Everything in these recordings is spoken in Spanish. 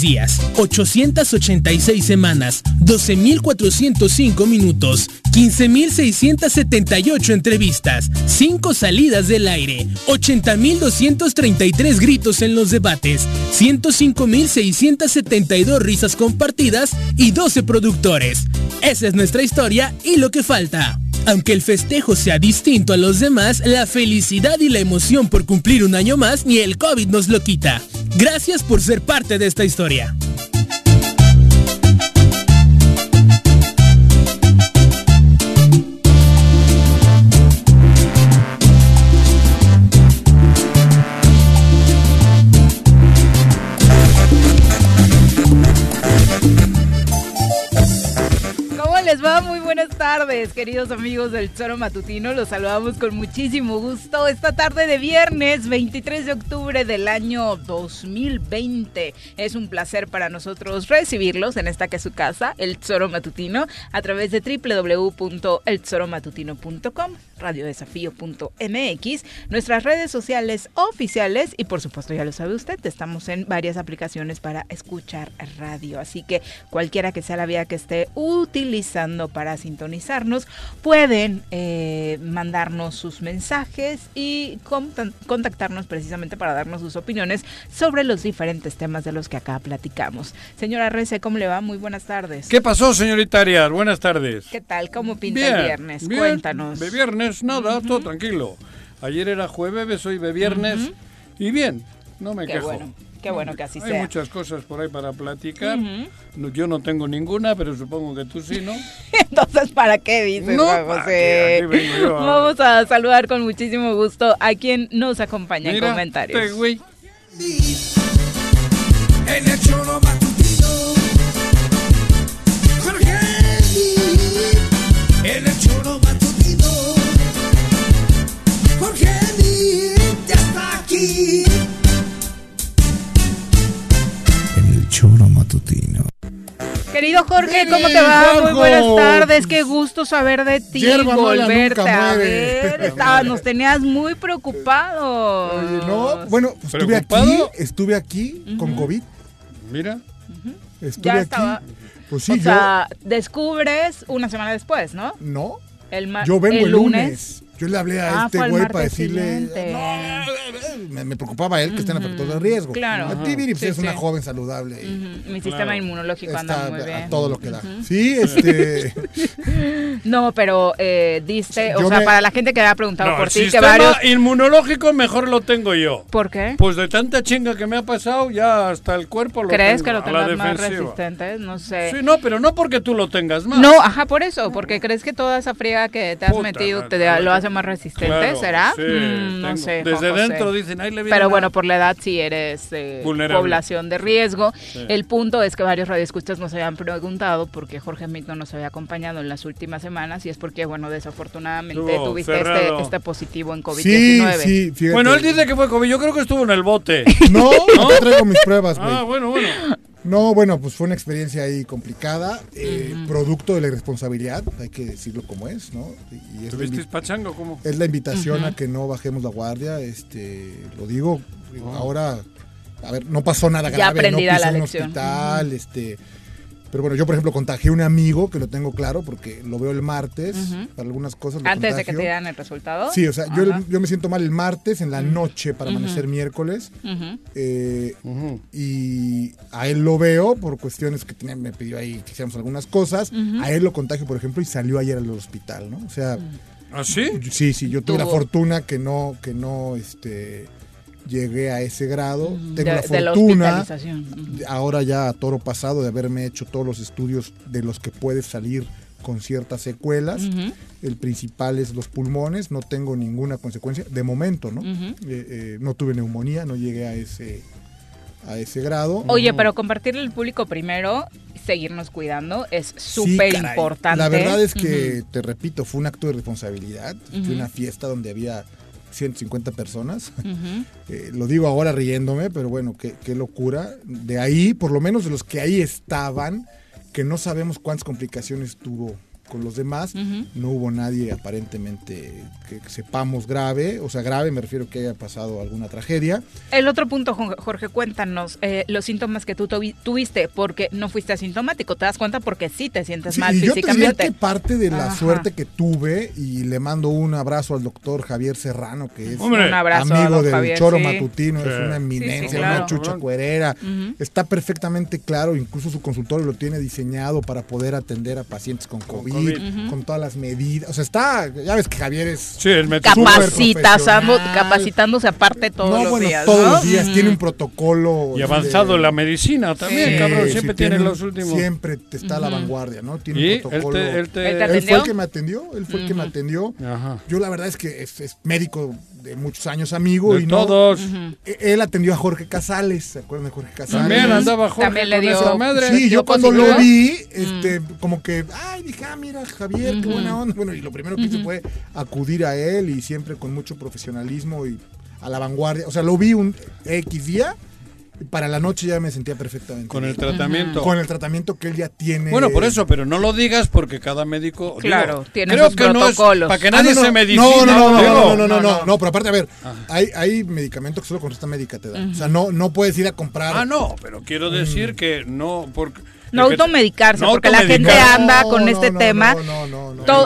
días, 886 semanas, 12.405 minutos, 15.678 entrevistas, 5 salidas del aire, 80.233 gritos en los debates, 105.672 risas compartidas y 12 productores. Esa es nuestra historia y lo que falta. Aunque el festejo sea distinto a los demás, la felicidad y la emoción por cumplir un año más ni el COVID nos lo quita. Gracias por ser parte de esta historia. Tardes, queridos amigos del Choro Matutino. Los saludamos con muchísimo gusto esta tarde de viernes 23 de octubre del año 2020. Es un placer para nosotros recibirlos en esta que es su casa, el Choro Matutino, a través de www.elchoromatutino.com, radiodesafío.mx, nuestras redes sociales oficiales y por supuesto ya lo sabe usted, estamos en varias aplicaciones para escuchar radio. Así que cualquiera que sea la vía que esté utilizando para sintonizar pueden eh, mandarnos sus mensajes y contactarnos precisamente para darnos sus opiniones sobre los diferentes temas de los que acá platicamos. Señora Rece, ¿cómo le va? Muy buenas tardes. ¿Qué pasó, señorita Arias? Buenas tardes. ¿Qué tal? ¿Cómo pinta el viernes? Cuéntanos. De viernes, nada, todo tranquilo. Ayer era jueves, hoy de viernes. Y bien, no me quejo. Qué bueno que así sea. Hay muchas cosas por ahí para platicar. yo no tengo ninguna, pero supongo que tú sí, ¿no? Entonces, ¿para qué dices, José? Vamos a saludar con muchísimo gusto a quien nos acompaña en comentarios. Este güey. Está aquí. choro matutino. Querido Jorge, ¿cómo te va? Muy buenas tardes, qué gusto saber de ti, volverte a ver. nos tenías muy preocupado. no, bueno, pues estuve aquí, estuve aquí con COVID. Mira. Estuve ya estaba. Pues sí, o sea, descubres una semana después, ¿no? No. El yo vengo el lunes. Yo le hablé a ah, este güey para decirle. No, me, preocupaba él que está en factor de riesgo. Claro. A ti, pues, es una joven saludable. Mi sistema inmunológico anda muy bien. A todo lo que da. Sí, este. no, pero eh, diste. O sea, para la gente que ha preguntado por ti, que varios. inmunológico mejor lo tengo yo. ¿Por qué? Pues de tanta chinga que me ha pasado, ya hasta el cuerpo lo ¿Crees que lo tengas más resistente? No sé. Sí, no, pero no porque tú lo tengas más. No, ajá, por eso. Porque crees que toda esa friega que te has metido te lo hace más resistente, ¿será? Mm, no sé. Desde dentro dicen, ahí le viene Pero bueno, por la edad sí eres eh, población de riesgo. El punto es que varios radioescuchas nos habían preguntado por qué Jorge Mit no nos había acompañado en las últimas semanas y es porque, bueno, desafortunadamente tuviste este, este, positivo en COVID-19. Sí, sí, Bueno, él dice que fue COVID, yo creo que estuvo en el bote. No, no, traigo mis pruebas, güey. Ah, bueno, bueno. No, bueno, pues fue una experiencia ahí complicada, eh, producto de la irresponsabilidad, hay que decirlo como es, ¿no? Y es ¿Tuviste pachango cómo? Es la invitación a que no bajemos la guardia, este, lo digo, ahora, a ver, no pasó nada grave, no pisé la un hospital, este, Pero bueno, yo por ejemplo contagié a un amigo que lo tengo claro porque lo veo el martes para algunas cosas. Antes de que te dan el resultado. Sí, o sea, yo, yo, me siento mal el martes en la noche para amanecer miércoles. Eh, y a él lo veo por cuestiones que me pidió ahí que hiciéramos algunas cosas. A él lo contagio, por ejemplo, y salió ayer al hospital, ¿no? O sea. ¿Ah, sí? Sí, sí, yo tuve la fortuna que no, que no, este llegué a ese grado. Tengo la fortuna, ahora ya a toro pasado, de haberme hecho todos los estudios de los que puede salir con ciertas secuelas. El principal es los pulmones, no tengo ninguna consecuencia, de momento, ¿no? Eh, eh, no tuve neumonía, no llegué a ese, a ese grado. Oye, pero compartirle al público primero, seguirnos cuidando, es súper importante. La verdad es que, te repito, fue un acto de responsabilidad. Fue una fiesta donde había 150 personas. Eh, lo digo ahora riéndome, pero bueno, qué, qué locura. De ahí, por lo menos de los que ahí estaban, que no sabemos cuántas complicaciones tuvo con los demás. No hubo nadie aparentemente que sepamos grave, o sea, grave me refiero que haya pasado alguna tragedia. El otro punto, Jorge, cuéntanos eh, los síntomas que tú tuviste, porque no fuiste asintomático, ¿te das cuenta? Porque sí te sientes mal físicamente. Yo te que parte de la suerte que tuve, y le mando un abrazo al doctor Javier Serrano, que es amigo del Choro Matutino, es una eminencia, una chucha cuerera, está perfectamente claro, incluso su consultorio lo tiene diseñado para poder atender a pacientes con COVID con todas las medidas. O sea, está, ya ves que Javier es sí, capacitándose aparte todos los días. Todos los días, tiene un protocolo. Y avanzado en la medicina también, cabrón, siempre tiene, los últimos. Siempre te está a la vanguardia, ¿no? Tiene un protocolo. Él, fue el que me atendió, él fue el que me atendió. Yo la verdad es que es médico de muchos años amigo. y todos. E-, él atendió a Jorge Casales, ¿se acuerdan de Jorge Casales? También andaba Jorge También le dio, madre. Sí, yo cuando lo vi, este, como que, ay, dije, ah, mira, Javier, qué buena onda. Bueno, y lo primero que hice fue acudir a él y siempre con mucho profesionalismo y a la vanguardia. O sea, lo vi un X día para la noche ya me sentía perfectamente. Con el tratamiento. Con el tratamiento que él ya tiene. Bueno, por eso, pero no lo digas porque cada médico. Claro, tiene sus protocolos. para que nadie se medicine. No, no, no, no, no, no, no, no, pero aparte, a ver, hay, hay medicamentos que solo con esta médica te dan. O sea, no, no puedes ir a comprar. Ah, no, pero quiero decir que no. porque no automedicarse, porque la gente anda con este tema.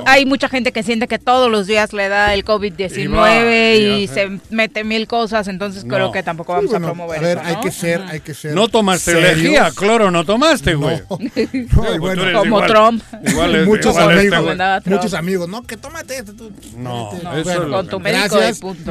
hay mucha gente que siente que todos los días le da el COVID-19 y, se mete mil cosas, entonces creo que tampoco vamos a promover a ver, hay que ser, hay que ser. No tomaste lejía, cloro no tomaste, güey. bueno, como Trump. muchos amigos, muchos amigos, no, que tómate esto. No, eso con tu médico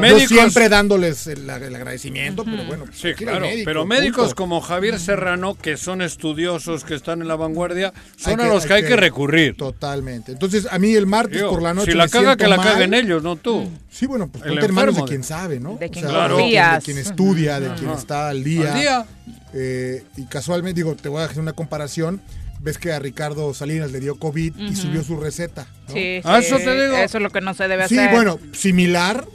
Yo siempre dándoles el, agradecimiento, pero bueno. Pues, sí, claro, pero médicos como Javier Serrano, que son estudiosos, que están en la vanguardia, son a los que hay que, recurrir. Totalmente. Entonces, a mí el martes por la noche. Si la caga, que la caguen ellos, no tú. Sí, bueno, pues ponte hermanos de quien sabe, ¿no? De quien, de, quien estudia, de quien está al día. Eh, y casualmente, digo, te voy a hacer una comparación ves que a Ricardo Salinas le dio COVID y subió su receta. Sí, ah, eso te digo. Eso es lo que no se debe hacer. Sí, bueno, similar,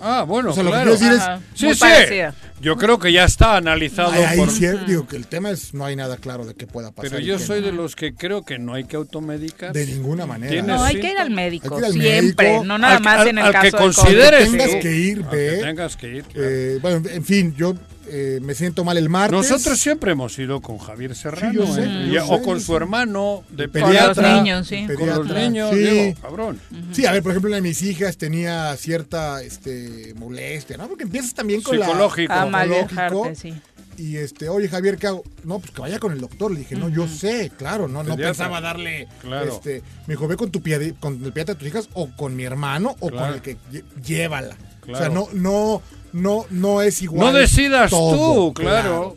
Ah, bueno, claro. Lo que decir es, sí, sí. Yo creo que ya está analizado. por... digo que el tema es no hay nada claro de qué pueda pasar. Pero yo soy de los que creo que no hay que automedicar. De ninguna manera. No, hay que ir al médico, siempre, no nada más en el caso que consideres. tengas que ir, ve. tengas que ir. Eh, bueno, en fin, yo eh, me siento mal el martes. Nosotros siempre hemos ido con Javier Serrano ¿eh? o con su hermano de pediatra. Con los niños, sí. Con los niños, sí. cabrón. Sí, a ver, por ejemplo, una de mis hijas tenía cierta este, molestia, ¿no? Porque empiezas también con psicológico. la... Psicológico. sí. Y este, oye Javier, ¿qué hago? No, pues que vaya con el doctor. Le dije, no, yo sé, claro, no, no pensaba darle. Claro. Este, me dijo, ve con tu pie, con el pediatra de tus hijas, o con mi hermano, o con el que llévala. O sea, no, no, no, no es igual. No decidas tú, claro.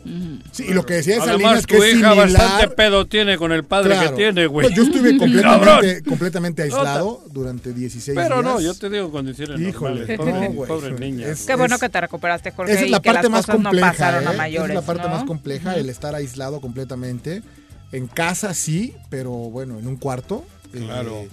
Sí, y lo que decía esa Además, es que tu hija bastante pedo tiene con el padre que tiene, güey. yo estuve completamente, completamente aislado durante 16 Pero días. no, yo te digo condiciones Híjole, normales. Pobre, pobre niña. Qué bueno que te recuperaste, Jorge, esa es la y parte que las más cosas compleja, no pasaron a ¿eh? mayores. Esa es la parte ¿no? más compleja, el estar aislado completamente. En casa sí, pero bueno, en un cuarto. Claro. Eh,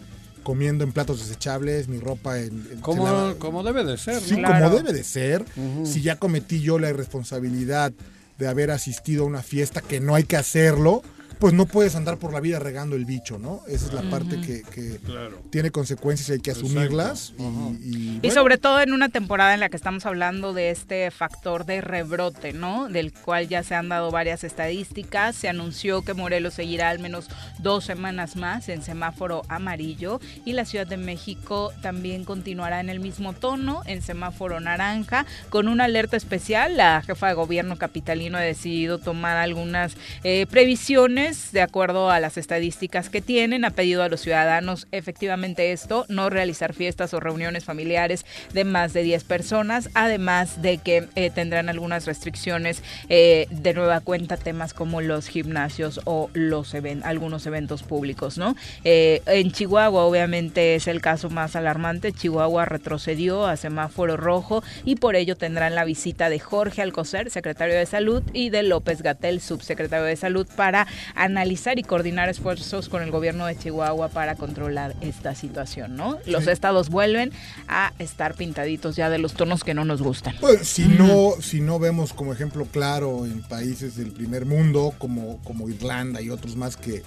comiendo en platos desechables, mi ropa en... en como, como debe de ser. Sí, como debe de ser. Si ya cometí yo la irresponsabilidad de haber asistido a una fiesta, que no hay que hacerlo, pues no puedes andar por la vida regando el bicho, ¿no? Esa es la parte que, que Claro. tiene consecuencias y hay que asumirlas. y- Ajá. y, Y bueno, sobre todo en una temporada en la que estamos hablando de este factor de rebrote, ¿no? Del cual ya se han dado varias estadísticas. Se anunció que Morelos seguirá al menos dos semanas más en semáforo amarillo y la Ciudad de México también continuará en el mismo tono, en semáforo naranja, con una alerta especial. La jefa de gobierno capitalino ha decidido tomar algunas eh, previsiones de acuerdo a las estadísticas que tienen. Ha pedido a los ciudadanos efectivamente esto, no realizar fiestas o reuniones familiares de más de 10 personas, además de que eh, tendrán algunas restricciones eh, de nueva cuenta, temas como los gimnasios o los even- algunos eventos públicos, ¿no? Eh, en Chihuahua obviamente es el caso más alarmante, Chihuahua retrocedió a semáforo rojo y por ello tendrán la visita de Jorge Alcocer, secretario de Salud, y de López Gatel, subsecretario de Salud, para analizar y coordinar esfuerzos con el gobierno de Chihuahua para controlar esta situación, ¿no? Los Sí. estados vuelven a estar pintaditos ya de los tonos que no nos gustan. Pues, si no, si no vemos como ejemplo claro en países del primer mundo, como, como Irlanda y otros más, que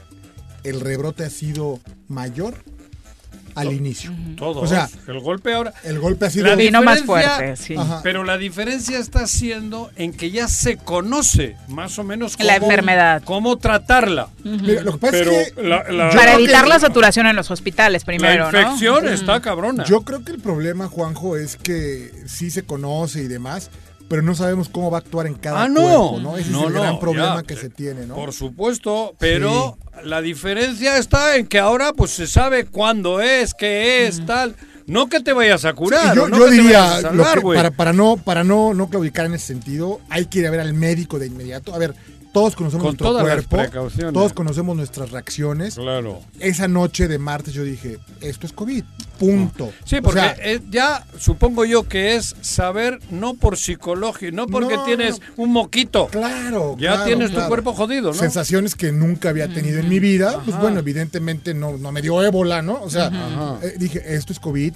el rebrote ha sido mayor al inicio. Todos. O sea, el golpe ahora. El golpe ha sido... La Vino más fuerte, sí. Pero la diferencia está siendo en que ya se conoce más o menos cómo, La enfermedad. cómo tratarla. Mira, lo que pasa Pero es que la- Para que- evitar la saturación en los hospitales primero, la ¿no? infección está cabrona. Yo creo que el problema, Juanjo, es que sí se conoce y demás, pero no sabemos cómo va a actuar en cada ah, no. cuerpo, ¿no? Ese no, es el no, gran problema ya, que se tiene, ¿no? Por supuesto, pero la diferencia está en que ahora pues se sabe cuándo es, qué es, tal. No que te vayas a curar. yo no yo que te diría, vayas a lo salvar, que- güey. para, para no para no, no claudicar en ese sentido, hay que ir a ver al médico de inmediato. A ver, todos conocemos Con nuestro todas las cuerpo, precauciones. todos conocemos nuestras reacciones. Claro. Esa noche de martes yo dije, esto es COVID, punto. Sí, O porque sea, ya supongo yo que es saber no por psicología, no porque No, tienes no. un moquito. Claro, Ya claro, tienes tu cuerpo jodido, ¿no? Sensaciones que nunca había tenido en mi vida. Pues bueno, evidentemente no, no me dio ébola, ¿no? O sea, eh, dije, esto es COVID.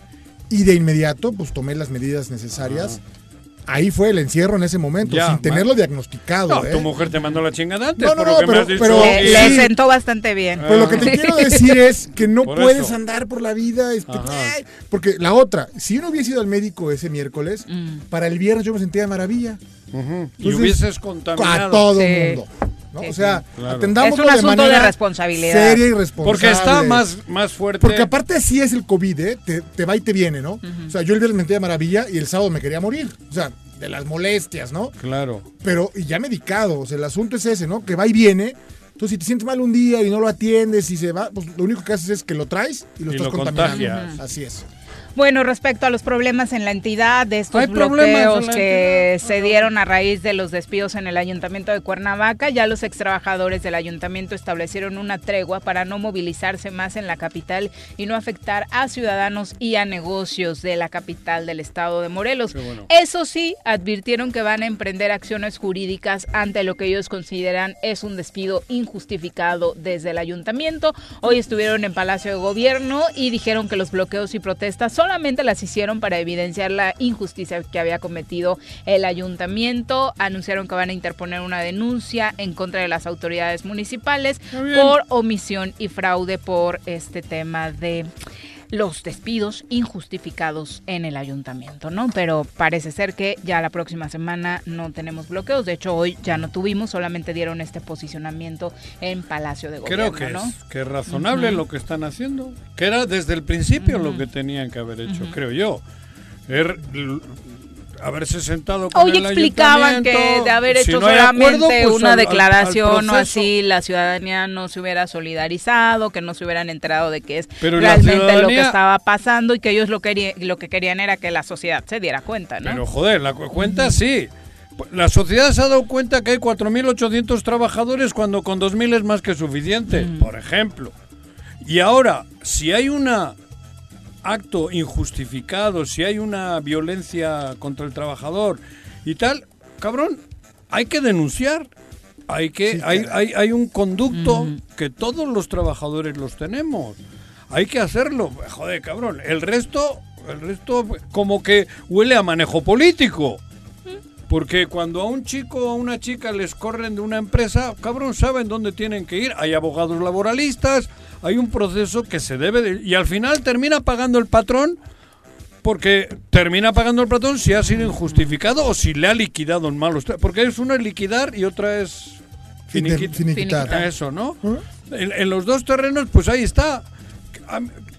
Y de inmediato, pues tomé las medidas necesarias. Ahí fue el encierro en ese momento, Ya, sin tenerlo diagnosticado. No, ¿eh? tu mujer te mandó la chingada antes, No, no, por no, lo que me pero- has dicho. pero- Le, aquí. le Sí. sentó bastante bien. Pero lo que te quiero decir es que no Por puedes eso. andar por la vida. Este, ay, porque la otra, si yo no hubiese ido al médico ese miércoles, Mm. para el viernes yo me sentía de maravilla. Ujú. Y Entonces, hubieses A contaminado. todo Sí. el mundo. ¿No? Sí, o sea, sí. Claro. atendamos Es un asunto de responsabilidad. Seria y responsable. Porque está más, más fuerte. Porque aparte sí es el COVID, ¿eh? Te, te va y te viene, ¿no? O sea, yo el viernes me de maravilla y el sábado me quería morir. O sea, de las molestias, ¿no? Claro. Pero y ya medicado. O sea, el asunto es ese, ¿no? Que va y viene. Entonces, si te sientes mal un día y no lo atiendes y se va, pues lo único que haces es que lo traes y lo Y estás lo contaminando. contagias. Así es. Bueno, respecto a los problemas en la entidad, de estos Hay bloqueos que entidad. se dieron a raíz de los despidos en el ayuntamiento de Cuernavaca, ya los extrabajadores del ayuntamiento establecieron una tregua para no movilizarse más en la capital y no afectar a ciudadanos y a negocios de la capital del estado de Morelos. Bueno. Eso sí, advirtieron que van a emprender acciones jurídicas ante lo que ellos consideran es un despido injustificado desde el ayuntamiento. Hoy estuvieron en Palacio de Gobierno y dijeron que los bloqueos y protestas solamente las hicieron para evidenciar la injusticia que había cometido el ayuntamiento. Anunciaron que van a interponer una denuncia en contra de las autoridades municipales por omisión y fraude por este tema de los despidos injustificados en el ayuntamiento, ¿no? Pero parece ser que ya la próxima semana no tenemos bloqueos. De hecho, hoy ya no tuvimos, solamente dieron este posicionamiento en Palacio de Gobierno, Creo que ¿no? es, que es razonable lo que están haciendo. Que era desde el principio lo que tenían que haber hecho, creo yo. Er- haberse sentado con Hoy el explicaban que de haber Si hecho no hay solamente acuerdo, pues una al- al- al declaración o así, la ciudadanía no se hubiera solidarizado, que no se hubieran enterado de qué es Pero realmente lo que estaba pasando y que ellos lo, querían, lo que querían era que la sociedad se diera cuenta, ¿no? Pero joder, la cu- cuenta sí. La sociedad se ha dado cuenta que hay 4.800 trabajadores cuando con 2.000 es más que suficiente, por ejemplo. Y ahora, si hay un acto injustificado, si hay una violencia contra el trabajador y tal, cabrón, hay que denunciar. Hay que Sí, hay, hay, hay un conducto que todos los trabajadores los tenemos. Hay que hacerlo. Joder, cabrón. El resto, el resto como que huele a manejo político. Porque cuando a un chico o a una chica les corren de una empresa, cabrón, saben dónde tienen que ir. Hay abogados laboralistas, hay un proceso que se debe de... Y al final termina pagando el patrón porque termina pagando el patrón si ha sido injustificado o si le ha liquidado en malos... Porque es una es liquidar y otra es Finiqui- finiquit- finiquitar. Finiquitar. Eso, ¿no? ¿Eh? En, en los dos terrenos, pues ahí está.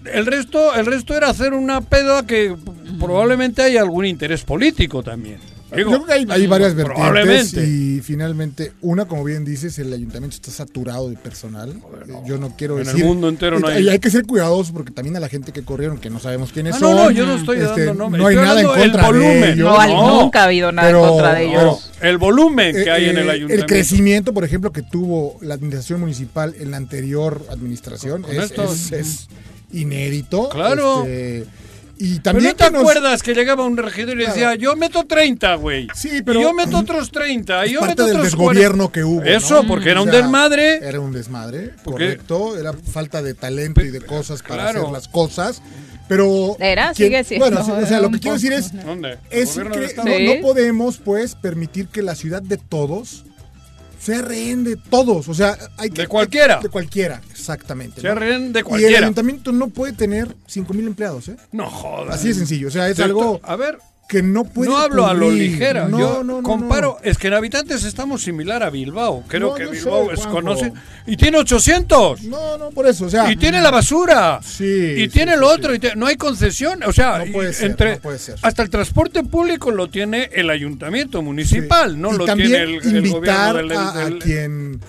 El resto, el resto era hacer una peda que p- probablemente hay algún interés político también. Digo, Yo creo que hay, hay varias vertientes probablemente. y finalmente una, como bien dices, el ayuntamiento está saturado de personal. Eh, Yo no quiero En el decir... mundo entero no y- hay- y hay que ser cuidadosos porque también a la gente que corrieron, que no sabemos quiénes Ah, no, son... no, yo no estoy este, dando nombres. No hay nada en contra de ellos. No, no. nunca ha habido nada Pero- en contra de ellos. El volumen que hay en el eh, ayuntamiento. crecimiento, por ejemplo, que tuvo la administración municipal en la anterior administración Con es, esto- es- es inédito. Claro. este, y Pero también no te que nos- acuerdas que llegaba un regidor y Claro. decía, yo meto 30, güey. Sí, pero- Y yo meto otros 30. es Y yo parte meto del otros desgobierno 40. que hubo. Eso, ¿no? porque era O un sea, desmadre. Era un desmadre, correcto. Era falta de talento y de cosas para claro. hacer las cosas. Pero. Era, ¿quién- sigue siendo, Bueno, o sea, lo que quiero decir es. ¿Dónde? es Sí. no podemos, pues, permitir que la ciudad de todos sea rehén de todos. O sea, hay que. De cualquiera. De cualquiera, exactamente. Sea ¿no? rehén de Y el cualquiera. ayuntamiento no puede tener 5 mil empleados, ¿eh? No jodas. Así de sencillo. O sea, es algo A ver, que no puede. no hablo a lo ligera. No, yo no, no, comparo. Es que en habitantes estamos similar a Bilbao. Creo que Bilbao es conoce. Y tiene 800. No, no, por eso. O sea. Y tiene la basura. Sí, Y sí, tiene sí, lo sí. otro. y te- no hay concesión. O sea, No puede ser, entre, puede ser. hasta el transporte público lo tiene el ayuntamiento municipal. No y lo tiene el, el gobierno del. a, quien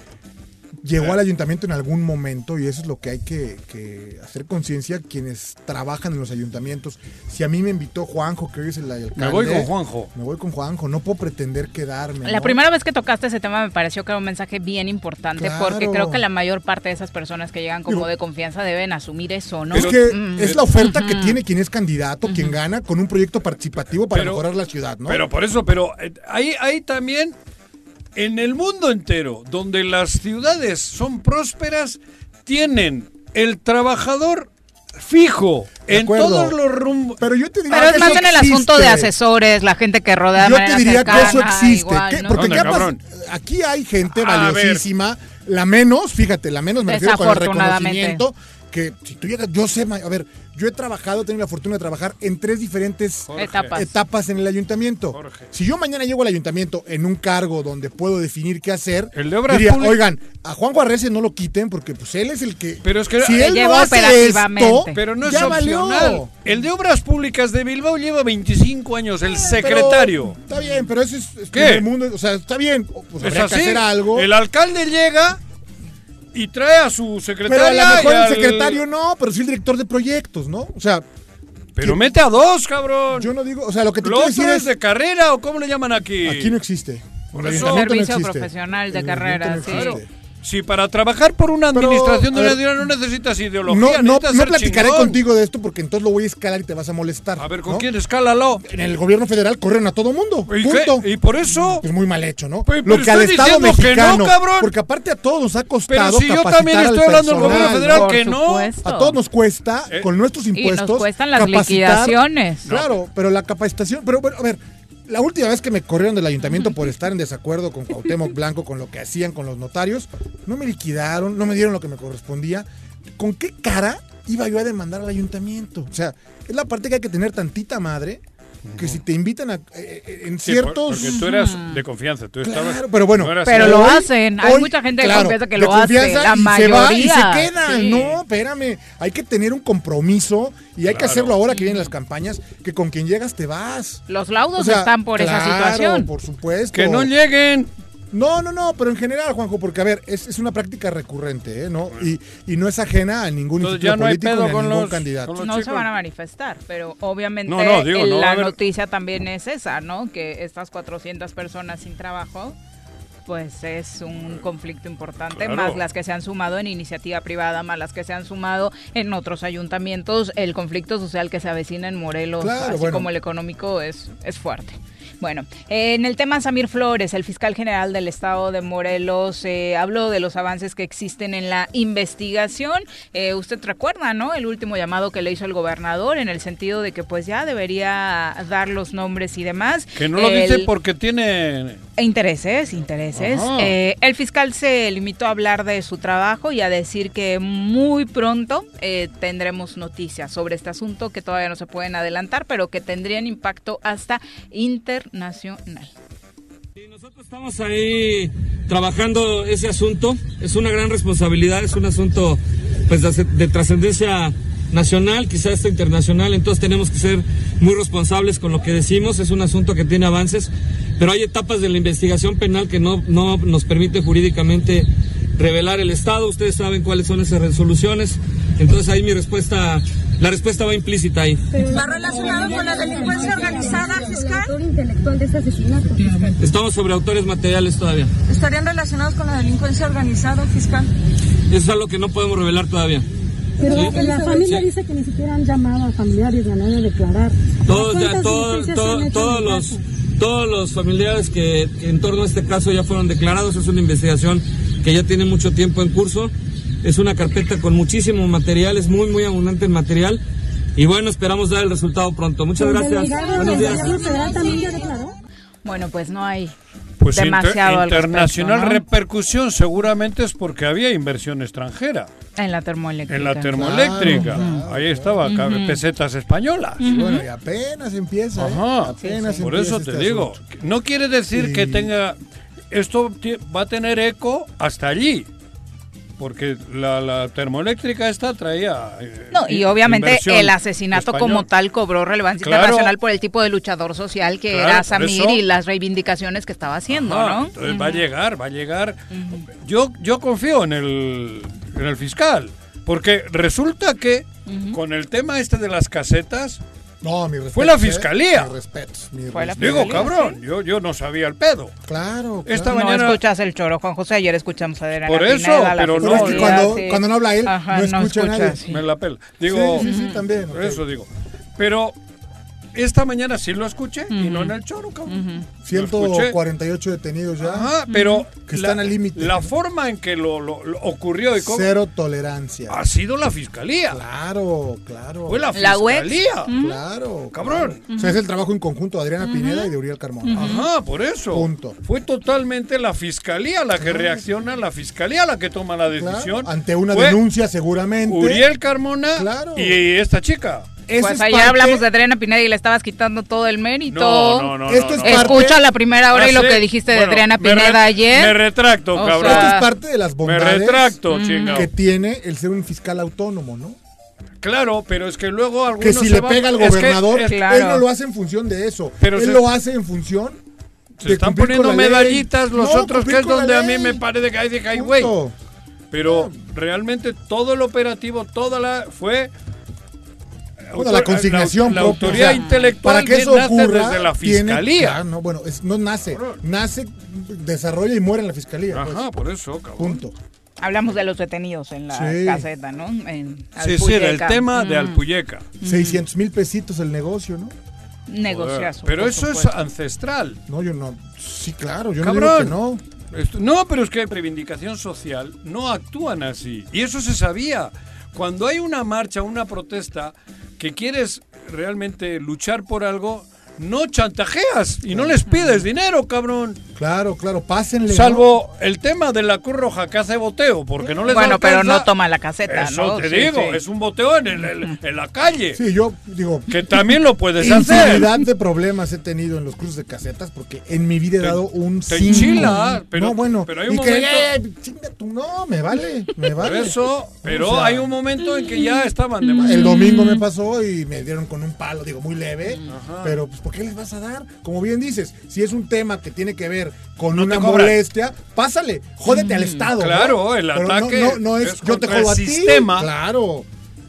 llegó al ayuntamiento en algún momento y eso es lo que hay que, que hacer conciencia quienes trabajan en los ayuntamientos. Si a mí me invitó Juanjo, que hoy es el alcalde. Me voy con Juanjo. Me voy con Juanjo, no puedo pretender quedarme. La ¿no? primera vez que tocaste ese tema me pareció que era un mensaje bien importante Claro. porque creo que la mayor parte de esas personas que llegan como Pero- de confianza deben asumir eso, ¿no? Es que Mm. es la oferta que tiene quien es candidato, quien gana, con un proyecto participativo para Pero- mejorar la ciudad, ¿no? Pero por eso, pero eh, hay, hay también en el mundo entero, donde las ciudades son prósperas, tienen el trabajador fijo De en acuerdo. todos los rumbos. Pero yo te diría Pero que es más eso en el existe. asunto de asesores, la gente que rodea de Yo te diría que eso existe. igual, ¿Qué? ¿no? Porque ¿Dónde, ¿qué ha pas- cabrón? aquí hay gente A ver. valiosísima, la menos, fíjate, la menos me refiero con el reconocimiento. Que si tú llegas, yo sé, a ver, yo he trabajado, he tenido la fortuna de trabajar en tres diferentes Jorge. Etapas. etapas en el ayuntamiento. Jorge. Si yo mañana llego al ayuntamiento en un cargo donde puedo definir qué hacer, El de obras diría, públicas- oigan, a Juan Juarrez no lo quiten porque pues él es el que... Pero es que- si él lleva no hace esto, Pero no es ya valió. opcional. El de Obras Públicas de Bilbao lleva 25 años, el Pero, secretario. está bien, pero eso es, es ¿Qué? primer mundo, o sea, está bien, pues es habría que así. hacer algo. El alcalde llega y trae a su Pero secretaria. a lo mejor y el al- secretario no, pero sí el director de proyectos, ¿no? O sea, Pero mete a dos, cabrón. yo no digo, o sea, lo que te ¿Lo quiero decir es de carrera o cómo le llaman aquí? aquí no existe. Por eso- ayuntamiento no Servicio existe. profesional de el carrera, no sí. existe. Si para trabajar por una Pero, administración de una ver, ciudad no necesitas ideología, No, no, necesitas no ser platicaré chingón. contigo de esto porque entonces lo voy a escalar y te vas a molestar. A ver, ¿con ¿no? quién? Escálalo. En el gobierno federal corren a todo mundo. ¿Y, punto. qué? ¿Y por eso? Es muy mal hecho, ¿no? Pero- lo pero que al Estado diciendo que no, mexicano, cabrón. porque aparte a todos nos ha Pero costado si yo también estoy hablando del gobierno federal ¿no? que no. supuesto. A todos nos cuesta, Eh, con nuestros Y nos impuestos, cuestan las capacitar- liquidaciones. Claro, pero la capacitación, pero bueno, a ver, la última vez que me corrieron del ayuntamiento por estar en desacuerdo con Cuauhtémoc Blanco, con lo que hacían con los notarios, no me liquidaron, no me dieron lo que me correspondía. ¿Con qué cara iba yo a demandar al ayuntamiento? O sea, es la parte que hay que tener tantita madre, que si te invitan a, eh, eh, en Sí, ciertos... porque tú eras de confianza. Tú estabas, pero bueno, no Pero lo Hoy- hacen. Hay hoy, mucha gente de claro, confianza que de lo hace. confianza La y mayoría. Se va y se queda. Sí. No, espérame. Hay que tener un compromiso y hay que hacerlo ahora que vienen las campañas, que con quien llegas te vas. Los laudos O sea, están por esa claro, situación. Por supuesto. Que no lleguen. No, no, no, pero en general, Juanjo, porque a ver, es, es una práctica recurrente, ¿eh? ¿no? Y, y no es ajena a ningún Entonces instituto no hay político pedo ni a con ningún los- candidato. con los no se van a manifestar, pero obviamente No, no, digo, el- no va a la noticia también es esa, ¿no? Que estas 400 personas sin trabajo, pues es un conflicto importante, Claro. más las que se han sumado en iniciativa privada, más las que se han sumado en otros ayuntamientos, el conflicto social que se avecina en Morelos, Claro, así bueno. como el económico, es, es fuerte. Bueno, en el tema Samir Flores, el fiscal general del estado de Morelos, eh, habló de los avances que existen en la investigación. Eh, usted recuerda, ¿no? El último llamado que le hizo el gobernador en el sentido de que pues ya debería dar los nombres y demás. Que no lo El- dice porque tiene... Intereses, intereses. Eh, el fiscal se limitó a hablar de su trabajo y a decir que muy pronto eh, tendremos noticias sobre este asunto que todavía no se pueden adelantar, pero que tendrían impacto hasta internacional. Nosotros estamos ahí trabajando ese asunto. Es una gran responsabilidad, es un asunto pues de, de trascendencia nacional, quizás hasta internacional. Entonces tenemos que ser muy responsables con lo que decimos. Es un asunto que tiene avances, pero hay etapas de la investigación penal que no, no nos permite jurídicamente revelar el Estado. Ustedes saben cuáles son esas resoluciones. Entonces ahí mi respuesta, la respuesta va implícita ahí. ¿Va relacionado con la delincuencia organizada, fiscal? intelectual de este asesinato, fiscal. Estamos sobre autores materiales todavía. ¿Estarían relacionados con la delincuencia organizada, fiscal? Eso es algo que no podemos revelar todavía. Pero Sí. la familia Sí. dice que ni siquiera han llamado a familiares ni a nadie a declarar. Todos, ya, ¿Cuántas todo- diligencias todo- se han hecho todos los todos los familiares que, que en torno a este caso ya fueron declarados. Es una investigación que ya tiene mucho tiempo en curso. Es una carpeta con muchísimo material, es muy, muy abundante en material. Y bueno, esperamos dar el resultado pronto. Muchas ¿El gracias. Buenos días. Bueno, pues no hay Pues inter- demasiado al internacional respecto, ¿no? repercusión seguramente es porque había inversión extranjera en la termoeléctrica. en la termoeléctrica. Claro. Ahí estaba, ca- pesetas españolas. Y bueno, y apenas empieza. ¿eh? Ajá. Apenas Por empieza eso este te digo, asunto. no quiere decir Sí. que tenga... Esto va a tener eco hasta allí. Porque la, la termoeléctrica esta traía... eh, No, y obviamente el asesinato español. como tal cobró relevancia Claro. internacional por el tipo de luchador social que Claro, era Samir y las reivindicaciones que estaba haciendo, Ajá, ¿no? Entonces va a llegar, va a llegar. Yo, yo confío en el, en el fiscal, porque resulta que con el tema este de las casetas, No, mi respeto. Fue la fiscalía. Mi respeto. mi Fue la respeto. digo, Fiscalía, cabrón, yo, yo no sabía el pedo. Claro. Esta claro. No mañana- escuchas el choro, Juan José. Ayer escuchamos a Adriana Por eso, Pineda, la pero no, es que cuando, sí. cuando no habla él, Ajá, no escucha a nadie. sí. Me la pela. Digo, sí, sí, sí, también. por eso digo. Pero esta mañana sí lo escuché y no en el choro, cabrón. Lo escuché. 148 detenidos ya. Ajá, pero Que están al límite. La forma en que lo, lo- lo ocurrió y cómo Cero tolerancia. ha sido la fiscalía. Claro, claro. Fue la La fiscalía. Claro. Cabrón. claro. O sea, es el trabajo en conjunto de Adriana Pineda y de Uriel Carmona. Ajá, por eso. Punto. Fue totalmente la fiscalía la que reacciona, la fiscalía la que toma la Claro, decisión. Ante una Fue denuncia seguramente. Uriel Carmona Claro. y esta chica. Pues parte- hablamos de Adriana Pineda y le estabas quitando todo el mérito. No, no, no. Esto no, es parte- Escucha la primera hora y lo sí. que dijiste de Adriana me re- Pineda ayer. Me retracto, O cabrón. sea, Esto es parte de las me bondades retracto, chingado. que tiene el ser un fiscal autónomo, ¿no? Claro, pero es que luego algunos Que si se le van- pega al es que- gobernador, es- Claro. él no lo hace en función de eso. Pero él se- lo hace en función se están poniendo medallitas los No, otros, que es donde a mí me parece que hay de que hay, güey. Pero realmente todo el operativo, toda la fue Bueno, la consignación la, la propia, autoridad o sea, intelectual para que eso nace ocurra desde la tiene- fiscalía. claro, no, bueno, es- no nace, nace, desarrolla y muere en la fiscalía. pues. Ajá, por eso, cabrón. Punto. Hablamos de los detenidos en la Sí. caseta, ¿no? En Sí, sí, del Alpuyeca. tema de Mm, Alpuyeca. 600 mil pesitos el negocio, ¿no? Negociazo. Pero eso es supuesto. ancestral. No, yo no. Sí, claro, yo Cabrón. no digo que no. Esto- no, pero es que reivindicación social no actúan así. Y eso se sabía. Cuando hay una marcha, una protesta, que quieres realmente luchar por algo, no chantajeas y no les pides dinero, cabrón. Claro, claro, pásenle. ¿no? Salvo el tema de la Cruz Roja que hace boteo, porque no les Bueno, pero no toma la caseta, Eso ¿no? te Sí, digo, sí. es un boteo en, el- el- en la calle. Sí, yo digo, Que también lo puedes hacer. infinidad de problemas he tenido en los cruces de casetas porque en mi vida he Te- dado un te enchila, pero- no, bueno, pero hay un y que, momento- eh, chinga tú, no, me vale, me Por vale. eso, pero O sea, hay un momento en que ya estaban demasiado. El domingo me pasó y me dieron con un palo, digo, muy leve, pero pues ¿por qué les vas a dar? Como bien dices, si es un tema que tiene que ver con No una molestia, pásale, jódete al Estado. ¿no? Claro, el Pero ataque no, no es, es yo te jodo el a ti. sistema. Claro.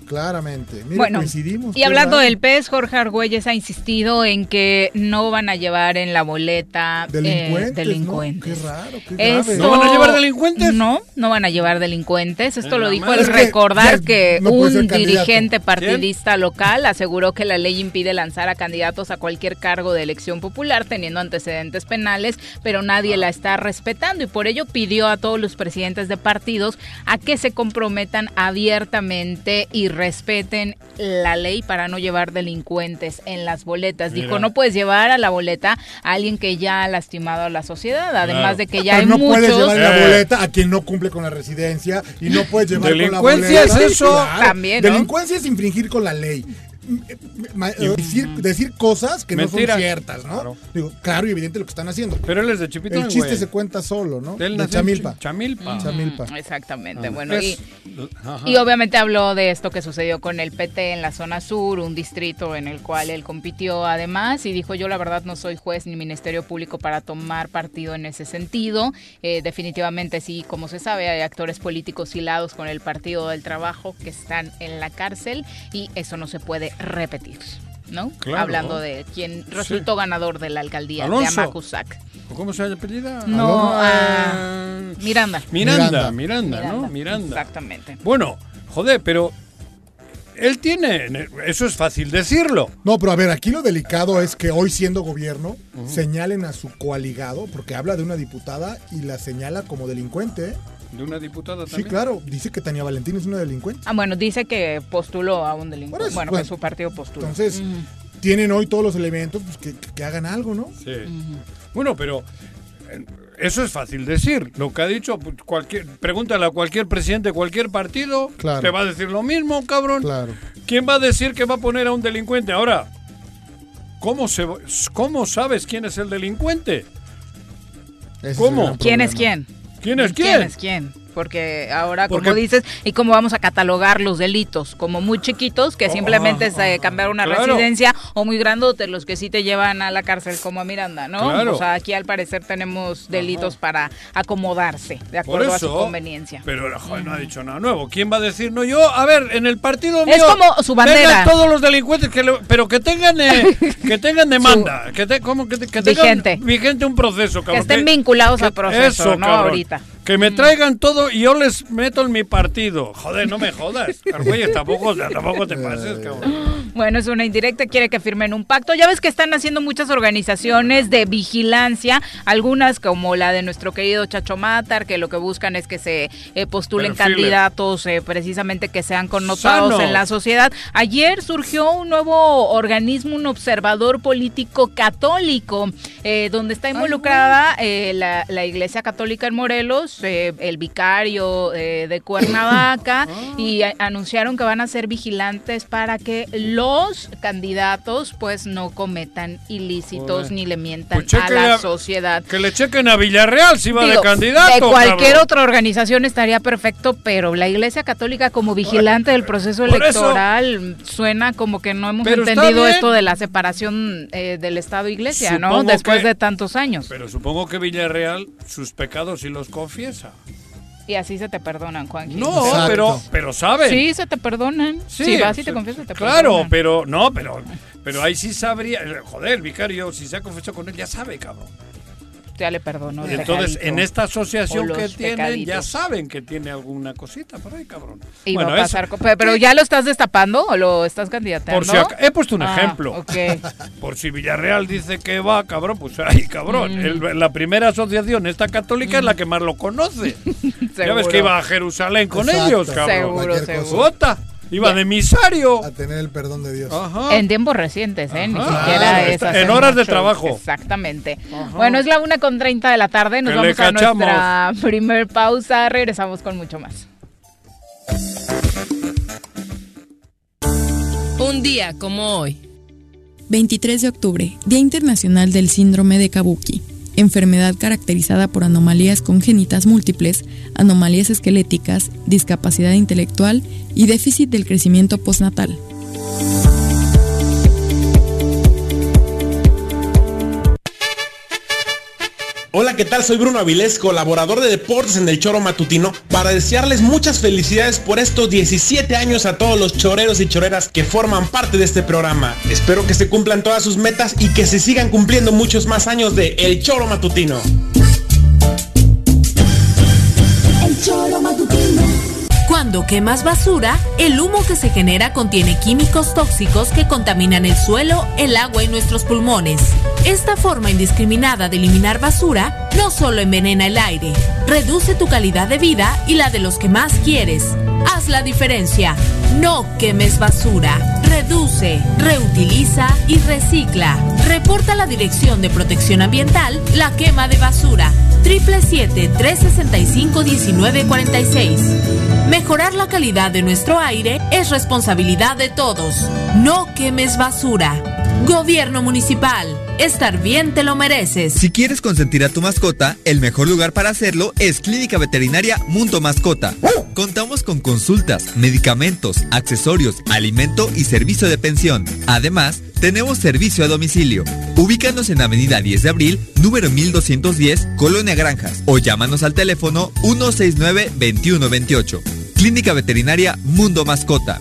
Claramente. Mira, Bueno, coincidimos. y hablando del pez, Jorge Argüelles ha insistido en que no van a llevar en la boleta eh, Delincuentes, ¿no? Qué raro, qué grave. Esto- ¿No van a llevar delincuentes? No, no van a llevar delincuentes. Esto En lo dijo al recordar que no un dirigente partidista local aseguró que la ley impide lanzar a candidatos a cualquier cargo de elección popular teniendo antecedentes penales, pero nadie la está respetando y por ello pidió a todos los presidentes de partidos a que se comprometan abiertamente y respeten la ley para no llevar delincuentes en las boletas. Dijo, Mira. no puedes llevar a la boleta a alguien que ya ha lastimado a la sociedad, además Claro. de que ya Pero hay no puedes muchos... llevar en la Eh. boleta a quien no cumple con la residencia y no puedes llevar con la Delincuencia boleta. es eso. También, ¿no? Delincuencia es infringir con la ley. Eh, Decir, decir cosas que no son ciertas, ¿no? Claro. Digo, claro y evidente lo que están haciendo. Pero él es de Chipito. El chiste se cuenta solo, ¿no? Él de en Chamilpa. Ch- Chamilpa. Chamilpa. Exactamente, Ah. bueno, Es- y, y obviamente habló de esto que sucedió con el PT en la zona sur, un distrito en el cual él compitió además, y dijo yo la verdad no soy juez ni ministerio público para tomar partido en ese sentido. Eh, definitivamente sí, como se sabe, hay actores políticos hilados con el Partido del Trabajo que están en la cárcel y eso no se puede repetir. ¿No? Claro. Hablando de quien resultó ganador de la alcaldía Alonso. de Amacuzac. ¿Cómo se apellida? No, ah, eh, Miranda. Miranda, Miranda. Miranda, ¿no? Miranda. Exactamente. Bueno, joder, pero él tiene, eso es fácil decirlo. No, pero a ver, aquí lo delicado es que hoy siendo gobierno señalen a su coaligado, porque habla de una diputada y la señala como delincuente. ¿eh? De una diputada Sí, también. claro, dice que Tania Valentín es una delincuente. Ah, bueno, dice que postuló a un delincuente. Eso, bueno, bueno. que su partido postuló. Entonces, tienen hoy todos los elementos pues, que, que hagan algo, ¿no? Sí. Bueno, pero eh, eso es fácil decir. Lo que ha dicho, cualquier, pregúntale a cualquier presidente de cualquier partido, Claro. te va a decir lo mismo, cabrón. Claro. ¿Quién va a decir que va a poner a un delincuente? Ahora, ¿cómo, se, ¿cómo sabes quién es el delincuente? Ese es ¿Cómo? el ¿Quién es quién? ¿Quién es ¿Quién quién? es quién? Porque ahora, Porque- como dices, ¿y cómo vamos a catalogar los delitos? Como muy chiquitos, que Oh, simplemente es eh, cambiar una claro. residencia, o muy grandotes, los que sí te llevan a la cárcel, como a Miranda, ¿no? Claro. O sea, aquí al parecer tenemos delitos para acomodarse, de acuerdo a su eso, conveniencia. pero joder, no ha dicho nada nuevo. ¿Quién va a decir no? Yo, a ver, en el partido mío. Es como su bandera. todos los delincuentes, que le- pero que tengan, eh, que tengan demanda, que, te- ¿cómo? que, te- que tengan Vigente. vigente un proceso, cabrón. estén vinculados a que- proceso, no cabrón. ahorita. Que me traigan todo y yo les meto en mi partido. Joder, no me jodas. Argüelles, tampoco, tampoco te pases, cabrón. Bueno, es una indirecta, quiere que firmen un pacto. Ya ves que están haciendo muchas organizaciones de vigilancia, algunas como la de nuestro querido Chacho Matar, que lo que buscan es que se eh, postulen candidatos eh, precisamente que sean connotados Sanos. en la sociedad. Ayer surgió un nuevo organismo, un observador político católico, eh, donde está involucrada eh, la, la Iglesia Católica en Morelos, eh, el vicario eh, de Cuernavaca, y a- anunciaron que van a ser vigilantes para que los candidatos pues no cometan ilícitos Joder. ni le mientan Pues a la a- sociedad. Que le chequen a Villarreal si va de candidato. de cualquier cabrón. otra organización estaría perfecto, pero la Iglesia Católica como vigilante del proceso eso- electoral suena como que no hemos entendido esto de la separación eh, del Estado-Iglesia, ¿no? Después que- de tantos años. Pero supongo que Villarreal sus pecados sí los confiesa. Y así se te perdonan, Juan. No, Exacto. pero, pero saben. Sí, se te perdonan. Sí, si vas y te confiesas, te Claro, perdonan. pero no, pero, pero ahí sí sabría. Joder, el vicario, si se ha confesado con él, ya sabe, cabrón. Ya le perdono. el Entonces, pecadito. en esta asociación que tienen, ya saben que tiene alguna cosita por ahí, cabrón. Y Bueno, va a eso- pasar. con- Pero ya lo estás destapando o lo estás candidateando. Por si he puesto un Ah, ejemplo. ok. Por si Villarreal dice que va, cabrón, pues ahí, cabrón. Mm. El- la primera asociación, esta católica, es la que más lo conoce. ya ves que iba a Jerusalén con Exacto. ellos, cabrón. Seguro, seguro. Iba de emisario. A tener el perdón de Dios. Ajá. En tiempos recientes, ¿eh? Ni siquiera Claro, es en horas de trabajo. Exactamente. Bueno, es la una con 30 de la tarde. Nos Que vamos a nuestra primer pausa. Regresamos con mucho más. Un día como hoy. 23 de octubre, Día Internacional del Síndrome de Kabuki, enfermedad caracterizada por anomalías congénitas múltiples, anomalías esqueléticas, discapacidad intelectual y déficit del crecimiento postnatal. Hola, ¿qué tal? Soy Bruno Avilés, colaborador de deportes en el Choro Matutino, para desearles muchas felicidades por estos 17 años a todos los choreros y choreras que forman parte de este programa. Espero que se cumplan todas sus metas y que se sigan cumpliendo muchos más años de El Choro Matutino. El Choro Matutino. Cuando quemas basura, el humo que se genera contiene químicos tóxicos que contaminan el suelo, el agua y nuestros pulmones. Esta forma indiscriminada de eliminar basura no solo envenena el aire, reduce tu calidad de vida y la de los que más quieres. Haz la diferencia. No quemes basura. Reduce, reutiliza y recicla. Reporta a la Dirección de Protección Ambiental la quema de basura 777-365-1946. Mejorar la calidad de nuestro aire es responsabilidad de todos. No quemes basura. Gobierno Municipal. Estar bien te lo mereces. Si quieres consentir a tu mascota, el mejor lugar para hacerlo es Clínica Veterinaria Mundo Mascota. Contamos con consultas, medicamentos, accesorios, alimento y servicio de pensión. Además, tenemos servicio a domicilio. Ubícanos en Avenida 10 de Abril, número 1210, Colonia Granjas, o llámanos al teléfono 169-2128. Clínica Veterinaria Mundo Mascota.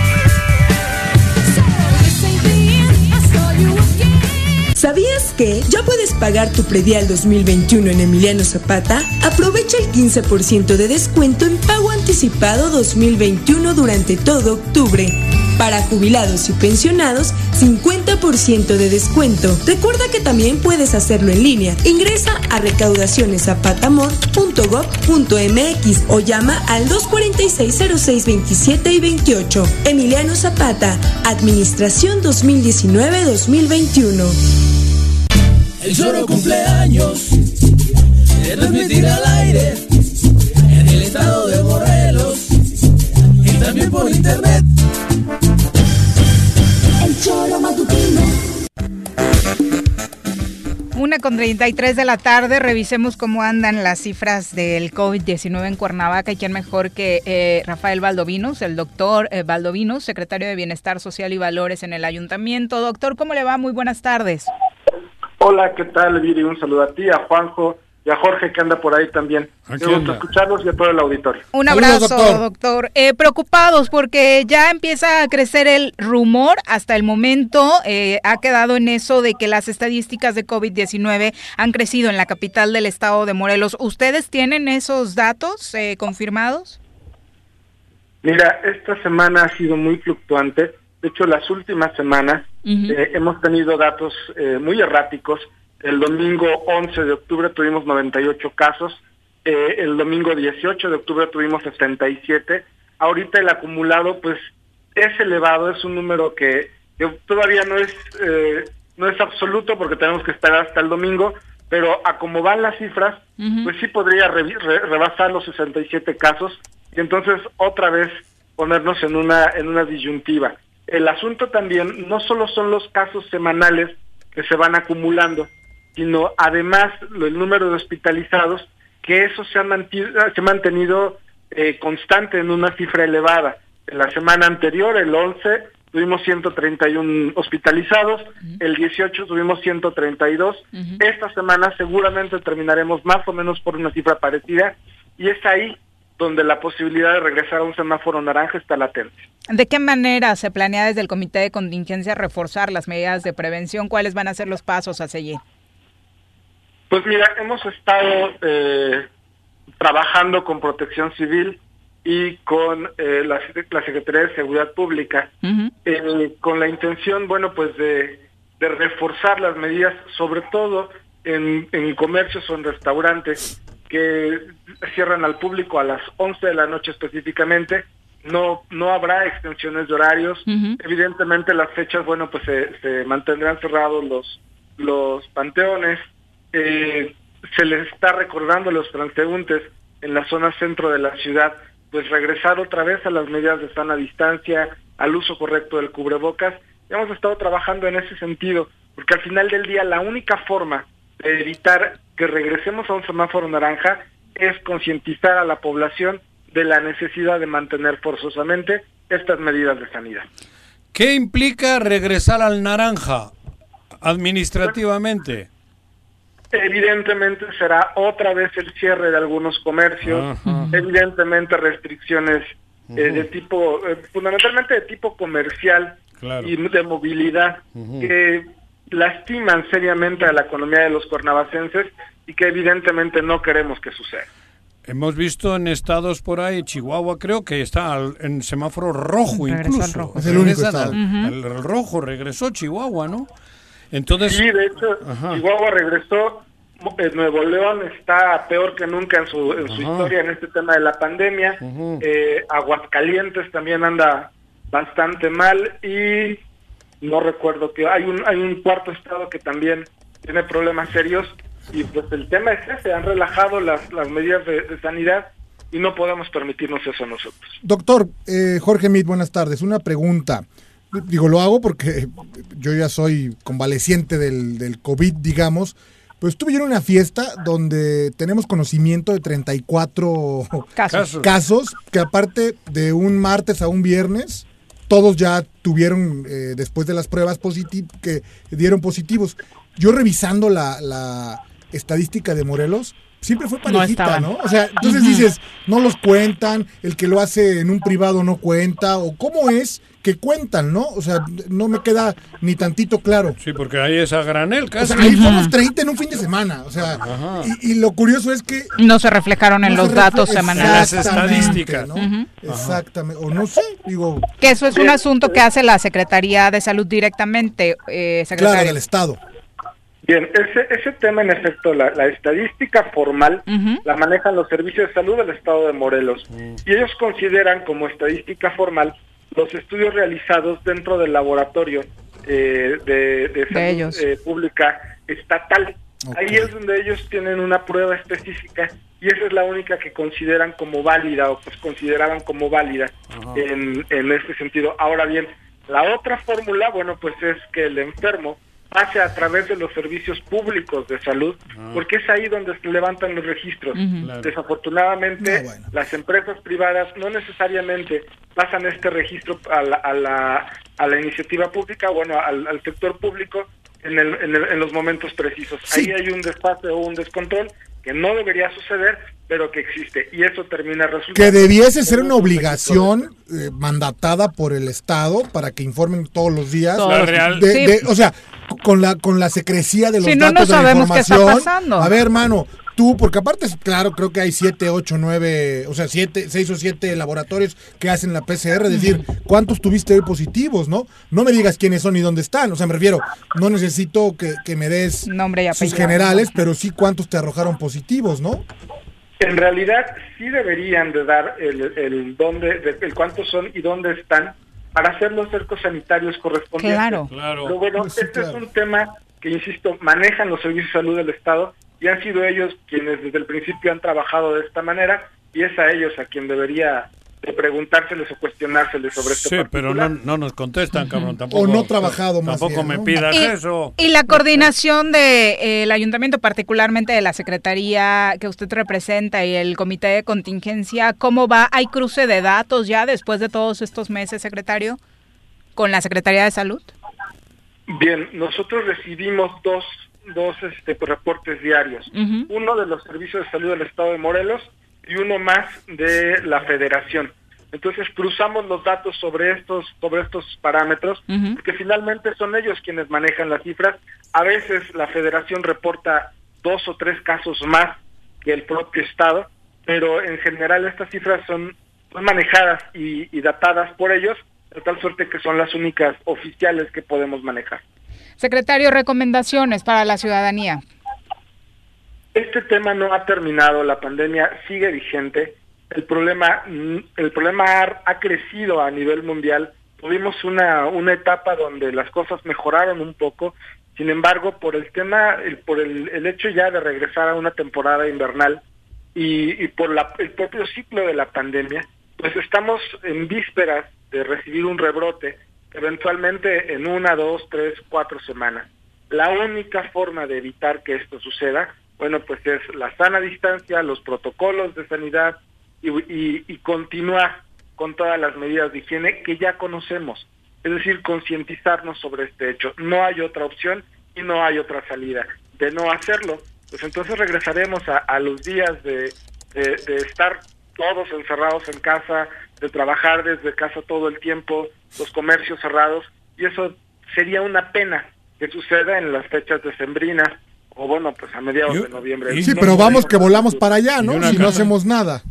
¿Sabías que ya puedes pagar tu predial 2021 en Emiliano Zapata? Aprovecha el 15% de descuento en pago anticipado 2021 durante todo octubre. Para jubilados y pensionados, 50% de descuento. Recuerda que también puedes hacerlo en línea. Ingresa a recaudacioneszapatamor.gov.mx o llama al 246-0627 y 28. Emiliano Zapata, Administración 2019-2021. El Choro cumpleaños se transmitirá al aire en el estado de Morelos y también por internet. El Choro Matutino. Una con 33 de la tarde, revisemos cómo andan las cifras del COVID-19 en Cuernavaca y quién mejor que eh, Rafael Valdovinos, el doctor eh, Valdovinos, secretario de Bienestar Social y Valores en el Ayuntamiento. Doctor, ¿cómo le va? Muy buenas tardes. Hola, ¿qué tal, Viri? Un saludo a ti, a Juanjo y a Jorge que anda por ahí también. Me gusta escucharlos y a todo el auditorio. Un Saludos, abrazo, doctor. Eh, preocupados porque ya empieza a crecer el rumor. Hasta el momento eh, ha quedado en eso de que las estadísticas de COVID-19 han crecido en la capital del estado de Morelos. ¿Ustedes tienen esos datos eh, confirmados? Mira, esta semana ha sido muy fluctuante. De hecho, las últimas semanas eh, hemos tenido datos eh, muy erráticos. El domingo 11 de octubre tuvimos 98 casos. Eh, el domingo 18 de octubre tuvimos 77. Ahorita el acumulado, pues, es elevado. Es un número que, que todavía no es eh, no es absoluto porque tenemos que esperar hasta el domingo. Pero a como van las cifras, pues sí podría revi- re- rebasar los 67 casos y entonces otra vez ponernos en una en una disyuntiva. El asunto también no solo son los casos semanales que se van acumulando, sino además el número de hospitalizados, que eso se ha, se ha mantenido eh, constante en una cifra elevada. En la semana anterior, el 11, tuvimos 131 hospitalizados, el 18 tuvimos 132, esta semana seguramente terminaremos más o menos por una cifra parecida y es ahí donde la posibilidad de regresar a un semáforo naranja está latente. ¿De qué manera se planea desde el Comité de Contingencia reforzar las medidas de prevención? ¿Cuáles van a ser los pasos a seguir? Pues mira, hemos estado eh, trabajando con protección civil y con eh, la, la, Secretaría de Seguridad Pública, eh, con la intención, bueno, pues de, de, reforzar las medidas, sobre todo en, en comercios o en restaurantes que cierran al público a las 11 de la noche específicamente, no no habrá extensiones de horarios. Evidentemente las fechas, bueno, pues se, se mantendrán cerrados los los panteones. Eh, se les está recordando a los transeúntes en la zona centro de la ciudad, pues regresar otra vez a las medidas de sana distancia, al uso correcto del cubrebocas. Hemos estado trabajando en ese sentido, porque al final del día la única forma de evitar que regresemos a un semáforo naranja es concientizar a la población de la necesidad de mantener forzosamente estas medidas de sanidad. ¿Qué implica regresar al naranja administrativamente? Evidentemente será otra vez el cierre de algunos comercios, evidentemente restricciones eh, de tipo, eh, fundamentalmente de tipo comercial y de movilidad, que lastiman seriamente a la economía de los cuernavacenses y que evidentemente no queremos que suceda. Hemos visto en estados por ahí, Chihuahua creo que está en semáforo rojo incluso. Es el único estado. el, rojo regresó Chihuahua, ¿no? Entonces, sí, de hecho, Chihuahua regresó. Eh, Nuevo León está peor que nunca en su, en su historia en este tema de la pandemia. eh, Aguascalientes también anda bastante mal y no recuerdo que hay un hay un cuarto estado que también tiene problemas serios y pues el tema es ese, han relajado las, las medidas de, de sanidad y no podemos permitirnos eso nosotros. Doctor eh, Jorge Mit, buenas tardes. Una pregunta. Digo, lo hago porque yo ya soy convaleciente del, del COVID, digamos. Pues estuve yo en una fiesta donde tenemos conocimiento de 34 Casos. casos que aparte de un martes a un viernes, todos ya tuvieron, eh, después de las pruebas positiv que dieron positivos. Yo revisando la, la estadística de Morelos, siempre fue parejita. ¿no? O sea, entonces dices, no los cuentan, el que lo hace en un privado no cuenta, o cómo es que cuentan, ¿no? O sea, no me queda ni tantito claro. Sí, porque ahí es a granel O casi. sea, ahí fuimos 30 en un fin de semana, o sea, y, y lo curioso es que... No se reflejaron en no los se datos semanales. Exactamente, ¿no? Ujú. Exactamente, o no sé, digo, Que eso es un asunto que hace la Secretaría de Salud directamente, eh, secretario. claro, del Estado. Bien, ese, ese tema en efecto, la, la estadística formal la manejan los servicios de salud del estado de Morelos y ellos consideran como estadística formal los estudios realizados dentro del laboratorio eh, de, de salud ellos. eh, pública estatal. Ahí es donde ellos tienen una prueba específica y esa es la única que consideran como válida o pues consideraban como válida en, en este sentido. Ahora bien, la otra fórmula, bueno, pues es que el enfermo pase a través de los servicios públicos de salud, porque es ahí donde se levantan los registros. Claro. Desafortunadamente, las empresas privadas no necesariamente pasan este registro a la, a la, a la iniciativa pública, bueno, al, al sector público en, el, en, el- en los momentos precisos. Ahí hay un desfase o un descontrol que no debería suceder, pero que existe. Y eso termina resultando... Que debiese ser una obligación eh, mandatada por el Estado para que informen todos los días. Todos La real- De- Sí. de- o sea, con la, con la secrecía de los Si no, no datos de la sabemos qué está información. pasando. A ver, hermano, tú, porque aparte, claro, creo que hay siete, ocho, nueve, o sea, siete, seis o siete laboratorios que hacen la PCR, es decir, ¿cuántos tuviste hoy positivos, no? No me digas quiénes son y dónde están, o sea, me refiero, no necesito que, que me des Nombre y sus generales, pero sí cuántos te arrojaron positivos, ¿no? En realidad sí deberían de dar el, el dónde, de- el cuántos son y dónde están para hacer los cercos sanitarios correspondientes. Claro. Claro. Pero bueno, Pues sí, este claro. es un tema que, insisto, manejan los servicios de salud del Estado y han sido ellos quienes desde el principio han trabajado de esta manera y es a ellos a quien debería de preguntárseles o cuestionárseles sobre este Sí, pero no, no nos contestan, cabrón. Tampoco, O no trabajado más Tampoco bien, me ¿no? pidas Y- eso. Y la coordinación del ayuntamiento, particularmente de la secretaría que usted representa y el comité de contingencia, ¿cómo va? ¿Hay cruce de datos ya después de todos estos meses, secretario, con la Secretaría de Salud? Bien, nosotros recibimos dos, dos este, reportes diarios. Uno de los servicios de salud del Estado de Morelos y uno más de la Federación. Entonces cruzamos los datos sobre estos sobre estos parámetros, Ujú. porque finalmente son ellos quienes manejan las cifras. A veces la Federación reporta dos o tres casos más que el propio Estado, pero en general estas cifras son son manejadas y, y datadas por ellos, de tal suerte que son las únicas oficiales que podemos manejar. Secretario, recomendaciones para la ciudadanía. Este tema no ha terminado, la pandemia sigue vigente. El problema, mm, el problema ha, ha crecido a nivel mundial. Tuvimos una, una etapa donde las cosas mejoraron un poco. Sin embargo, por el tema, el- por el, el hecho ya de regresar a una temporada invernal y, y por la- el propio ciclo de la pandemia, pues estamos en vísperas de recibir un rebrote, eventualmente en una, dos, tres, cuatro semanas. La única forma de evitar que esto suceda, bueno, pues es la sana distancia, los protocolos de sanidad y, continuar con todas las medidas de higiene que ya conocemos. Es decir, concientizarnos sobre este hecho. No hay otra opción y no hay otra salida. De no hacerlo, pues entonces regresaremos a, los días de- de estar todos encerrados en casa, de trabajar desde casa todo el tiempo, los comercios cerrados, y eso sería una pena que suceda en las fechas decembrinas, o bueno, pues a mediados de noviembre. Sí, No pero vamos que volamos para allá, ¿no? Si no hacemos nada.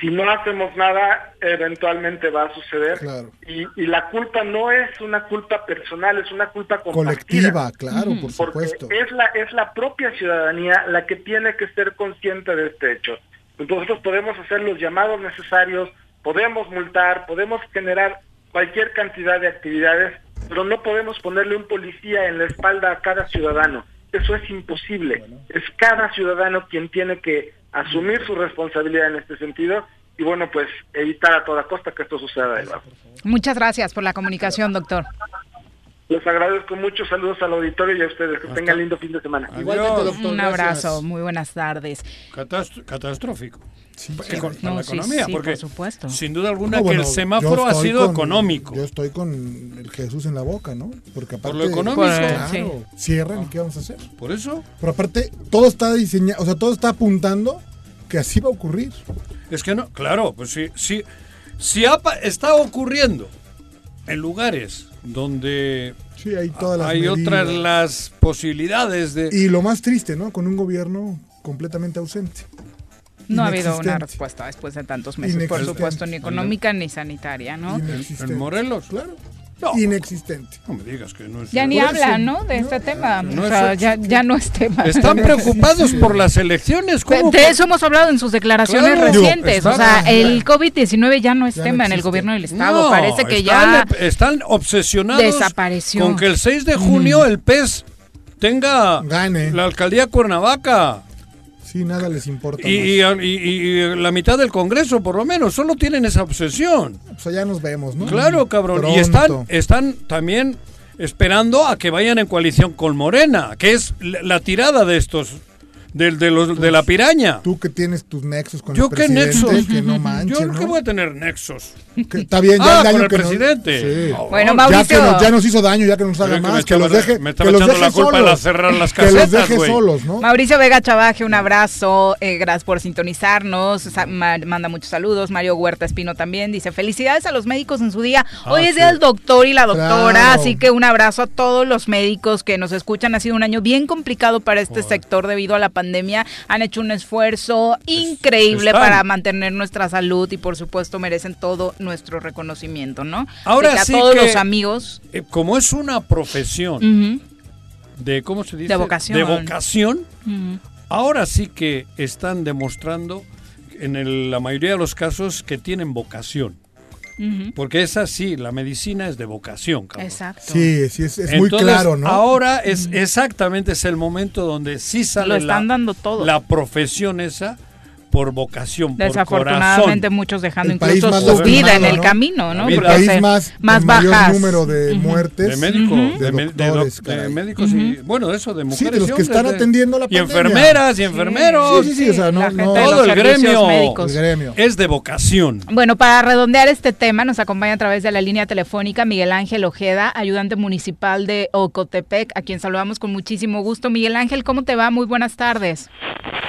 si no hacemos nada, eventualmente va a suceder. Claro. Y, y la culpa no es una culpa personal, es una culpa compartida. Colectiva, claro, por Porque supuesto. es la, es la propia ciudadanía la que tiene que ser consciente de este hecho. Nosotros podemos hacer los llamados necesarios, podemos multar, podemos generar cualquier cantidad de actividades, pero no podemos ponerle un policía en la espalda a cada ciudadano. Eso es imposible. Es cada ciudadano quien tiene que asumir su responsabilidad en este sentido y bueno, pues evitar a toda costa que esto suceda. Muchas gracias por la comunicación, doctor. Les agradezco mucho, saludos al auditorio y a ustedes. Que tengan lindo fin de semana. Igualmente, doctor, Un abrazo, muy buenas tardes. Catast- catastrófico. Sí. con- para No, la economía, sí, porque por supuesto. sin duda alguna No, que el semáforo ha sido con- económico. Yo estoy con el Jesús en la boca, ¿no? Porque aparte, lo económico. Claro, cierran y qué vamos a hacer. Por eso. Pero aparte, todo está diseñado, o sea, todo está apuntando que así va a ocurrir. Es que no, claro, pues sí, sí, si está ocurriendo en lugares donde Sí, hay todas las hay otras las posibilidades de Y lo más triste, ¿no? Con un gobierno completamente ausente. No ha habido una respuesta después de tantos meses, por supuesto, ni económica ni sanitaria, ¿no? En Morelos, claro. Inexistente. No me digas que no es Ya ni hablan, eso, ¿no? De este tema. no o sea, ya, ya no es tema. Están preocupados por las elecciones. De, ¿cómo de eso hemos hablado en sus declaraciones Claro. recientes. O sea, el COVID-19 ya no es Ya no tema en el gobierno del Estado. No, Parece que están, ya están obsesionados desapareció. con que el 6 de junio el PES tenga la alcaldía Cuernavaca. Sí, nada les importa. Y, más. y- y- y la mitad del Congreso, por lo menos, solo tienen esa obsesión. O sea, ya nos vemos, ¿no? Claro, cabrón. Pronto. Y están, están también esperando a que vayan en coalición con Morena, que es la tirada de estos, del de, los, de la piraña. Tú que tienes tus nexos con ¿Yo el qué presidente, nexos? que no manches, Yo ¿no? que voy a tener nexos. Que está bien, ya Ah, el daño con el que nos- presidente. Sí. Bueno, Ya, Mauricio. que nos, ya nos hizo daño, ya que nos haga que me más, que, estaba- los deje, me estaba que los echando deje la culpa solos. de cerrar las que los casetas, deje solos, ¿no? Mauricio Vega Chavaje, un abrazo, eh, gracias por sintonizarnos, sa- ma- manda muchos saludos, Mario Huerta Espino también, dice felicidades a los médicos en su día, hoy Ah, es día sí. del doctor y la doctora, Claro. así que un abrazo a todos los médicos que nos escuchan, ha sido un año bien complicado para este sector debido a la pandemia, han hecho un esfuerzo increíble están. para mantener nuestra salud y por supuesto merecen todo nuestro reconocimiento, ¿no? Ahora Así que a sí todos que, los amigos. eh, como es una profesión de, ¿cómo se dice? De vocación. De vocación, ahora sí que están demostrando, en el- la mayoría de los casos, que tienen vocación. Porque es así, la medicina es de vocación, cabrón. Exacto. Sí, sí, es, es muy claro, ¿no? Ahora es exactamente es el momento donde sí sale Lo están la, dando todo. la profesión esa por vocación, por Desafortunadamente muchos dejando El incluso su vida en el ¿no? camino, ¿no? El país hace más, más mayor bajas. número de muertes. de médicos, de doctores, médicos y bueno, eso de mujeres de los y que están atendiendo la y enfermeras y enfermeros. Sí, sí, sí, o sea, no, todo el gremio. El gremio. es de vocación. Bueno, para redondear este tema, nos acompaña a través de la línea telefónica Miguel Ángel Ojeda, ayudante municipal de Ocotepec, a quien saludamos con muchísimo gusto. Miguel Ángel, ¿cómo te va? Muy buenas tardes.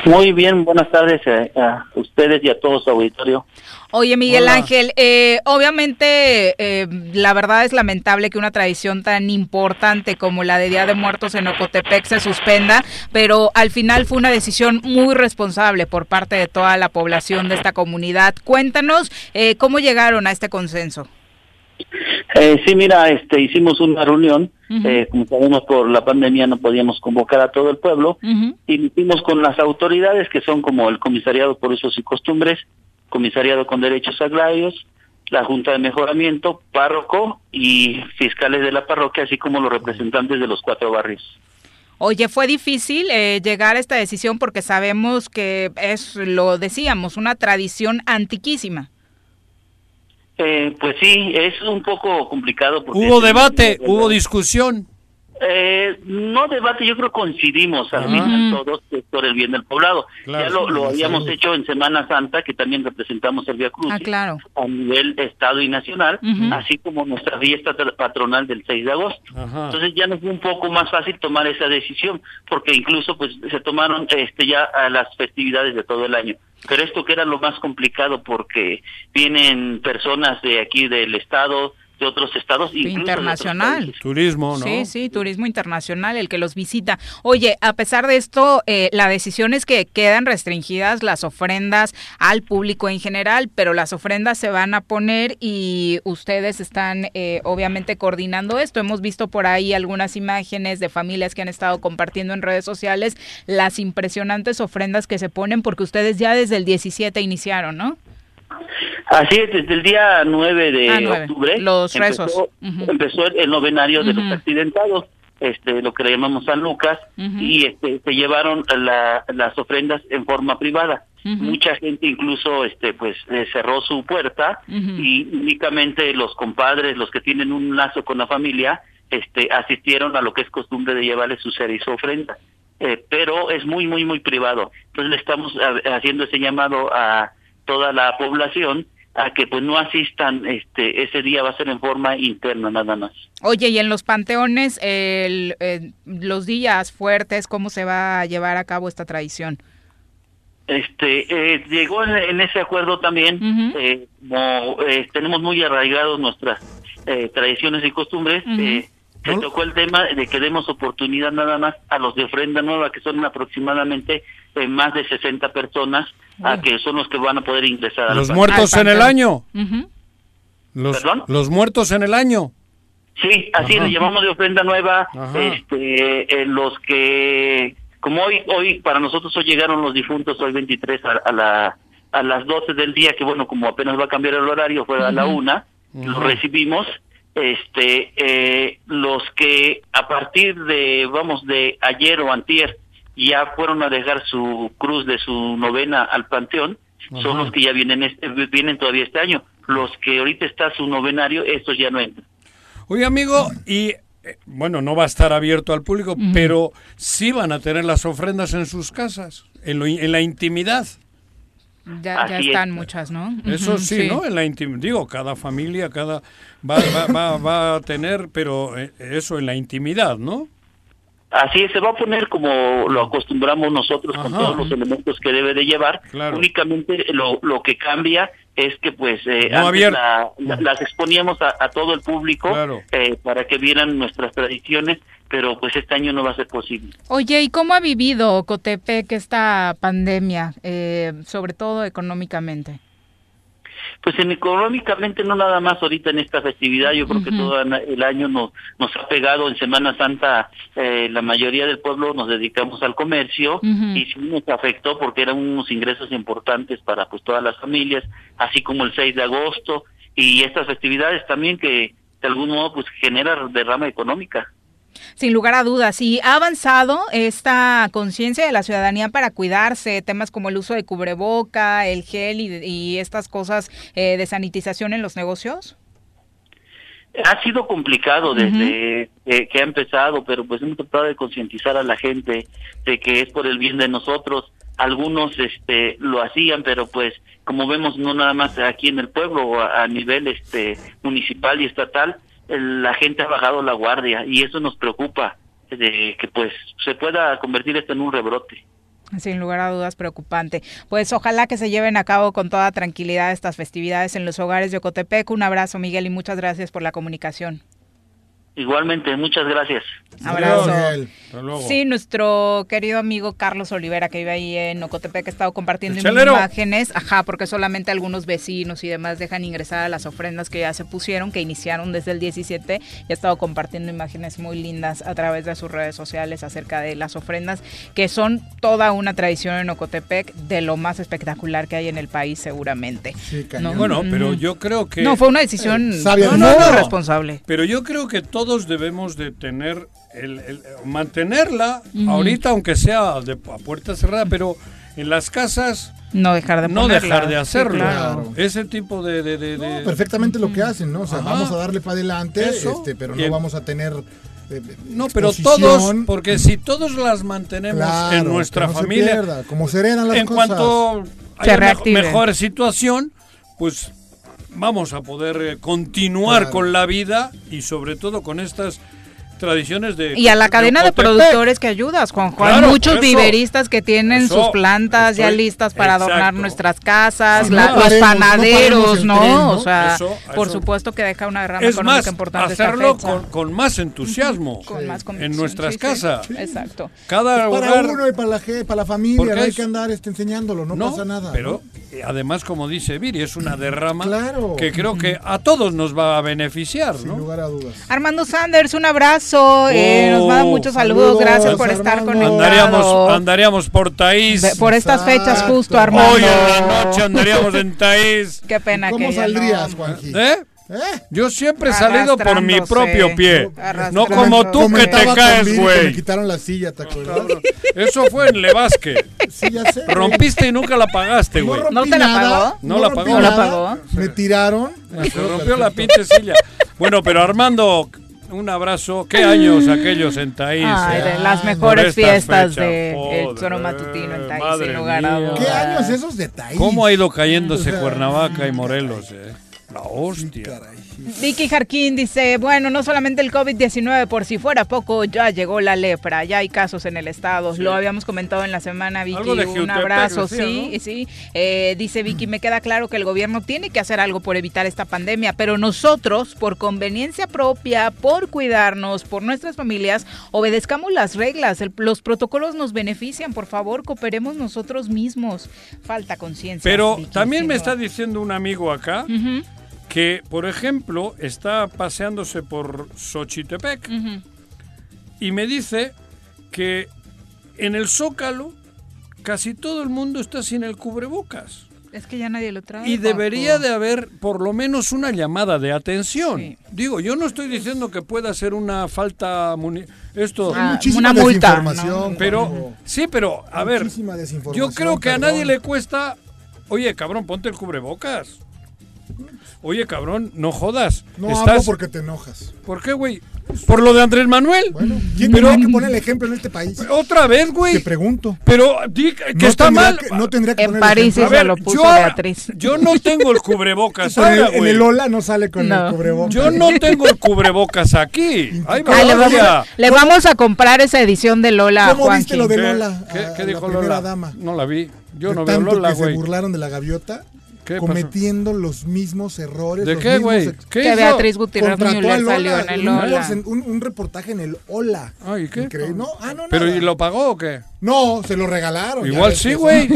Muy bien, buenas tardes eh, a ustedes y a todo su auditorio. Oye, Miguel Hola. Ángel, eh, obviamente eh, la verdad es lamentable que una tradición tan importante como la de Día de Muertos en Ocotepec se suspenda, pero al final fue una decisión muy responsable por parte de toda la población de esta comunidad. Cuéntanos eh, cómo llegaron a este consenso. Eh, sí, mira, este, hicimos una reunión, eh, como sabemos por la pandemia no podíamos convocar a todo el pueblo, y lo hicimos con las autoridades que son como el Comisariado por Usos y Costumbres, Comisariado con Derechos Agrarios, la Junta de Mejoramiento, párroco y fiscales de la parroquia, así como los representantes de los cuatro barrios. Oye, fue difícil eh, llegar a esta decisión porque sabemos que es, lo decíamos, una tradición antiquísima. Eh, pues sí, es un poco complicado. Porque Hubo debate, hubo discusión. Eh, no debate, yo creo coincidimos al final todos que por el bien del poblado. Claro, ya lo, lo habíamos hecho en Semana Santa, que también representamos el Via Cruz Ah, claro. a nivel estado y nacional, así como nuestra fiesta patronal del 6 de agosto. Entonces ya nos fue un poco más fácil tomar esa decisión, porque incluso pues se tomaron este ya a las festividades de todo el año. Pero esto que era lo más complicado porque vienen personas de aquí del estado, de otros estados, otros Internacional. Turismo, ¿no? Sí, sí, turismo internacional, el que los visita. Oye, a pesar de esto, eh, la decisión es que quedan restringidas las ofrendas al público en general, pero las ofrendas se van a poner y ustedes están eh, obviamente coordinando esto. Hemos visto por ahí algunas imágenes de familias que han estado compartiendo en redes sociales las impresionantes ofrendas que se ponen porque ustedes ya desde el 17 iniciaron, ¿no? Así es, desde el día 9 de Ah, octubre Los empezó, rezos. Empezó el, novenario de los accidentados, este, lo que le llamamos San Lucas, y este, se llevaron la- las ofrendas en forma privada. Mucha gente incluso este pues cerró su puerta y únicamente los compadres, los que tienen un lazo con la familia, este asistieron a lo que es costumbre de llevarle su ser y su ofrenda. Eh, pero es muy muy muy privado. Entonces le estamos haciendo ese llamado a toda la población a que pues no asistan este ese día va a ser en forma interna nada más. Oye, y en los panteones, el, eh, los días fuertes, ¿cómo se va a llevar a cabo esta tradición? Este eh, llegó en, en ese acuerdo también eh, como eh, tenemos muy arraigados nuestras eh, tradiciones y costumbres eh, se tocó el tema de que demos oportunidad nada más a los de ofrenda nueva que son aproximadamente eh, más de 60 personas a que son los que van a poder ingresar al Los muertos en el año. Los, ¿Perdón? los muertos en el año. Sí, así Ajá. le llamamos de ofrenda nueva, Ajá. este, eh, los que, como hoy, hoy para nosotros hoy llegaron los difuntos, hoy 23 a, a la, a las 12 del día, que bueno, como apenas va a cambiar el horario, fue a la una, los recibimos, este, eh, los que a partir de, vamos, de ayer o antier, ya fueron a dejar su cruz de su novena al panteón, son los que ya vienen, este, vienen todavía este año. Los que ahorita está su novenario, estos ya no entran. Oye, amigo, y eh, bueno, no va a estar abierto al público, pero sí van a tener las ofrendas en sus casas, en, lo in- en la intimidad. Ya, están es. muchas, ¿no? Eso Ujú, sí, ¿no? En la intimidad. Digo, cada familia, cada va, va, va, va a tener, pero eh, eso en la intimidad, ¿no? Así es, se va a poner como lo acostumbramos nosotros con todos los elementos que debe de llevar. Claro. Únicamente lo, lo que cambia es que pues eh, No antes abierto. la- la- las exponíamos a, a todo el público Claro. eh, para que vieran nuestras tradiciones, pero pues este año no va a ser posible. Oye, ¿y cómo ha vivido Cotepec esta pandemia, eh, sobre todo económicamente? Pues en económicamente no nada más ahorita en esta festividad, yo creo que todo el año nos, nos ha pegado en Semana Santa, eh, la mayoría del pueblo nos dedicamos al comercio y sí nos afectó porque eran unos ingresos importantes para pues todas las familias, así como el 6 de agosto y estas festividades también que de algún modo pues genera derrama económica. Sin lugar a dudas, ¿y ha avanzado esta conciencia de la ciudadanía para cuidarse? Temas como el uso de cubreboca, el gel y, y estas cosas eh, de sanitización en los negocios. Ha sido complicado desde eh, que ha empezado, pero pues hemos tratado de concientizar a la gente de que es por el bien de nosotros. Algunos este lo hacían, pero pues como vemos no nada más aquí en el pueblo, o a, a nivel este municipal y estatal, la gente ha bajado la guardia y eso nos preocupa de que pues se pueda convertir esto en un rebrote. Sin lugar a dudas, preocupante. Pues ojalá que se lleven a cabo con toda tranquilidad estas festividades en los hogares de Ocotepec. Un abrazo, Miguel, y muchas gracias por la comunicación. Igualmente, muchas gracias. Abrazo. Hasta luego. Sí, nuestro querido amigo Carlos Olivera, que vive ahí en Ocotepec, ha estado compartiendo imágenes, ajá, porque solamente algunos vecinos y demás dejan ingresar a las ofrendas que ya se pusieron, que iniciaron desde el 17, y ha estado compartiendo imágenes muy lindas a través de sus redes sociales acerca de las ofrendas, que son toda una tradición en Ocotepec, de lo más espectacular que hay en el país seguramente. ¿no? Bueno, pero yo creo que... No, fue una decisión Eh, sabia, muy responsable. Pero yo creo que todos debemos de tener, el, el- mantenerla, ahorita aunque sea de, a puerta cerrada, pero en las casas... No dejar de No ponerla. dejar de Sí, hacerlo. claro. Ese tipo de... de- de- de- Perfectamente lo que hacen, ¿no? O sea, Ajá. vamos a darle para adelante, Eso. este, pero no vamos a tener. eh, No, pero todos, porque si todos las mantenemos Claro, en nuestra no familia, pierda, como serenan las en cosas. cuanto Se haya mejor situación, pues vamos a poder eh, continuar Claro. con la vida y sobre todo con estas tradiciones de Y a la cadena de productores que ayudas, Juan Juan. Claro, Muchos eso. viveristas que tienen Eso, sus plantas ya listas para adornar nuestras casas, Sí, la- no los paremos, panaderos, ¿no? tren, ¿no? O sea, Eso, por eso. supuesto que deja una derrama Es económica más, importante esta hacerlo fecha. con, con más entusiasmo Con más en nuestras sí, sí. casas. Exacto. Cada Para hogar, uno y para la, para la familia, no hay es- que andar este, enseñándolo, no, pasa nada. Pero eh, además, como dice Viri, es una derrama Claro. que creo que a todos nos va a beneficiar, Sin ¿no? lugar a dudas. Armando Sanders, un abrazo. Eh, nos manda Oh, muchos saludos. saludos, Gracias por estar Armando. conectado. Andaríamos, andaríamos por Taís. De- por estas fechas justo, Armando. Hoy en la noche andaríamos en Taís. Qué pena ¿Cómo que ya saldrías, no. Juanji? ¿Eh? ¿Eh? Yo siempre he salido por mi propio pie. No como tú que te caes, que Me güey. quitaron la silla, ¿te acuerdas? Eso fue en Levasque. Sí, ya sé. güey. Rompiste y nunca la pagaste, güey. ¿No te la nada, pagó? No la pagó. ¿No la nada, pagó? Me tiraron. Se rompió la pinche silla. Bueno, pero Armando, un abrazo. ¿Qué años aquellos en Taís? Ay, eh? de las mejores estas fiestas fechas. de Joder, el Choro Matutino en Taís, madre sin lugar a dudas. ¿Qué años esos detalles? ¿Cómo ha ido cayéndose Cuernavaca y Morelos? eh? La hostia. Vicky Jarquín dice, bueno, no solamente el COVID-19, por si fuera poco, ya llegó la lepra, ya hay casos en el estado, lo habíamos comentado en la semana, Vicky, Algo de un abrazo, decía, sí, sí. Eh, dice Vicky, me queda claro que el gobierno tiene que hacer algo por evitar esta pandemia, pero nosotros, por conveniencia propia, por cuidarnos, por nuestras familias, obedezcamos las reglas, el- los protocolos nos benefician, por favor, cooperemos nosotros mismos. Falta conciencia. Pero Vicky, también me está diciendo un amigo acá que, por ejemplo, está paseándose por Xochitepec y me dice que en el Zócalo casi todo el mundo está sin el cubrebocas. Es que ya nadie lo trae. Y debería de haber por lo menos una llamada de atención. Sí. Digo, yo no estoy diciendo que pueda ser una falta esto, Ah, Muchísima una multa, pero sí, pero a ver, yo creo que a nadie le cuesta, oye, cabrón, ponte el cubrebocas. Oye, cabrón, no jodas. No Estás- hablo porque te enojas. ¿Por qué, güey? ¿Por lo de Andrés Manuel? Bueno, ¿quién pero tendría que poner el ejemplo en este país? otra vez, Te güey. pregunto. Pero di que No está mal. que- no tendría que En poner el París sí se lo puso yo, Beatriz. yo no tengo el cubrebocas ahora, el, en güey. el Ola no sale con No. el cubrebocas. Yo no tengo el cubrebocas aquí. Ay, Ah, le, vamos, vaya. le vamos a comprar esa edición de Lola a ¿Cómo Juanqui. viste lo de ¿Qué- Lola? ¿Qué, a qué la dijo primera Lola? dama? No la vi. Yo De no veo tanto Lola, que se güey. burlaron de la gaviota, ¿Qué pasó? cometiendo los mismos errores. ¿De los qué, güey? ex- ¿Qué Que hizo? Beatriz Gutiérrez Müller salió en el porcen- un- un reportaje en el Ola. Ay, ¿y qué? Increíble. No, ah, no, ¿Pero nada. y lo pagó o qué? No, se lo regalaron. Igual ves sí, güey.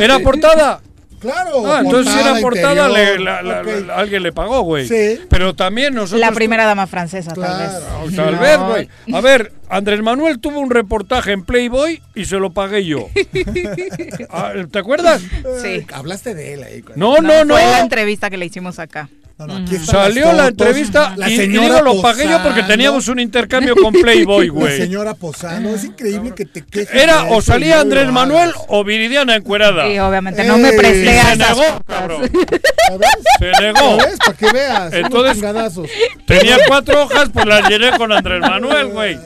Era portada. Claro. Ah, entonces si era portada, le- interior. la- la- Ok. la- alguien le pagó, güey. Sí. Pero también nosotros... La primera dama francesa, Claro. tal vez. Tal No. vez, güey. A ver, Andrés Manuel tuvo un reportaje en Playboy y se lo pagué yo. Ah, ¿Te acuerdas? Sí. Hablaste de él ahí. No, no, no. Fue la entrevista que le hicimos acá. No, no, aquí están Salió las la entrevista la y, digo lo pagué yo porque teníamos un intercambio con Playboy, La güey. señora posando. Es increíble que te quejes. Era o salía Andrés Manuel o Viridiana encuerada. Sí, obviamente, no me Ey, presté a se esas negó, cosas. Se negó. Para que veas. Entonces-. Tenía cuatro hojas, pues las llené con Andrés Manuel, güey.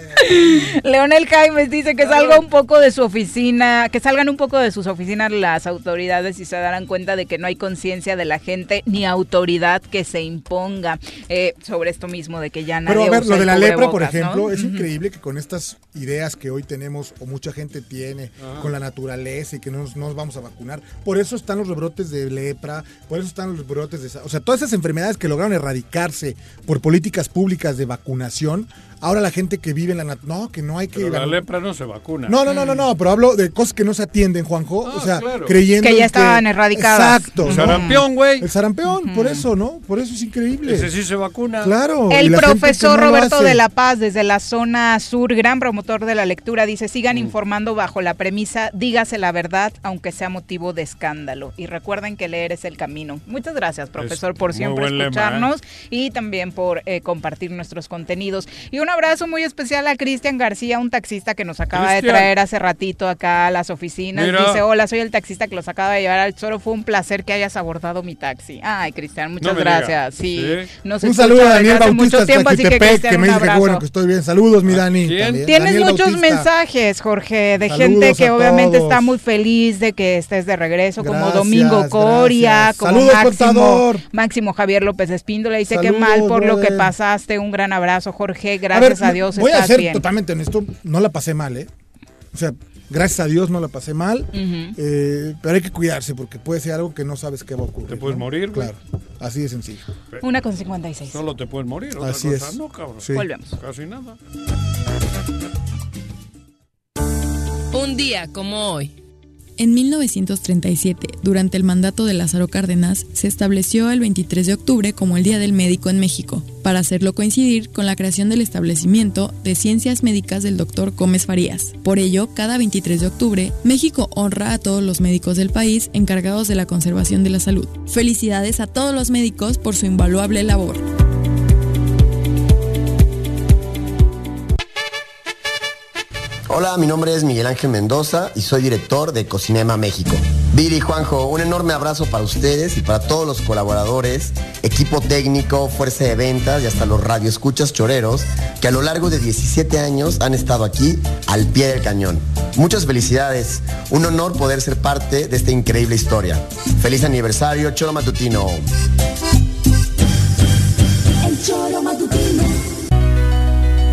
Leonel Jaimes dice que salga un poco de su oficina, que salgan un poco de sus oficinas las autoridades y se darán cuenta de que no hay conciencia de la gente ni autoridad que se imponga eh, sobre esto mismo de que ya nadie Pero a ver, usa lo de la lepra, por cubrebocas, ¿no? ejemplo, es increíble que con estas ideas que hoy tenemos o mucha gente tiene Ah. con la naturaleza y que no nos, no nos vamos a vacunar, por eso están los rebrotes de lepra, por eso están los rebrotes de... O sea, todas esas enfermedades que lograron erradicarse por políticas públicas de vacunación, ahora la gente que vive en la... No, que no hay que... Pero la lepra no se vacuna. No, no, no, no, no, pero hablo de cosas que no se atienden, Juanjo. o sea, Ah, claro. creyendo Que ya estaban erradicadas. Exacto. El sarampión, güey. El sarampión, por eso, ¿no? Por eso es increíble. Ese sí se vacuna. Claro. El que profesor no Roberto de la Paz desde la zona sur, gran promotor de la lectura, dice, sigan informando bajo la premisa, dígase la verdad, aunque sea motivo de escándalo. Y recuerden que leer es el camino. Muchas gracias, profesor, por siempre lema, ¿eh? escucharnos y también por eh, compartir nuestros contenidos. Y un abrazo muy especial a Cristian García, un taxista que nos acaba de traer hace ratito acá a las oficinas. Mira. Dice, hola, soy el taxista que los acaba de llevar al Choro. Fue un placer que hayas abordado mi taxi. Ay, Cristian, muchas gracias. Sí, Sí. nos Un saludo a Daniel Bautista mucho hasta tiempo, así que Quitepec, Cristian, que me un dice que abrazo. bueno que estoy bien. Saludos, mi Dani. Tienes Daniel muchos Bautista. mensajes, Jorge, de Saludos gente que obviamente todos. está muy feliz de que estés de regreso, como Domingo Coria, gracias. como Saludos, Máximo, contador. Máximo Javier López Espíndola. Dice que mal por lo que pasaste. Un gran abrazo, Jorge. A ver, Gracias a, Dios voy a ser bien. totalmente honesto, no la pasé mal, ¿eh? O sea, gracias a Dios no la pasé mal, eh, pero hay que cuidarse porque puede ser algo que no sabes qué va a ocurrir. Te puedes ¿no? morir, güey. Claro, así de sencillo. Una con 56. Solo te puedes morir. Otra Así cosa es. no, cabrón. Sí. Volvemos. Casi nada. Un día como hoy. En 1937, durante el mandato de Lázaro Cárdenas, se estableció el 23 de octubre como el Día del Médico en México, para hacerlo coincidir con la creación del establecimiento de ciencias médicas del Dr. Gómez Farías. Por ello, cada 23 de octubre, México honra a todos los médicos del país encargados de la conservación de la salud. Felicidades a todos los médicos por su invaluable labor. Hola, mi nombre es Miguel Ángel Mendoza y soy director de Cocinema México. Viri Juanjo, un enorme abrazo para ustedes y para todos los colaboradores, equipo técnico, fuerza de ventas y hasta los radioescuchas choreros que a lo largo de 17 años han estado aquí al pie del cañón. Muchas felicidades, un honor poder ser parte de esta increíble historia. Feliz aniversario, choro matutino.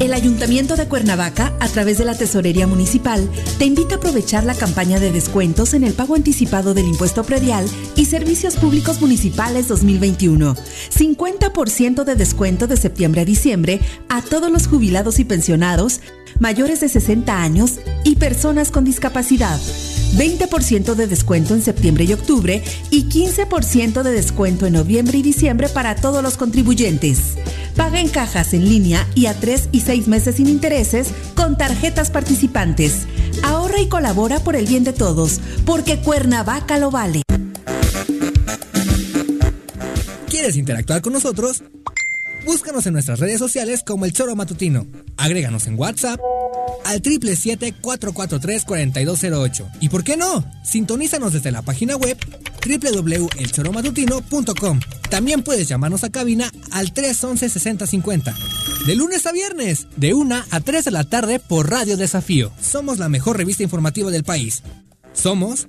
El Ayuntamiento de Cuernavaca, a través de la Tesorería Municipal, te invita a aprovechar la campaña de descuentos en el pago anticipado del impuesto predial y servicios públicos municipales 2021. 50% de descuento de septiembre a diciembre a todos los jubilados y pensionados mayores de 60 años y personas con discapacidad. 20% de descuento en septiembre y octubre y 15% de descuento en noviembre y diciembre para todos los contribuyentes. Paga en cajas en línea y a 3 y 6 meses sin intereses con tarjetas participantes. Ahorra y colabora por el bien de todos, porque Cuernavaca lo vale. ¿Quieres interactuar con nosotros? Búscanos en nuestras redes sociales como El Choro Matutino. Agréganos en WhatsApp al 777-443-4208. ¿Y por qué no? Sintonízanos desde la página web www.elchoromatutino.com. También puedes llamarnos a cabina al 311-6050. De lunes a viernes, de 1 a 3 de la tarde por Radio Desafío. Somos la mejor revista informativa del país. Somos...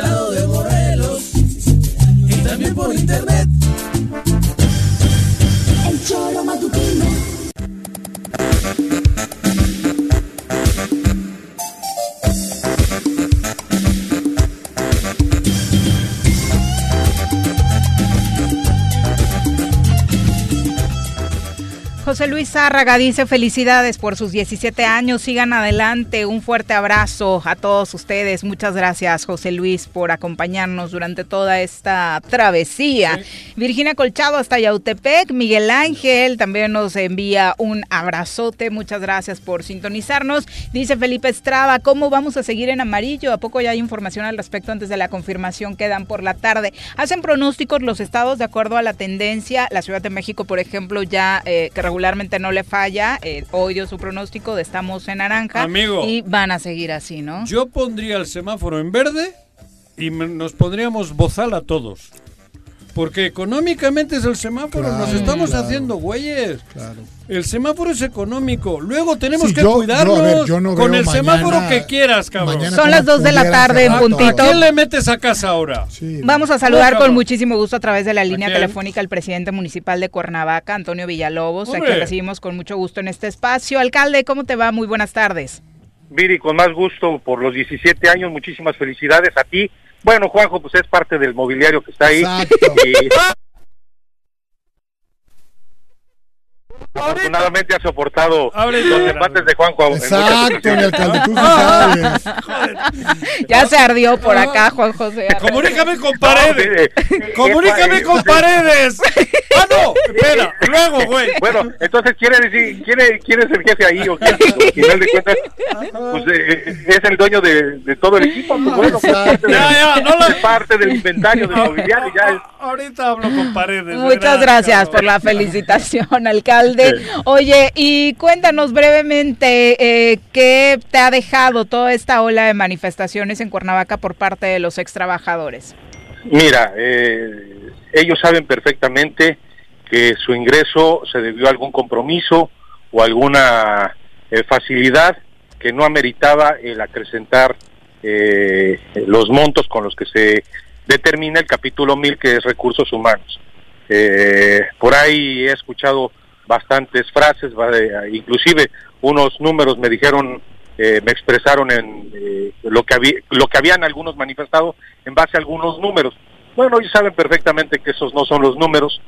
estado de Morelos y también por internet. El choro José Luis Zárraga dice felicidades por sus 17 años, sigan adelante, un fuerte abrazo a todos ustedes, muchas gracias José Luis por acompañarnos durante toda esta travesía. Virginia Colchado hasta Yautepec, Miguel Ángel también nos envía un abrazote, muchas gracias por sintonizarnos. Dice Felipe Estrada, ¿cómo vamos a seguir en amarillo? ¿A poco ya hay información al respecto antes de la confirmación que dan por la tarde? Hacen pronósticos los estados de acuerdo a la tendencia, la Ciudad de México por ejemplo ya eh, que regularmente no le falla, eh, hoy dio su pronóstico de estamos en naranja Amigo. y van a seguir así, ¿no? Yo pondría el semáforo en verde y nos pondríamos bozal a todos. Porque económicamente es el semáforo, Claro, nos estamos claro. haciendo güeyes. Claro. El semáforo es económico. Luego tenemos Sí, que yo- cuidarnos yo, a ver, yo no con el mañana- semáforo que quieras, cabrón. Son las dos de la tarde en ¿A- puntito. ¿A quién le metes a casa ahora? Vamos a saludar No, con muchísimo gusto a través de la línea telefónica al presidente municipal de Cuernavaca, Antonio Villalobos, a quien recibimos con mucho gusto en este espacio. Alcalde, ¿cómo te va? Muy buenas tardes. Viri, con más gusto por los 17 años, muchísimas felicidades a ti. Bueno, Juanjo, pues es parte del mobiliario que está ahí. Y afortunadamente ha soportado los debates de Juanjo. en Exacto, ocasiones. mi alcalde, tú sí sabes. Ya se ardió por acá, Juan José. Comunícame con paredes. eh, Comunícame eh, con eh, paredes. Ah, no. Espera, luego, güey. Bueno, entonces quiere decir, ¿quién es, quién es el jefe ahí? ¿O quién, al final de cuentas, pues, eh, es el dueño de, de todo el equipo. Pues bueno, pues, parte, del- Ya, ya, no la- es parte del inventario del mobiliario. Ya es- Ahorita hablo con paredes. Muchas gracias cabrón. por la felicitación, alcalde. Oye, y cuéntanos brevemente eh, qué te ha dejado toda esta ola de manifestaciones en Cuernavaca por parte de los ex trabajadores. Mira, eh, ellos saben perfectamente que su ingreso se debió a algún compromiso o alguna eh, facilidad que no ameritaba el acrecentar eh, los montos con los que se determina el capítulo 1000 que es recursos humanos. Eh, por ahí he escuchado bastantes frases, de- inclusive unos números me dijeron, eh, me expresaron en eh, lo que había, lo que habían algunos manifestado en base a algunos números. Bueno, ellos saben perfectamente que esos no son los números,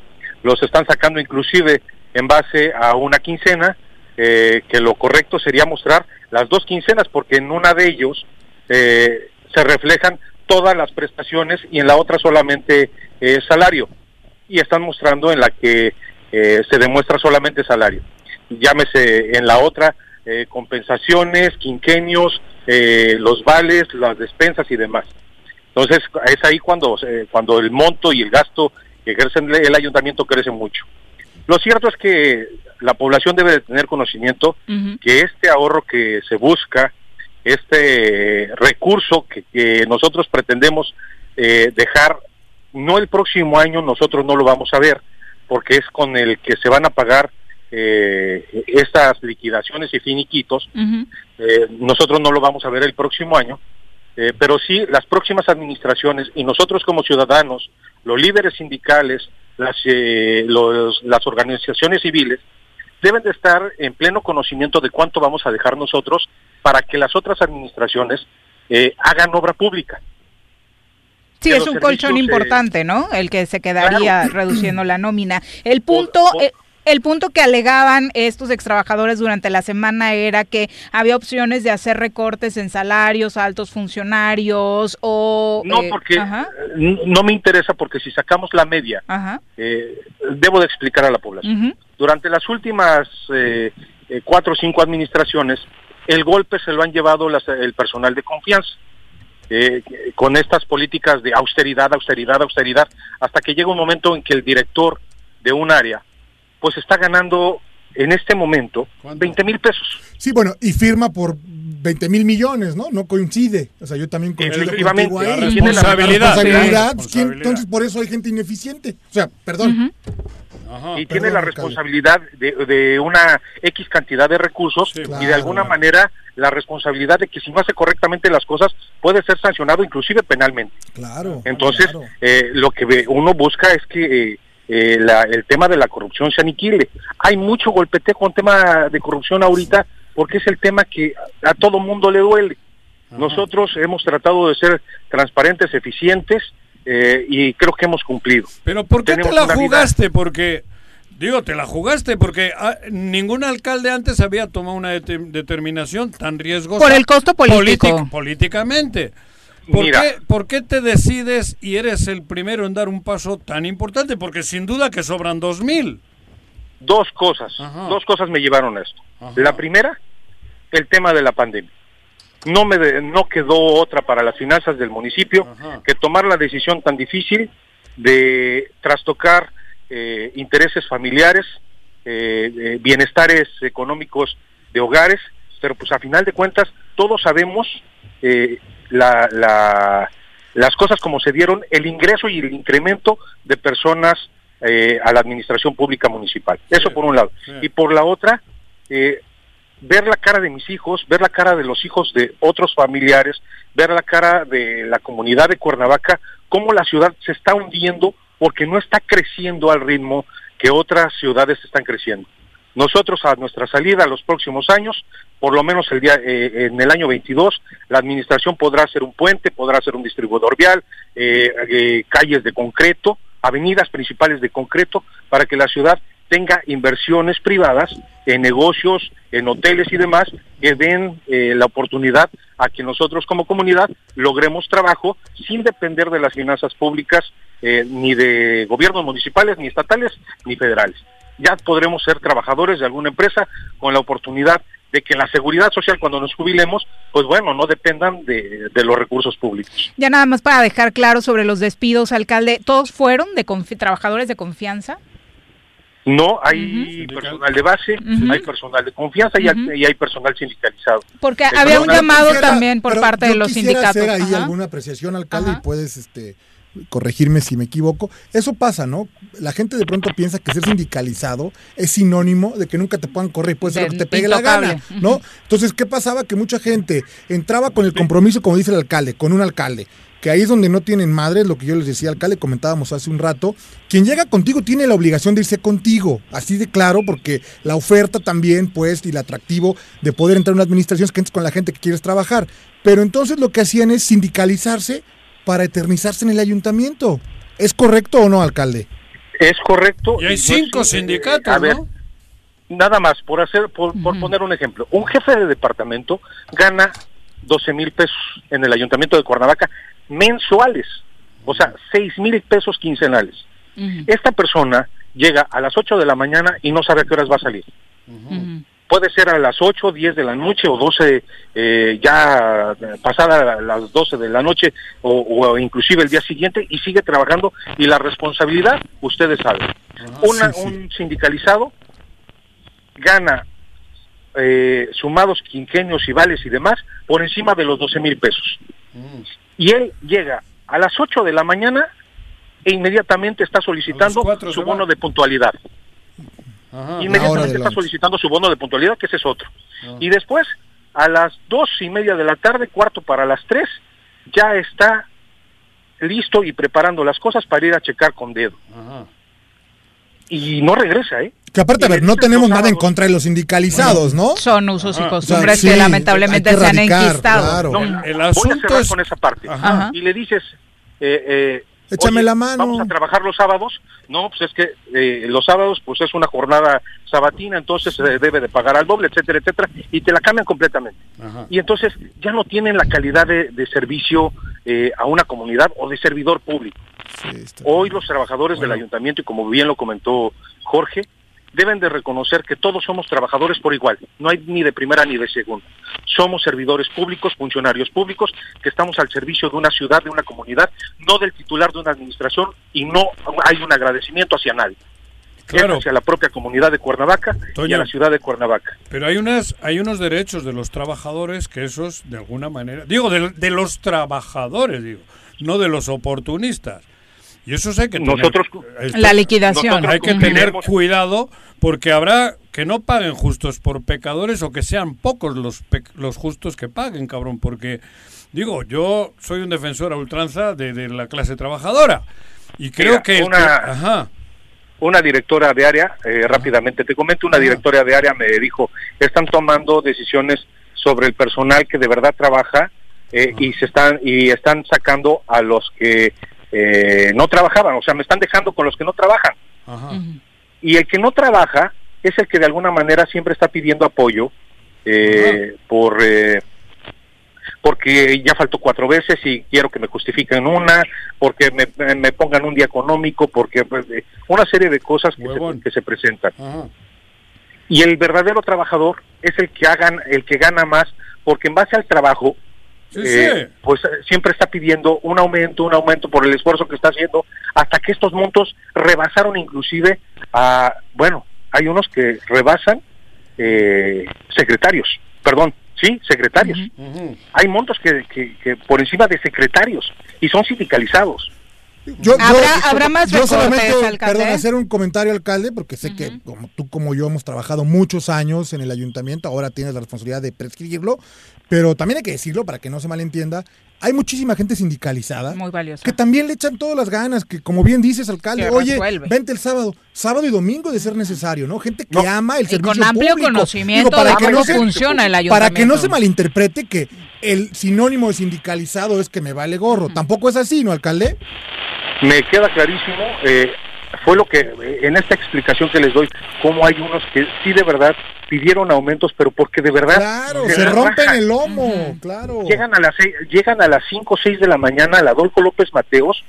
los están sacando inclusive en base a una quincena, eh, que lo correcto sería mostrar las dos quincenas, porque en una de ellos eh, se reflejan todas las prestaciones y en la otra solamente eh, salario. Y están mostrando en la que eh, se demuestra solamente salario. Llámese en la otra eh, compensaciones, quinquenios, eh, los vales, las despensas y demás. Entonces es ahí cuando, eh, cuando el monto y el gasto que ejerce el, ayuntamiento crece mucho. Lo cierto es que la población debe de tener conocimiento que este ahorro que se busca, este recurso que, que nosotros pretendemos eh, dejar, no el próximo año, nosotros no lo vamos a ver, porque es con el que se van a pagar eh, estas liquidaciones y finiquitos, eh, nosotros no lo vamos a ver el próximo año, eh, pero sí las próximas administraciones y nosotros como ciudadanos, los líderes sindicales, las, eh, los- las organizaciones civiles, deben de estar en pleno conocimiento de cuánto vamos a dejar nosotros para que las otras administraciones eh, hagan obra pública. Sí, es un colchón eh, importante, ¿no? El que se quedaría Claro. reduciendo la nómina. El punto... eh, el punto que alegaban estos extrabajadores durante la semana era que había opciones de hacer recortes en salarios, a altos funcionarios o... No, eh, porque ajá, no me interesa porque si sacamos la media, eh, debo de explicar a la población. Durante las últimas eh, eh, cuatro o cinco administraciones, el golpe se lo han llevado las- el personal de confianza. Eh, con estas políticas de austeridad, austeridad, austeridad, hasta que llega un momento en que el director de un área, pues está ganando en este momento 20 mil pesos. Sí, bueno, y firma por 20 mil millones, ¿no? No coincide. O sea, yo también coincido Efectivamente, ahí. la responsabilidad. Responsabilidad, Sí. ¿quién- Entonces, por eso hay gente ineficiente. O sea, perdón. Y tiene la responsabilidad de, de una X cantidad de recursos y de alguna manera la responsabilidad de que si no hace correctamente las cosas puede ser sancionado inclusive penalmente. Claro. Entonces, eh, lo que uno busca es que eh, eh, la- el tema de la corrupción se aniquile. Hay mucho golpeteo con tema de corrupción ahorita porque es el tema que a, a todo mundo le duele. Nosotros hemos tratado de ser transparentes, eficientes eh, y creo que hemos cumplido. Pero ¿por qué te la vida- jugaste? Porque, digo, te la jugaste porque ah, ningún alcalde antes había tomado una dete- determinación tan riesgosa. Por el costo político. polític- políticamente. ¿Por Mira. qué, ¿Por qué te decides y eres el primero en dar un paso tan importante? Porque sin duda que sobran dos mil. Dos cosas, dos cosas me llevaron a esto. La primera, el tema de la pandemia. No me de- no quedó otra para las finanzas del municipio que tomar la decisión tan difícil de trastocar eh, intereses familiares, eh, eh, bienestares económicos de hogares, pero pues a final de cuentas todos sabemos eh, la, la- las cosas como se dieron, el ingreso y el incremento de personas eh, a la administración pública municipal. Eso por un lado. Y por la otra, eh, ver la cara de mis hijos, ver la cara de los hijos de otros familiares, ver la cara de la comunidad de Cuernavaca, cómo la ciudad se está hundiendo porque no está creciendo al ritmo que otras ciudades están creciendo. Nosotros a nuestra salida a los próximos años, por lo menos el día eh, en el año 22, la administración podrá hacer un puente, podrá hacer un distribuidor vial, eh, eh, calles de concreto, avenidas principales de concreto, para que la ciudad tenga inversiones privadas en negocios, en hoteles y demás, que den eh, la oportunidad a que nosotros como comunidad logremos trabajo sin depender de las finanzas públicas, eh, ni de gobiernos municipales, ni estatales, ni federales. Ya podremos ser trabajadores de alguna empresa con la oportunidad de que la seguridad social cuando nos jubilemos, pues bueno, no dependan de, de los recursos públicos. Ya nada más para dejar claro sobre los despidos, alcalde, ¿todos fueron de trabajadores de confianza? No, hay personal de base, hay personal de confianza y, hay, y hay personal sindicalizado. Porque El había un llamado Quisiera- también por parte de los sindicatos. hacer ahí Ajá. alguna apreciación, alcalde, y puedes este, corregirme si me equivoco. Eso pasa, ¿no? La gente de pronto piensa que ser sindicalizado es sinónimo de que nunca te puedan correr, puede ser lo que te pegue la gana, ¿no? Entonces, ¿qué pasaba? Que mucha gente entraba con el compromiso, como dice el alcalde, con un alcalde. Que ahí es donde no tienen madre, lo que yo les decía, alcalde, comentábamos hace un rato. Quien llega contigo tiene la obligación de irse contigo, así de claro, porque la oferta también, pues, y el atractivo de poder entrar a una administración es que entres con la gente que quieres trabajar. Pero entonces lo que hacían es sindicalizarse para eternizarse en el ayuntamiento. ¿Es correcto o no, alcalde? Es correcto. Y hay no cinco es- sindicatos, a ver, ¿no? Nada más, por hacer, por, por poner un ejemplo, un jefe de departamento gana 12 mil pesos en el ayuntamiento de Cuernavaca mensuales, o sea, 6 mil pesos quincenales. Esta persona llega a las 8 de la mañana y no sabe a qué horas va a salir. Puede ser a las 8, 10 de la noche o 12, eh, ya pasada las 12 de la noche o, o inclusive el día siguiente y sigue trabajando y la responsabilidad, ustedes saben. Una- Un sindicalizado gana eh, sumados quinquenios y vales y demás por encima de los 12 mil pesos. Y él llega a las 8 de la mañana e inmediatamente está solicitando su bono va. de puntualidad. Ajá. Inmediatamente está solicitando su bono de puntualidad, que ese es otro. Ah. Y después, a las dos y media de la tarde, cuarto para las tres, ya está listo y preparando las cosas para ir a checar con dedo. Y no regresa, ¿eh? Que aparte, a ver, no tenemos nada en contra de los sindicalizados, ¿no? Son usos y costumbres O sea, que lamentablemente se han enquistado. claro. No, El voy a cerrar es- con esa parte. Ajá. Y le dices, eh, eh, Échame oye, la mano. Vamos a trabajar los sábados. No, pues es que eh, los sábados pues es una jornada sabatina, entonces se debe de pagar al doble, etcétera, etcétera, y te la cambian completamente. Y entonces ya no tienen la calidad de, de servicio eh, a una comunidad o de servidor público. Hoy los trabajadores del ayuntamiento, y como bien lo comentó Jorge, deben de reconocer que todos somos trabajadores por igual, no hay ni de primera ni de segunda. Somos servidores públicos, funcionarios públicos, que estamos al servicio de una ciudad, de una comunidad, no del titular de una administración y no hay un agradecimiento hacia nadie. Claro. Es hacia la propia comunidad de Cuernavaca y a la ciudad de Cuernavaca. Pero hay unas, hay unos derechos de los trabajadores que esos, de alguna manera, digo, de, de los trabajadores, digo, no de los oportunistas. Y eso hay que tener, Nosotros- esto- La liquidación. Hay que tener cuidado porque habrá que no paguen justos por pecadores o que sean pocos los, pe- los justos que paguen, cabrón, porque digo, yo soy un defensor a ultranza de, de la clase trabajadora y creo Mira, que una- ajá, Una directora de área, eh, rápidamente te comento, una directora de área me dijo, están tomando decisiones sobre el personal que de verdad trabaja eh, y se están y están sacando a los que eh, no trabajaban, o sea, me están dejando con los que no trabajan. ajá. Y el que no trabaja es el que de alguna manera siempre está pidiendo apoyo eh, por eh, porque ya faltó cuatro veces y quiero que me justifiquen una, porque me, me pongan un día económico, porque pues, eh, una serie de cosas que se, que se presentan. Ajá. Y el verdadero trabajador es el que hagan, el que gana más, porque en base al trabajo, Sí, eh, sí. pues eh, siempre está pidiendo un aumento, un aumento por el esfuerzo que está haciendo, hasta que estos montos rebasaron inclusive a, bueno, hay unos que rebasan eh, secretarios, perdón, sí, secretarios. Hay montos que, que, que por encima de secretarios y son sindicalizados. Yo, ¿Habrá- yo- habrá más yo recortes, solamente, alcalde? perdón, hacer un comentario, alcalde, porque sé que como tú como yo hemos trabajado muchos años en el ayuntamiento, ahora tienes la responsabilidad de prescribirlo, pero también hay que decirlo para que no se malentienda, hay muchísima gente sindicalizada Muy que también le echan todas las ganas, que como bien dices, alcalde, Que oye, resuelve. vente el sábado, sábado y domingo de ser necesario, ¿no? Gente que ama el Y servicio con amplio público. conocimiento de cómo funciona el Para que no ayuntamiento. se malinterprete que el sinónimo de sindicalizado es que me vale gorro. Tampoco es así, ¿no, alcalde? Me queda clarísimo, eh, fue lo que, en esta explicación que les doy, cómo hay unos que sí de verdad pidieron aumentos, pero porque de verdad... Claro, se rompen raja. el lomo, claro. Llegan a las seis- llegan a las 5 o 6 de la mañana al Adolfo López Mateos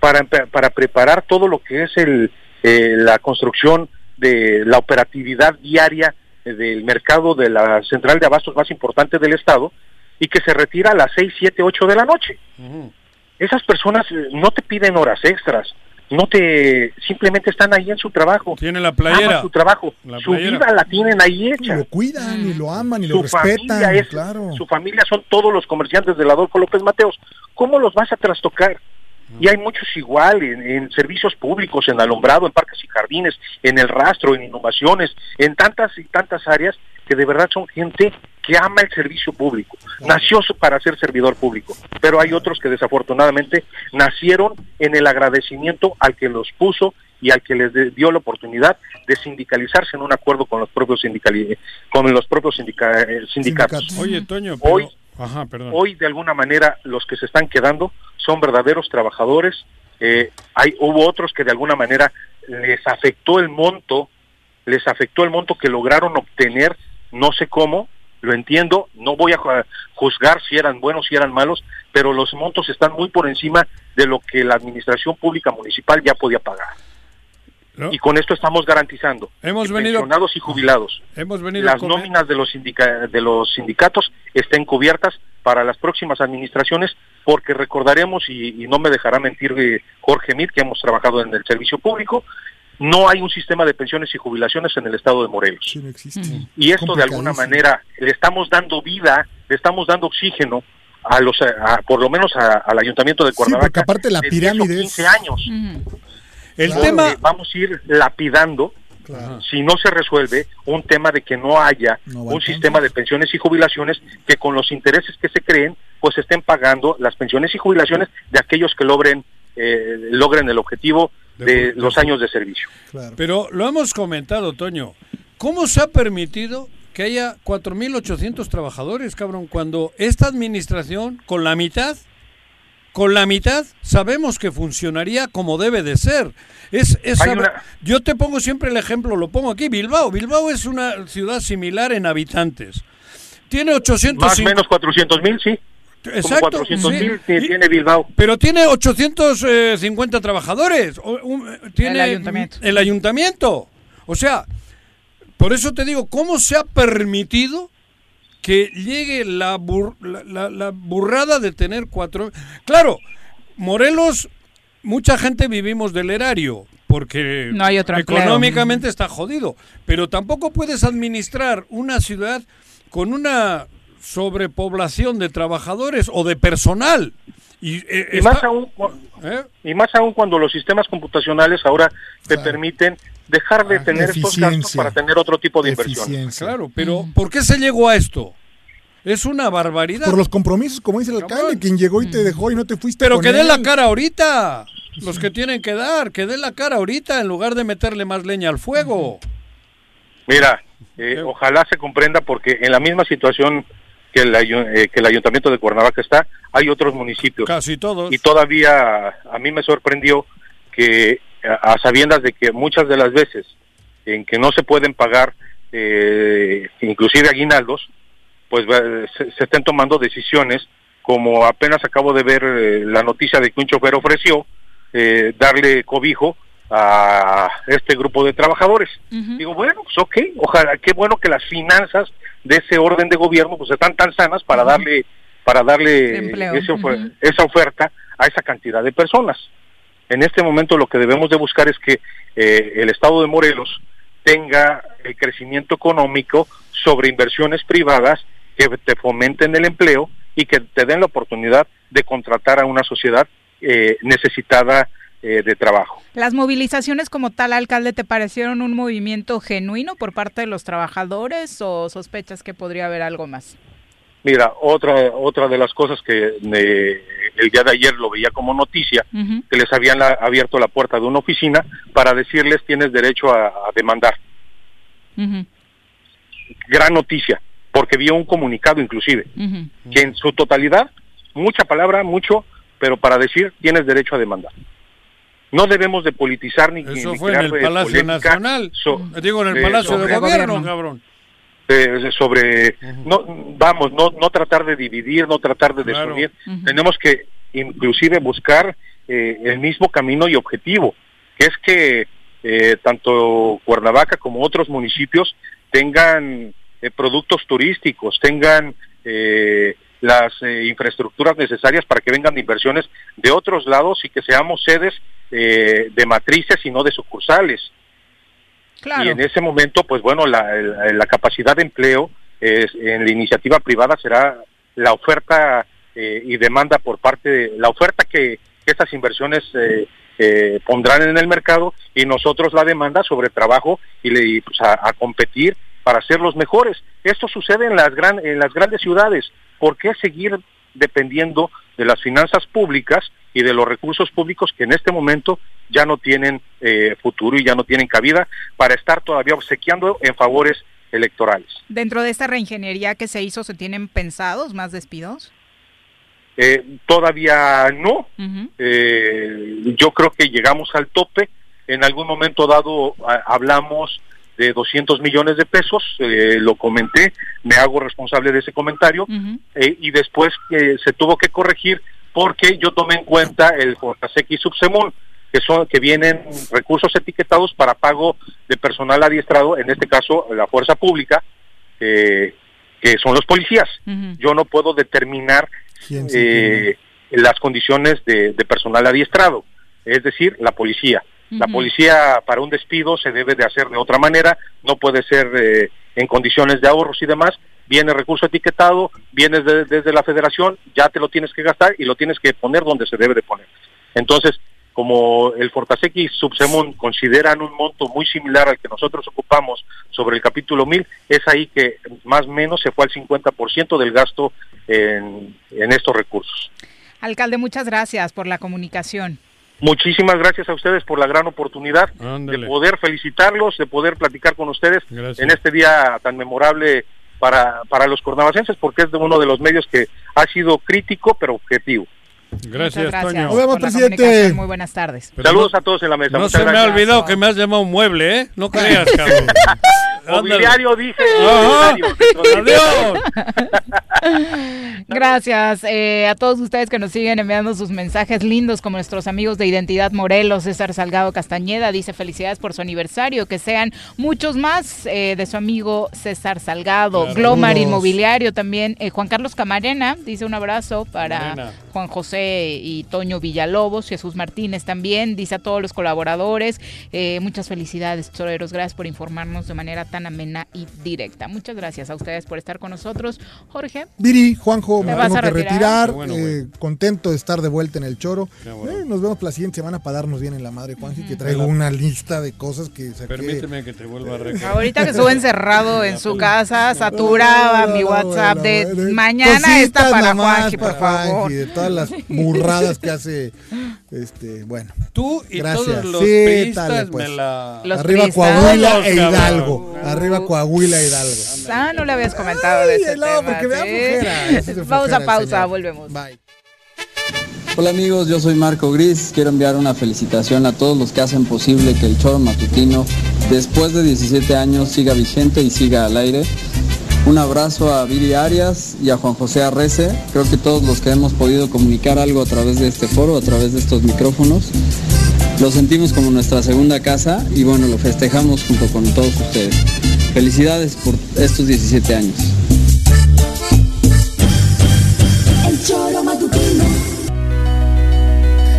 para, para preparar todo lo que es el, eh, la construcción de la operatividad diaria del mercado de la central de abastos más importante del estado y que se retira a las 6, 7, 8 de la noche. Esas personas eh, no te piden horas extras, no te simplemente están ahí en su trabajo. Tienen la playera. Aman su trabajo, La su playera. vida la tienen ahí hecha. Y lo cuidan, y lo aman, y su lo respetan, familia es, claro. su familia son todos los comerciantes del Adolfo López Mateos. ¿Cómo los vas a trastocar? Y hay muchos igual en, en servicios públicos, en alumbrado, en parques y jardines, en el rastro, en innovaciones, en tantas y tantas áreas que de verdad son gente que ama el servicio público. Nació para ser servidor público, pero hay otros que desafortunadamente nacieron en el agradecimiento al que los puso y al que les dio la oportunidad de sindicalizarse en un acuerdo con los propios sindicali con los propios sindica- eh, sindicatos. Oye, Toño, pero... Hoy- Ajá, perdón. Hoy, de alguna manera, los que se están quedando son verdaderos trabajadores. Eh, hay, hubo otros que de alguna manera les afectó el monto, les afectó el monto que lograron obtener, no sé cómo, lo entiendo, no voy a ju- juzgar si eran buenos, si eran malos, pero los montos están muy por encima de lo que la administración pública municipal ya podía pagar. ¿No? Y con esto estamos garantizando Hemos venido- pensionados y jubilados Hemos venido las nóminas de los, sindica- de los sindicatos estén cubiertas para las próximas administraciones, porque recordaremos, y, y no me dejará mentir eh, Jorge Mit, que hemos trabajado en el servicio público, no hay un sistema de pensiones y jubilaciones en el estado de Morelos. Sí, no existe. Y esto de alguna manera le estamos dando vida, le estamos dando oxígeno a los, a- por lo menos a- al ayuntamiento de Sí, porque Cuernavaca. aparte la de 10 o pirámide 15 es... años. El tema... vamos a ir lapidando si no se resuelve un tema de que no haya un sistema de pensiones y jubilaciones que con los intereses que se creen pues estén pagando las pensiones y jubilaciones de aquellos que logren eh, logren el objetivo de los años de servicio. Pero lo hemos comentado, Toño. ¿Cómo se ha permitido que haya 4.800 trabajadores, cabrón, cuando esta administración, con la mitad, con la mitad, sabemos que funcionaría como debe de ser? Es, es una- Yo te pongo siempre el ejemplo, lo pongo aquí, Bilbao. Bilbao es una ciudad similar en habitantes. Tiene 800... Más o menos 400 mil, Como Exacto, 400 mil sí. tiene Bilbao. Pero tiene 850 trabajadores. o- un- tiene El ayuntamiento. El ayuntamiento. O sea, Por eso te digo, ¿cómo se ha permitido que llegue la, bur- la, la- la burrada de tener cuatro... Claro, Morelos, mucha gente vivimos del erario, porque No hay otro empleo. económicamente está jodido, pero tampoco puedes administrar una ciudad con una sobrepoblación de trabajadores o de personal. Y, eh, Y está- más aún, ¿Eh? y más aún cuando los sistemas computacionales ahora te permiten dejar de tener estos gastos para tener otro tipo de inversión. Claro, pero ¿por qué se llegó a esto? Es una barbaridad. Por los compromisos, como dice el alcalde, quien llegó y te dejó y no te fuiste. Pero con que den él. la cara ahorita. Los que tienen que dar, que den la cara ahorita en lugar de meterle más leña al fuego. Mira, eh, ojalá se comprenda porque en la misma situación que el, eh, que el ayuntamiento de Cuernavaca está, hay otros municipios. Casi todos. Y todavía a mí me sorprendió que a, a sabiendas de que muchas de las veces en que no se pueden pagar eh, inclusive aguinaldos, pues va- se, se estén tomando decisiones como apenas acabo de ver eh, la noticia de que un chofer ofreció eh, darle cobijo a este grupo de trabajadores. Digo, bueno, pues ok, ojalá, qué bueno que las finanzas de ese orden de gobierno pues están tan sanas para darle para darle ese ofer- esa oferta a esa cantidad de personas. En este momento lo que debemos de buscar es que eh, el Estado de Morelos tenga el crecimiento económico sobre inversiones privadas que te fomenten el empleo y que te den la oportunidad de contratar a una sociedad eh, necesitada eh, de trabajo. Las movilizaciones como tal, alcalde, ¿te parecieron un movimiento genuino por parte de los trabajadores o sospechas que podría haber algo más? Mira, otra otra de las cosas que eh, el día de ayer lo veía como noticia, que les habían la- abierto la puerta de una oficina para decirles tienes derecho a, a demandar. Gran noticia, porque vio un comunicado inclusive, que en su totalidad, mucha palabra, mucho, pero para decir tienes derecho a demandar. No debemos de politizar ni Eso ni fue en el Palacio Nacional. so- Digo, en el eh, Palacio de Gobierno, cabrón. eh, sobre no vamos no no tratar de dividir no tratar de Claro. desunir tenemos que inclusive buscar eh, el mismo camino y objetivo que es que eh, tanto Cuernavaca como otros municipios tengan eh, productos turísticos tengan eh, las eh, infraestructuras necesarias para que vengan inversiones de otros lados y que seamos sedes eh, de matrices y no de sucursales Claro. y en ese momento, pues bueno, la, el- la capacidad de empleo es, en la iniciativa privada será la oferta eh, y demanda por parte de la oferta que, que estas inversiones eh, eh, pondrán en el mercado y nosotros la demanda sobre trabajo y, le, y, pues, a, a competir para ser los mejores. Esto sucede en las, gran, en las grandes ciudades. ¿Por qué seguir dependiendo de las finanzas públicas y de los recursos públicos que en este momento ya no tienen eh, futuro y ya no tienen cabida para estar todavía obsequiando en favores electorales. Dentro de esta reingeniería que se hizo, ¿se tienen pensados más despidos? Eh, todavía no. Eh, yo creo que llegamos al tope. En algún momento dado a- hablamos de 200 millones de pesos, eh, lo comenté, me hago responsable de ese comentario, eh, y después eh, se tuvo que corregir porque yo tomé en cuenta el Fortasec y Subsemun, que son que vienen recursos etiquetados para pago de personal adiestrado, en este caso la fuerza pública, eh, que son los policías. Yo no puedo determinar ¿Quién sí, eh, las condiciones de, de personal adiestrado, es decir, la policía. La policía para un despido se debe de hacer de otra manera, no puede ser eh, en condiciones de ahorros y demás. Viene recurso etiquetado, vienes de- desde la federación, ya te lo tienes que gastar y lo tienes que poner donde se debe de poner. Entonces, como el Fortasec y Subsemun consideran un monto muy similar al que nosotros ocupamos sobre el capítulo 1000, es ahí que más o menos se fue al 50% del gasto en, en estos recursos. Alcalde, muchas gracias por la comunicación. Muchísimas gracias a ustedes por la gran oportunidad de poder felicitarlos, de poder platicar con ustedes en este día tan memorable para, para los cornavacenses, porque es de uno de los medios que ha sido crítico pero objetivo. Gracias, gracias Toño. comunicación. Muy buenas tardes. Saludos a todos en la mesa. No se me ha olvidado que me has llamado un mueble, ¿eh? No creas, cabrón. Mobiliario dice. Ajá. mobiliario. Gracias eh, a todos ustedes que nos siguen enviando sus mensajes lindos, como nuestros amigos de Identidad Morelos, César Salgado Castañeda, dice felicidades por su aniversario, que sean muchos más eh, de su amigo César Salgado, Claro. Glomar. Inmobiliario también, eh, Juan Carlos Camarena, dice un abrazo para. Juan José y Toño Villalobos, Jesús Martínez también, dice a todos los colaboradores, eh, muchas felicidades, toreros, gracias por informarnos de manera tan amena y directa. Muchas gracias a ustedes por estar con nosotros. Jorge. Viri, Juanjo, ¿Te me vas tengo a que retirar? retirar. Qué bueno, eh, contento de estar de vuelta en el choro. Bueno. Eh, nos vemos la siguiente semana para darnos bien en la madre, Juanji, que traigo Hola. una lista de cosas que saqué. Permíteme que te vuelva a recordar. Ahorita que estuvo encerrado en su casa, saturaba mi WhatsApp de mañana está para Juanji, por para favor. Juanji, de todas las burradas que hace. Este, bueno. Tú y Gracias. todos los Sí, priistas dale, pues. me la... Los Arriba priistas. Coahuila e cabrón. Hidalgo. Arriba Coahuila e Hidalgo. Ah, no le habías comentado de ese no, tema. porque me da ¿sí? pausa, señor. volvemos. Bye. Hola amigos, yo soy Marco Gris. Quiero enviar una felicitación a todos los que hacen posible que el choro matutino, después de 17 años, siga vigente y siga al aire. Un abrazo a Viri Arias y a Juan José Arrece. Creo que todos los que hemos podido comunicar algo a través de este foro, a través de estos micrófonos, lo sentimos como nuestra segunda casa y bueno, lo festejamos junto con todos ustedes. Felicidades por estos 17 años.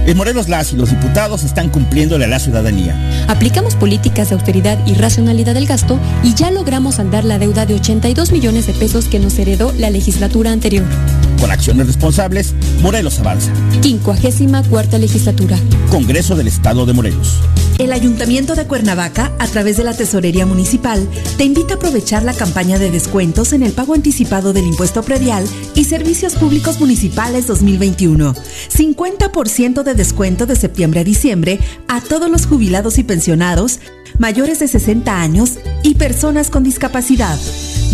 En Morelos las y los diputados están cumpliéndole a la ciudadanía. Aplicamos políticas de austeridad y racionalidad del gasto y ya logramos saldar la deuda de 82 millones de pesos que nos heredó la legislatura anterior. Con acciones responsables, Morelos avanza. 54 legislatura. Congreso del Estado de Morelos. El Ayuntamiento de Cuernavaca, a través de la Tesorería Municipal, te invita a aprovechar la campaña de descuentos en el pago anticipado del impuesto predial y servicios públicos municipales 2021. 50% de descuento de septiembre a diciembre a todos los jubilados y pensionados, mayores de 60 años y personas con discapacidad.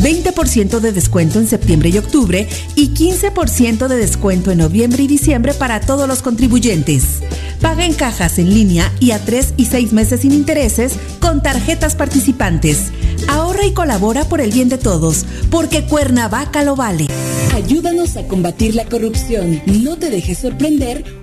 20% de descuento en septiembre y octubre y 15% de descuento en noviembre y diciembre para todos los contribuyentes. Paga en cajas en línea y a 3 y 6 meses sin intereses con tarjetas participantes. Ahorra y colabora por el bien de todos, porque Cuernavaca lo vale. Ayúdanos a combatir la corrupción. No te dejes sorprender,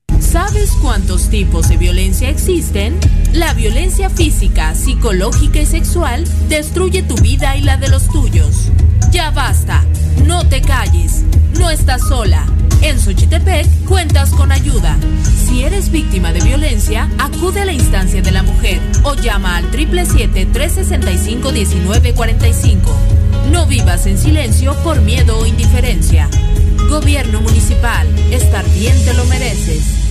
¿Sabes cuántos tipos de violencia existen? La violencia física, psicológica y sexual destruye tu vida y la de los tuyos. Ya basta, no te calles, no estás sola. En Xochitepec cuentas con ayuda. Si eres víctima de violencia, acude a la instancia de la mujer o llama al 777-365-1945. No vivas en silencio por miedo o indiferencia. Gobierno Municipal, estar bien te lo mereces.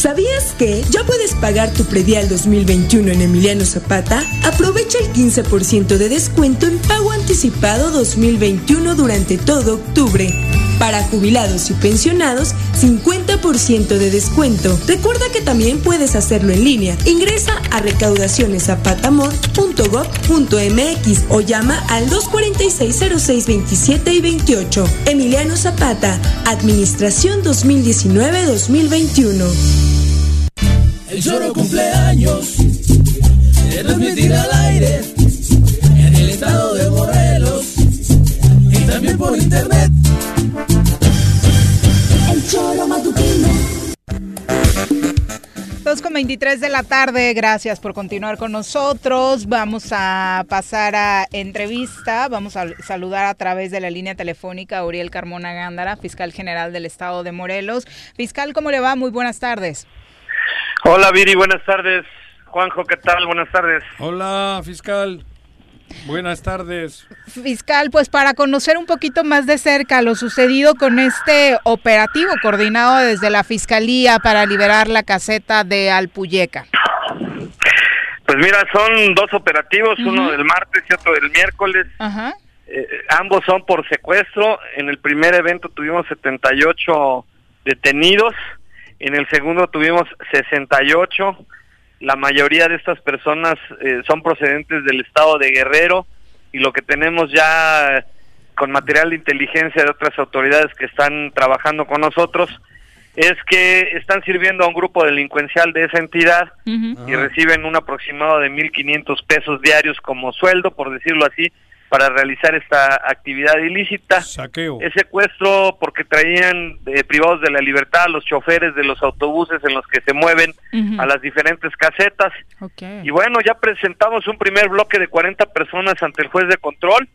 ¿Sabías que ya puedes pagar tu predial 2021 en Emiliano Zapata? Aprovecha el 15% de descuento en pago anticipado 2021 durante todo octubre. Para jubilados y pensionados, 50% de descuento. Recuerda que también puedes hacerlo en línea. Ingresa a recaudacioneszapatamor.gov.mx o llama al 246-0627 y 28. Emiliano Zapata, Administración 2019-2021. El choro cumpleaños se transmitirá al aire en el estado de Morelos y también por internet. El choro matutino. Dos con 23 de la tarde. Gracias por continuar con nosotros. Vamos a pasar a entrevista. Vamos a saludar a través de la línea telefónica a Uriel Carmona Gándara, fiscal general del estado de Morelos. Fiscal, ¿cómo le va? Muy buenas tardes. Hola, Viri, buenas tardes. Juanjo, ¿qué tal? Buenas tardes. Hola, fiscal. Buenas tardes. Fiscal, pues para conocer un poquito más de cerca lo sucedido con este operativo coordinado desde la Fiscalía para liberar la caseta de Alpuyeca. Pues mira, son dos operativos, uno del martes y otro del miércoles. Ajá. Eh, ambos son por secuestro. En el primer evento tuvimos 78 detenidos, en el segundo tuvimos 68 la mayoría de estas personas eh, son procedentes del estado de Guerrero y lo que tenemos ya con material de inteligencia de otras autoridades que están trabajando con nosotros es que están sirviendo a un grupo delincuencial de esa entidad y reciben un aproximado de 1.500 pesos diarios como sueldo, por decirlo así, para realizar esta actividad ilícita. Saqueo. Es secuestro porque traían eh, privados de la libertad a los choferes de los autobuses en los que se mueven a las diferentes casetas. Y bueno, ya presentamos un primer bloque de 40 personas ante el juez de control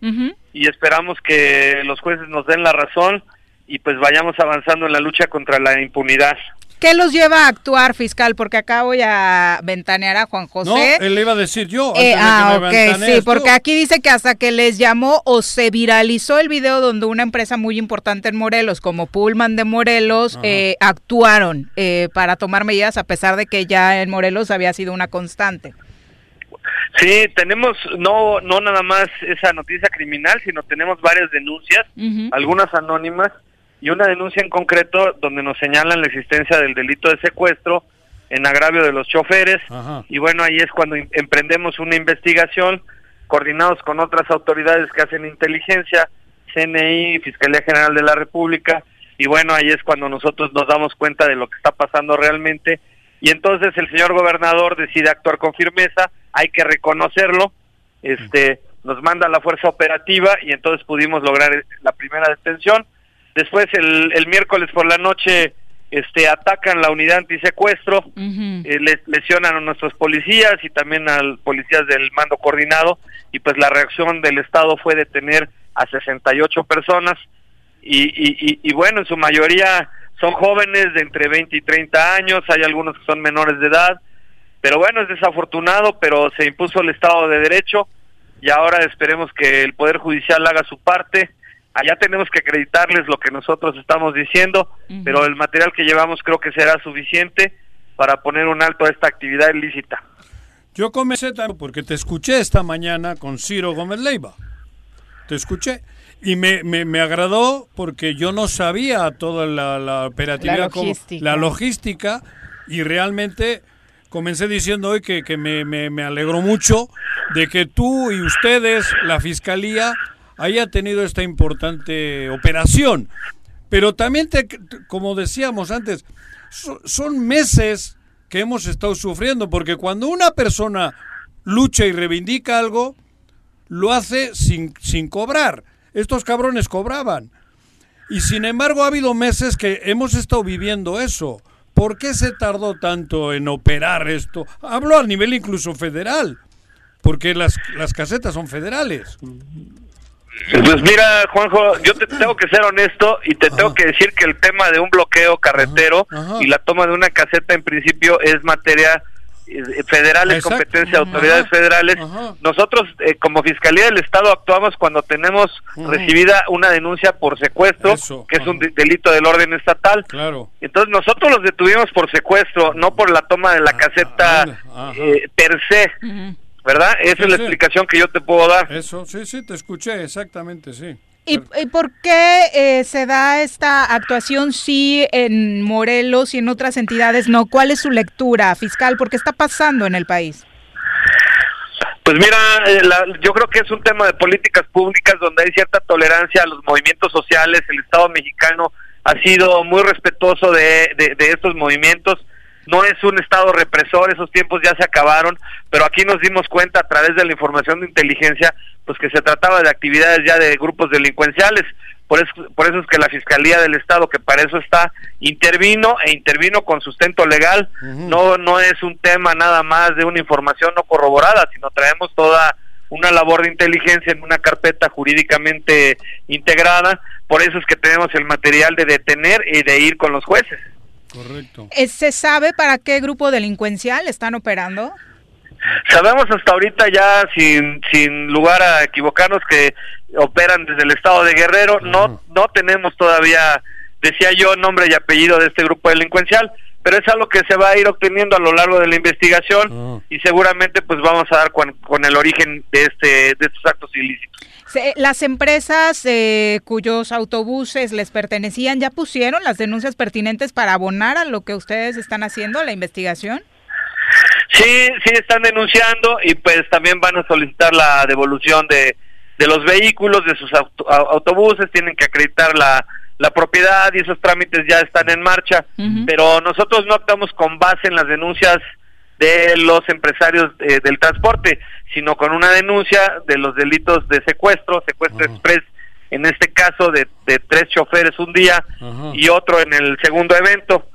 y esperamos que los jueces nos den la razón y pues vayamos avanzando en la lucha contra la impunidad. ¿Qué los lleva a actuar, fiscal? Porque acá voy a ventanear a Juan José. No, él le iba a decir yo. Eh, antes de ah, que me ok, sí, porque tú. aquí dice que hasta que les llamó o se viralizó el video donde una empresa muy importante en Morelos, como Pullman de Morelos, eh, actuaron eh, para tomar medidas a pesar de que ya en Morelos había sido una constante. Sí, tenemos no no nada más esa noticia criminal, sino tenemos varias denuncias, algunas anónimas y una denuncia en concreto donde nos señalan la existencia del delito de secuestro en agravio de los choferes. Y bueno, ahí es cuando em- emprendemos una investigación coordinados con otras autoridades que hacen inteligencia, CNI, Fiscalía General de la República. Y bueno, ahí es cuando nosotros nos damos cuenta de lo que está pasando realmente. Y entonces el señor gobernador decide actuar con firmeza, hay que reconocerlo, este nos manda la fuerza operativa y entonces pudimos lograr la primera detención. Después el, el miércoles por la noche este atacan la unidad antisecuestro, eh, les- lesionan a nuestros policías y también a policías del mando coordinado y pues la reacción del Estado fue detener a 68 personas y, y, y, y bueno, en su mayoría son jóvenes de entre 20 y 30 años, hay algunos que son menores de edad, pero bueno, es desafortunado, pero se impuso el Estado de Derecho y ahora esperemos que el Poder Judicial haga su parte. Allá tenemos que acreditarles lo que nosotros estamos diciendo, pero el material que llevamos creo que será suficiente para poner un alto a esta actividad ilícita. Yo comencé también porque te escuché esta mañana con Ciro Gómez Leiva. Te escuché. Y me, me, me agradó porque yo no sabía toda la, la operatividad, La cómo- logística. la logística, y realmente comencé diciendo hoy que, que me, me, me alegró mucho de que tú y ustedes, la Fiscalía, haya tenido esta importante operación. Pero también, te, como decíamos antes, so- son meses que hemos estado sufriendo, porque cuando una persona lucha y reivindica algo, lo hace sin, sin cobrar. Estos cabrones cobraban. Y sin embargo ha habido meses que hemos estado viviendo eso. ¿Por qué se tardó tanto en operar esto? Hablo a nivel incluso federal, porque las, las casetas son federales. Pues mira, Juanjo, yo te tengo que ser honesto y te tengo que decir que el tema de un bloqueo carretero y la toma de una caseta en principio es materia eh, federal, es Exacto. competencia de autoridades federales. Nosotros eh, como Fiscalía del Estado actuamos cuando tenemos recibida una denuncia por secuestro, que es un de- delito del orden estatal. Claro. Entonces nosotros los detuvimos por secuestro, no por la toma de la caseta eh, per se. ¿Verdad? Esa Sí, es la sí. explicación que yo te puedo dar. Eso, sí, sí, te escuché, exactamente, sí. ¿Y, y por qué eh, se da esta actuación sí en Morelos y en otras entidades no? ¿Cuál es su lectura fiscal? ¿Por qué está pasando en el país? Pues mira, eh, la- yo creo que es un tema de políticas públicas donde hay cierta tolerancia a los movimientos sociales. El Estado mexicano ha sido muy respetuoso de, de- de estos movimientos. No es un Estado represor, esos tiempos ya se acabaron, pero aquí nos dimos cuenta a través de la información de inteligencia, pues que se trataba de actividades ya de grupos delincuenciales. Por eso, por eso es que la Fiscalía del Estado, que para eso está, intervino e intervino con sustento legal. No no es un tema nada más de una información no corroborada, sino traemos toda una labor de inteligencia en una carpeta jurídicamente integrada. Por eso es que tenemos el material de detener y de ir con los jueces. Correcto. Eh, ¿Se sabe para qué grupo delincuencial están operando? Sabemos hasta ahorita ya, sin, sin lugar a equivocarnos, que operan desde el estado de Guerrero. No, no tenemos todavía, decía yo, nombre y apellido de este grupo delincuencial, pero es algo que se va a ir obteniendo a lo largo de la investigación y seguramente pues vamos a dar con, con el origen de, este, de estos actos ilícitos. Se- Las empresas eh, cuyos autobuses les pertenecían ya pusieron las denuncias pertinentes para abonar a lo que ustedes están haciendo, la investigación. Sí, sí están denunciando y pues también van a solicitar la devolución de, de los vehículos, de sus auto- au- autobuses, tienen que acreditar la, la propiedad y esos trámites ya están en marcha, pero nosotros no actuamos con base en las denuncias de los empresarios eh, del transporte, sino con una denuncia de los delitos de secuestro, secuestro express, en este caso de, de tres choferes un día y otro en el segundo evento.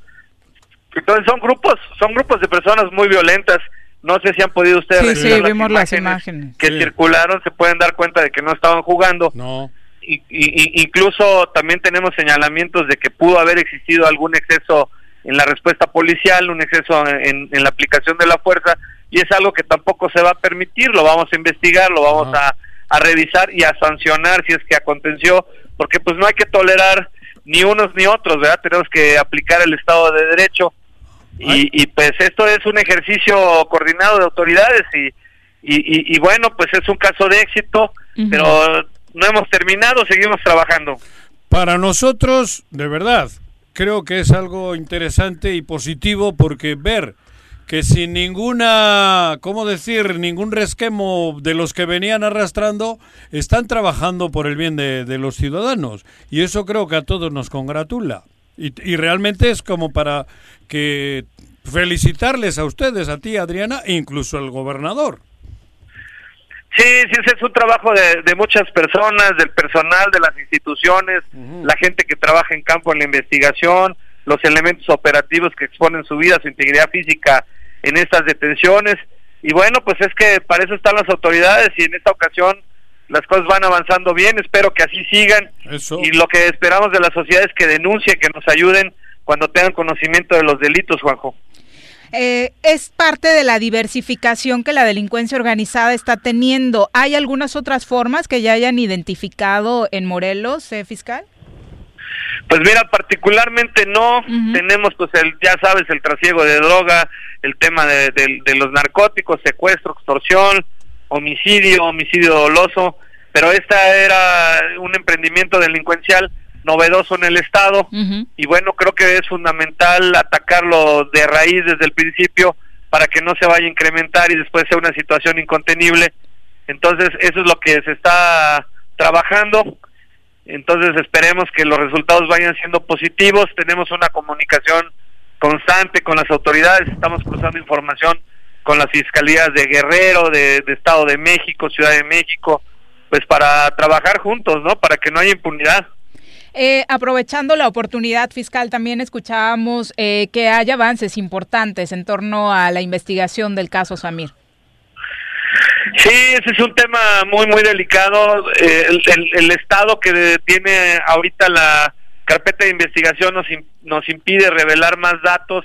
Entonces son grupos, son grupos de personas muy violentas. No sé si han podido ustedes Sí, revisar sí, las vimos las imágenes que circularon, se pueden dar cuenta de que no estaban jugando. No. Y- y- incluso también tenemos señalamientos de que pudo haber existido algún exceso en la respuesta policial, un exceso en, en la aplicación de la fuerza, y es algo que tampoco se va a permitir, lo vamos a investigar, lo vamos a, a revisar y a sancionar si es que aconteció, porque pues no hay que tolerar ni unos ni otros, ¿verdad? Tenemos que aplicar el Estado de Derecho, y, y, pues esto es un ejercicio coordinado de autoridades y, y, y- y bueno, pues es un caso de éxito, pero no hemos terminado, seguimos trabajando. Para nosotros, de verdad, creo que es algo interesante y positivo porque ver que sin ninguna, ¿cómo decir?, ningún resquemo de los que venían arrastrando, están trabajando por el bien de, los ciudadanos. Y eso creo que a todos nos congratula. Y, y realmente es como para que felicitarles a ustedes, a ti, Adriana, e incluso al gobernador. Sí, sí, ese es un trabajo de, de muchas personas, del personal, de las instituciones, la gente que trabaja en campo en la investigación, los elementos operativos que exponen su vida, su integridad física en estas detenciones. Y bueno, pues es que para eso están las autoridades y en esta ocasión las cosas van avanzando bien, espero que así sigan. Y lo que esperamos de la sociedad es que denuncie, que nos ayuden cuando tengan conocimiento de los delitos, Juanjo. Eh, es parte de la diversificación que la delincuencia organizada está teniendo. ¿Hay algunas otras formas que ya hayan identificado en Morelos, eh, fiscal? Pues mira, particularmente no, tenemos pues el, ya sabes, el trasiego de droga, el tema de, de- de los narcóticos, secuestro, extorsión, homicidio, homicidio doloso, pero esta era un emprendimiento delincuencial novedoso en el Estado y bueno, creo que es fundamental atacarlo de raíz desde el principio para que no se vaya a incrementar y después sea una situación incontenible. Entonces, eso es lo que se está trabajando. Entonces, esperemos que los resultados vayan siendo positivos. Tenemos una comunicación constante con las autoridades, estamos cruzando información con las fiscalías de Guerrero, de, de Estado de México, Ciudad de México, pues para trabajar juntos, ¿no? Para que no haya impunidad. Eh, aprovechando la oportunidad fiscal, también escuchábamos eh, que hay avances importantes en torno a la investigación del caso Samir. Sí, ese es un tema muy, muy delicado. Eh, el, el- el Estado que tiene ahorita la carpeta de investigación nos, nos impide revelar más datos.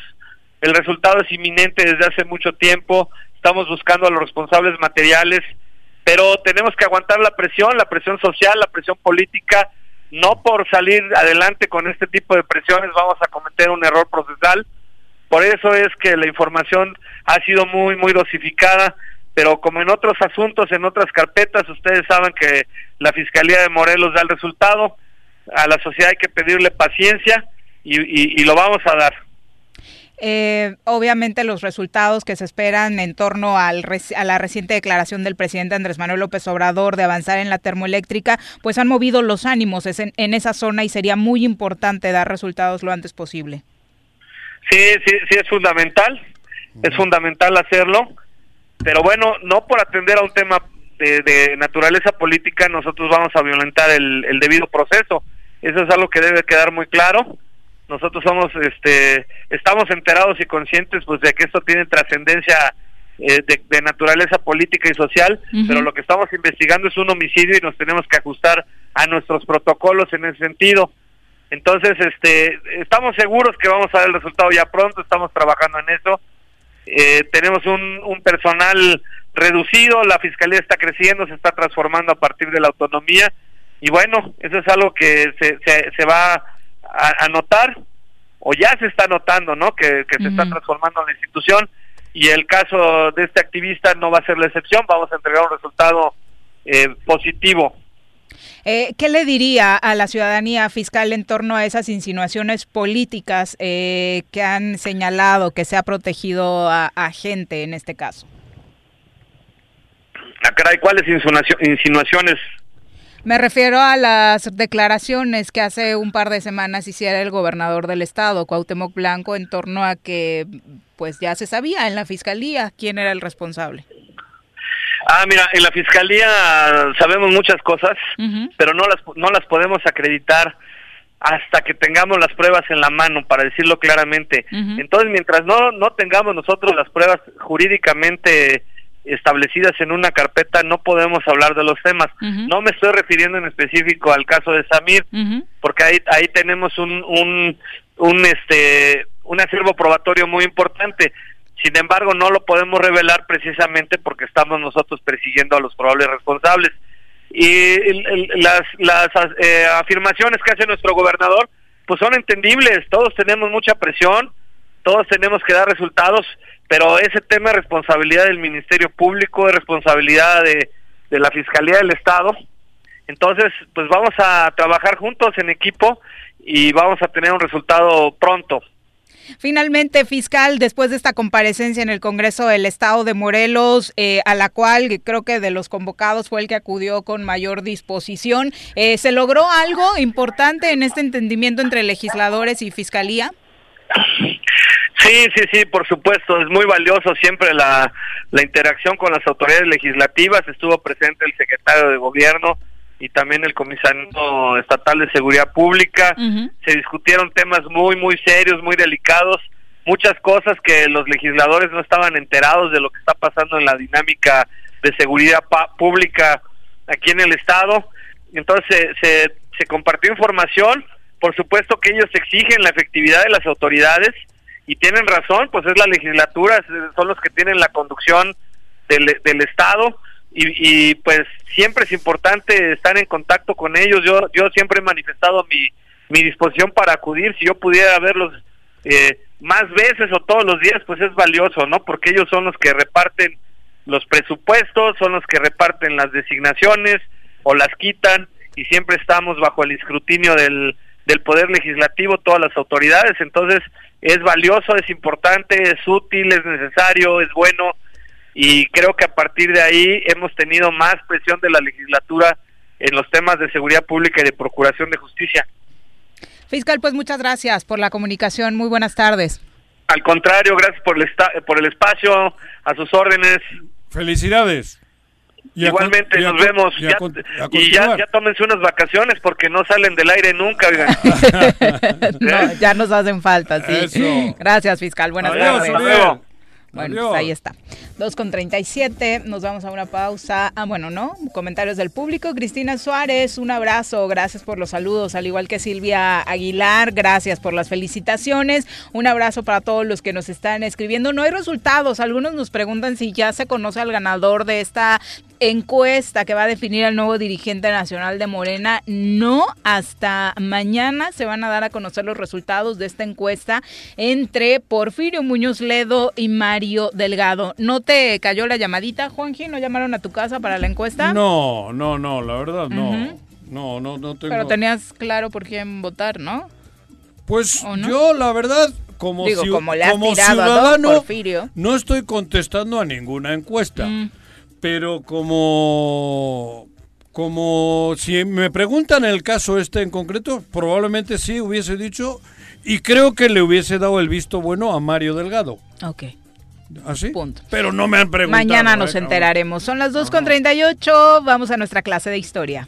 El resultado es inminente desde hace mucho tiempo. Estamos buscando a los responsables materiales, pero tenemos que aguantar la presión, la presión social, la presión política. No por salir adelante con este tipo de presiones vamos a cometer un error procesal. Por eso es que la información ha sido muy, muy dosificada, pero como en otros asuntos, en otras carpetas, ustedes saben que la Fiscalía de Morelos da el resultado, a la sociedad hay que pedirle paciencia y, y- lo vamos a dar. Eh, obviamente los resultados que se esperan en torno al a la reciente declaración del presidente Andrés Manuel López Obrador de avanzar en la termoeléctrica, pues han movido los ánimos es en, en esa zona y sería muy importante dar resultados lo antes posible. Sí, sí, sí es fundamental, es fundamental hacerlo, pero bueno, no por atender a un tema de, de naturaleza política nosotros vamos a violentar el, el debido proceso. Eso es algo que debe quedar muy claro. Nosotros somos, este, estamos enterados y conscientes, pues, de que esto tiene trascendencia eh, de, de naturaleza política y social, pero lo que estamos investigando es un homicidio y nos tenemos que ajustar a nuestros protocolos en ese sentido. Entonces, este, estamos seguros que vamos a ver el resultado ya pronto, estamos trabajando en eso. Eh, tenemos un, un personal reducido, la fiscalía está creciendo, se está transformando a partir de la autonomía y bueno, eso es algo que se, se, se va a, a notar o ya se está notando, ¿no? Que, que se está transformando la institución y el caso de este activista no va a ser la excepción, vamos a entregar un resultado eh, positivo. Eh, ¿Qué le diría a la ciudadanía fiscal en torno a esas insinuaciones políticas eh, que han señalado que se ha protegido a, a gente en este caso? Ah, caray, ¿cuáles insinuacio- insinuaciones? Me refiero a las declaraciones que hace un par de semanas hiciera el gobernador del estado, Cuauhtémoc Blanco, en torno a que pues ya se sabía en la fiscalía quién era el responsable. Ah, mira, en la fiscalía sabemos muchas cosas, pero no las no las podemos acreditar hasta que tengamos las pruebas en la mano, para decirlo claramente. Entonces, mientras no no tengamos nosotros las pruebas jurídicamente establecidas en una carpeta, no podemos hablar de los temas. No me estoy refiriendo en específico al caso de Samir, porque ahí ahí tenemos un un un este un acervo probatorio muy importante. Sin embargo, no lo podemos revelar precisamente porque estamos nosotros persiguiendo a los probables responsables. Y el- el- las, las eh, afirmaciones que hace nuestro gobernador, pues son entendibles. Todos tenemos mucha presión, todos tenemos que dar resultados, pero ese tema es responsabilidad del Ministerio Público, es responsabilidad de, de la Fiscalía del Estado. Entonces, pues vamos a trabajar juntos en equipo y vamos a tener un resultado pronto. Finalmente, fiscal, después de esta comparecencia en el Congreso del Estado de Morelos, eh, a la cual creo que de los convocados fue el que acudió con mayor disposición, eh, ¿se logró algo importante en este entendimiento entre legisladores y fiscalía? Sí, sí, sí, por supuesto, es muy valioso siempre la, la interacción con las autoridades legislativas. Estuvo presente el secretario de Gobierno y también el comisario estatal de Seguridad Pública. Se discutieron temas muy, muy serios, muy delicados, muchas cosas que los legisladores no estaban enterados de lo que está pasando en la dinámica de seguridad pa- pública aquí en el Estado. Entonces se, se, se compartió información. Por supuesto que ellos exigen la efectividad de las autoridades y tienen razón, pues es la legislatura, son los que tienen la conducción del, del Estado y, y, pues siempre es importante estar en contacto con ellos. Yo yo siempre he manifestado mi, mi disposición para acudir, si yo pudiera verlos eh, más veces o todos los días, pues es valioso, ¿no? Porque ellos son los que reparten los presupuestos, son los que reparten las designaciones o las quitan y siempre estamos bajo el escrutinio del, del poder legislativo, todas las autoridades, entonces es valioso, es importante, es útil, es necesario, es bueno y creo que a partir de ahí hemos tenido más presión de la legislatura en los temas de seguridad pública y de procuración de justicia. Fiscal, pues muchas gracias por la comunicación. Muy buenas tardes. Al contrario, gracias por el, esta- por el espacio, a sus órdenes. Felicidades. Igualmente, nos vemos. y Ya- y tómense unas vacaciones porque no salen del aire nunca. oigan. No, ya nos hacen falta, sí. Eso. Gracias, fiscal. Buenas Adiós, tardes. hasta luego. Bueno, pues ahí está. 2 con 37, nos vamos a una pausa. Ah, bueno, ¿no? Comentarios del público. Cristina Suárez, un abrazo, gracias por los saludos, al igual que Silvia Aguilar, gracias por las felicitaciones. Un abrazo para todos los que nos están escribiendo. No hay resultados, algunos nos preguntan si ya se conoce al ganador de esta encuesta que va a definir al nuevo dirigente nacional de Morena. No, hasta mañana se van a dar a conocer los resultados de esta encuesta entre Porfirio Muñoz Ledo y Mario Delgado. ¿No te cayó la llamadita, Juanji? ¿No llamaron a tu casa para la encuesta? No, no, no, la verdad no. No, no, no tengo. Pero tenías claro por quién votar, ¿no? Pues yo, la verdad, como, Digo, como a ciudadano, Porfirio. no estoy contestando a ninguna encuesta. Mm. Pero como, como si me preguntan el caso este en concreto, probablemente sí hubiese dicho y creo que le hubiese dado el visto bueno a Mario Delgado. Ok. ¿Así? Pero no me han preguntado. Mañana nos ¿eh? enteraremos. Son las 2.38, vamos a nuestra clase de historia.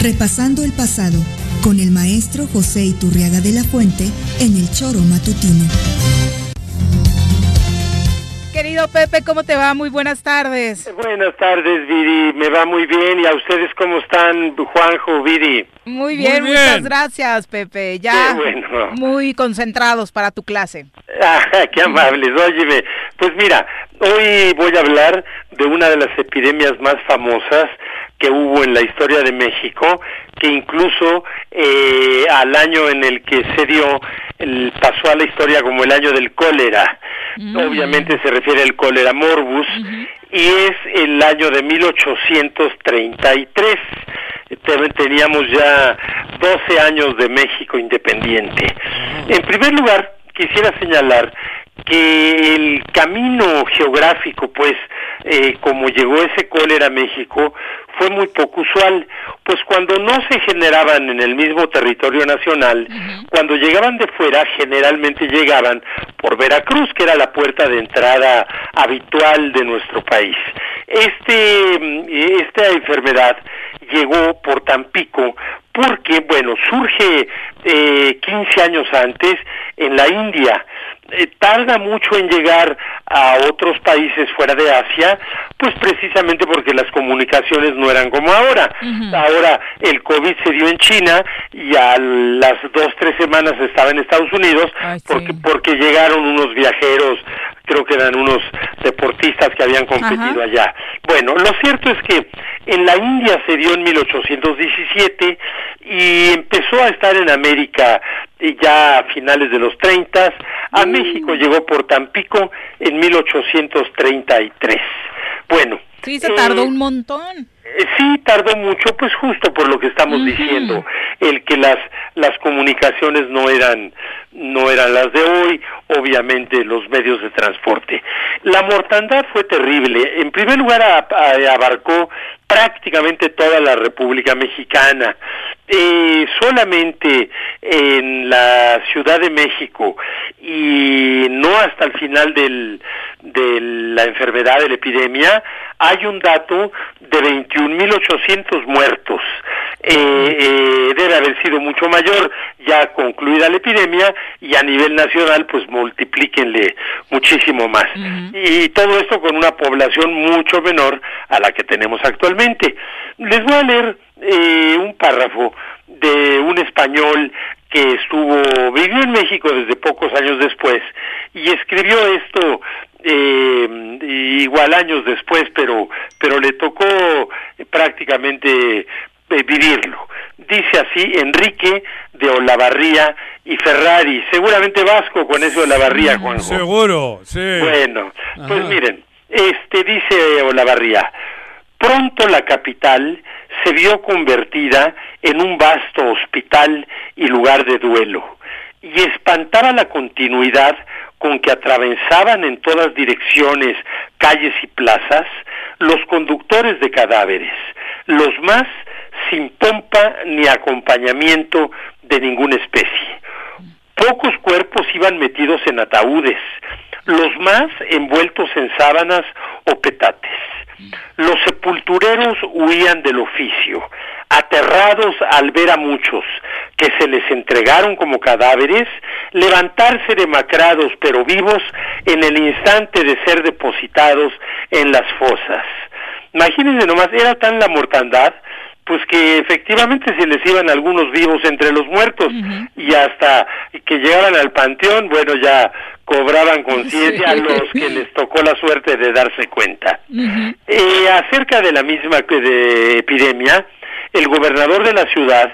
Repasando el pasado, con el maestro José Iturriaga de la Fuente en el Choro Matutino. Querido Pepe, ¿cómo te va? Muy buenas tardes. Buenas tardes, Viri. Me va muy bien. ¿Y a ustedes cómo están, Juanjo, Viri? Muy bien, Muy bien. muchas gracias, Pepe. Ya Qué bueno. muy concentrados para tu clase. Ah, qué amables. Óyeme, pues mira, hoy voy a hablar de una de las epidemias más famosas que hubo en la historia de México, que incluso eh, al año en el que se dio, el- pasó a la historia como el año del cólera. Obviamente se refiere al cólera morbus, y es el año de 1833. Te- Teníamos ya 12 años de México independiente. En primer lugar, quisiera señalar que el camino geográfico, pues, eh, como llegó ese cólera a México, fue muy poco usual, pues cuando no se generaban en el mismo territorio nacional, cuando llegaban de fuera, generalmente llegaban por Veracruz, que era la puerta de entrada habitual de nuestro país. Este, mm, esta enfermedad llegó por Tampico porque, bueno, surge eh, 15 años antes en la India. Eh, tarda mucho en llegar a otros países fuera de Asia, pues precisamente porque las comunicaciones no eran como ahora. Ahora el COVID se dio en China y a las dos, tres semanas estaba en Estados Unidos porque, porque llegaron unos viajeros, creo que eran unos deportistas que habían competido Ajá. allá. Bueno, lo cierto es que en la India se dio en 1817 y empezó a estar en América eh, ya a finales de los 30. A México llegó por Tampico en 1833. Bueno. Sí, se eh, tardó un montón. Eh, Sí, tardó mucho, pues justo por lo que estamos diciendo, el que las las comunicaciones no eran no eran las de hoy, obviamente los medios de transporte. La mortandad fue terrible. En primer lugar a- a- abarcó prácticamente toda la República Mexicana. Eh, solamente en la Ciudad de México y no hasta el final del, de la enfermedad, de la epidemia, hay un dato de 21.800 muertos. Eh, eh, debe haber sido mucho mayor ya concluida la epidemia y a nivel nacional pues multiplíquenle muchísimo más. Y todo esto con una población mucho menor a la que tenemos actualmente. Les voy a leer eh, un párrafo de un español que estuvo, vivió en México desde pocos años después y escribió esto eh, igual años después, pero, pero le tocó prácticamente eh, vivirlo. Dice así Enrique de Olavarría y Ferrari, seguramente vasco con ese Olavarría, Juanjo. Seguro, sí. Bueno, pues miren, este dice Olavarría, pronto la capital se vio convertida en un vasto hospital y lugar de duelo, y espantaba la continuidad con que atravesaban en todas direcciones calles y plazas los conductores de cadáveres, los más sin pompa ni acompañamiento de ninguna especie. Pocos cuerpos iban metidos en ataúdes, los más envueltos en sábanas o petates. Los sepultureros huían del oficio, aterrados al ver a muchos que se les entregaron como cadáveres, levantarse demacrados pero vivos en el instante de ser depositados en las fosas. Imagínense nomás, era tan la mortandad pues que efectivamente se les iban algunos vivos entre los muertos y hasta que llegaban al panteón, bueno, ya cobraban conciencia a los que les tocó la suerte de darse cuenta. Eh, acerca de la misma que de epidemia, el gobernador de la ciudad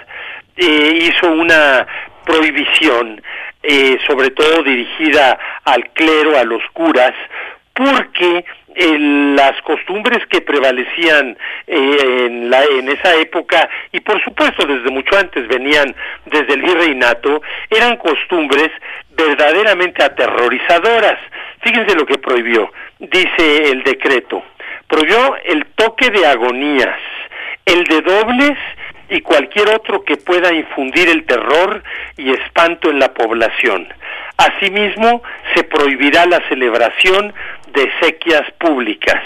eh, hizo una prohibición, eh, sobre todo dirigida al clero, a los curas, porque eh, las costumbres que prevalecían eh, en, la, en esa época y por supuesto desde mucho antes venían desde el virreinato eran costumbres verdaderamente aterrorizadoras. Fíjense lo que prohibió, dice el decreto. Prohibió el toque de agonías, el de dobles y cualquier otro que pueda infundir el terror y espanto en la población. Asimismo, se prohibirá la celebración de sequias públicas.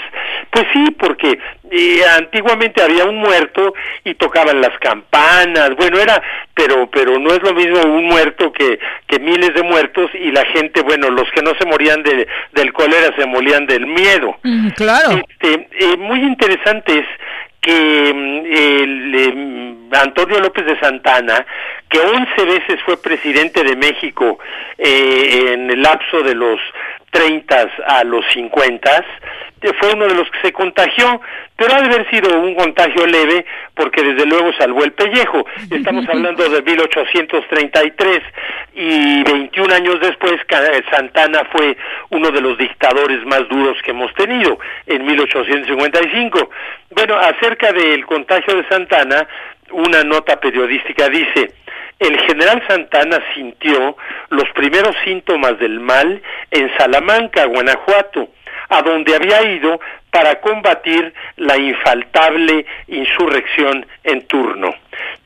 Pues sí, porque eh, antiguamente había un muerto y tocaban las campanas, bueno, era, pero, pero no es lo mismo un muerto que, que miles de muertos y la gente, bueno, los que no se morían de, del cólera se morían del miedo. claro. Este, eh, muy interesante es que mm, el, em, Antonio López de Santana, que 11 veces fue presidente de México eh, en el lapso de los 30 a los 50, fue uno de los que se contagió, pero ha de haber sido un contagio leve porque desde luego salvó el pellejo. Estamos hablando de 1833 y 21 años después Santana fue uno de los dictadores más duros que hemos tenido en 1855. Bueno, acerca del contagio de Santana, una nota periodística dice, el general Santana sintió los primeros síntomas del mal en Salamanca, Guanajuato, a donde había ido para combatir la infaltable insurrección en turno.